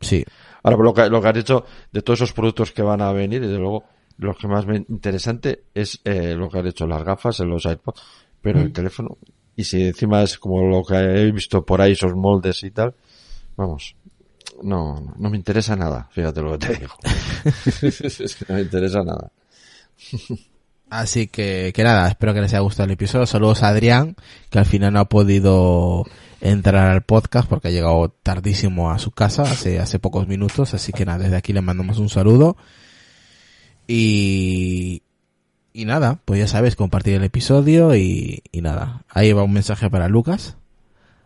Sí. Ahora, lo que, lo que has dicho de todos esos productos que van a venir, desde luego, lo que más me interesante es eh, lo que has dicho, las gafas en los iPods, pero el teléfono, y si encima es como lo que he visto por ahí, esos moldes y tal, vamos, no, no, me interesa nada, fíjate lo que te digo. *laughs* es que no me interesa nada. Así que, que nada, espero que les haya gustado el episodio. Saludos a Adrián, que al final no ha podido entrar al podcast porque ha llegado tardísimo a su casa, hace, hace pocos minutos. Así que nada, desde aquí le mandamos un saludo. Y, y nada, pues ya sabes, compartir el episodio y, y nada. Ahí va un mensaje para Lucas.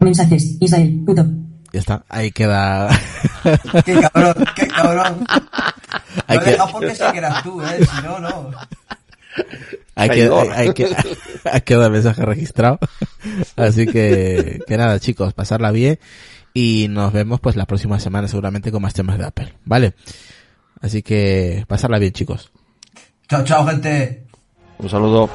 Mensajes. Israel. Puto. Ya está, ahí queda. *laughs* Qué cabrón, qué cabrón. Hay que- dejado porque sé que eras tú, eh. Si no, no. Hay que, hay, hay que, dar el mensaje registrado. Así que, que nada, chicos, pasarla bien. Y nos vemos pues la próxima semana seguramente con más temas de Apple. ¿Vale? Así que, pasarla bien, chicos. Chao, chao, gente. Un saludo.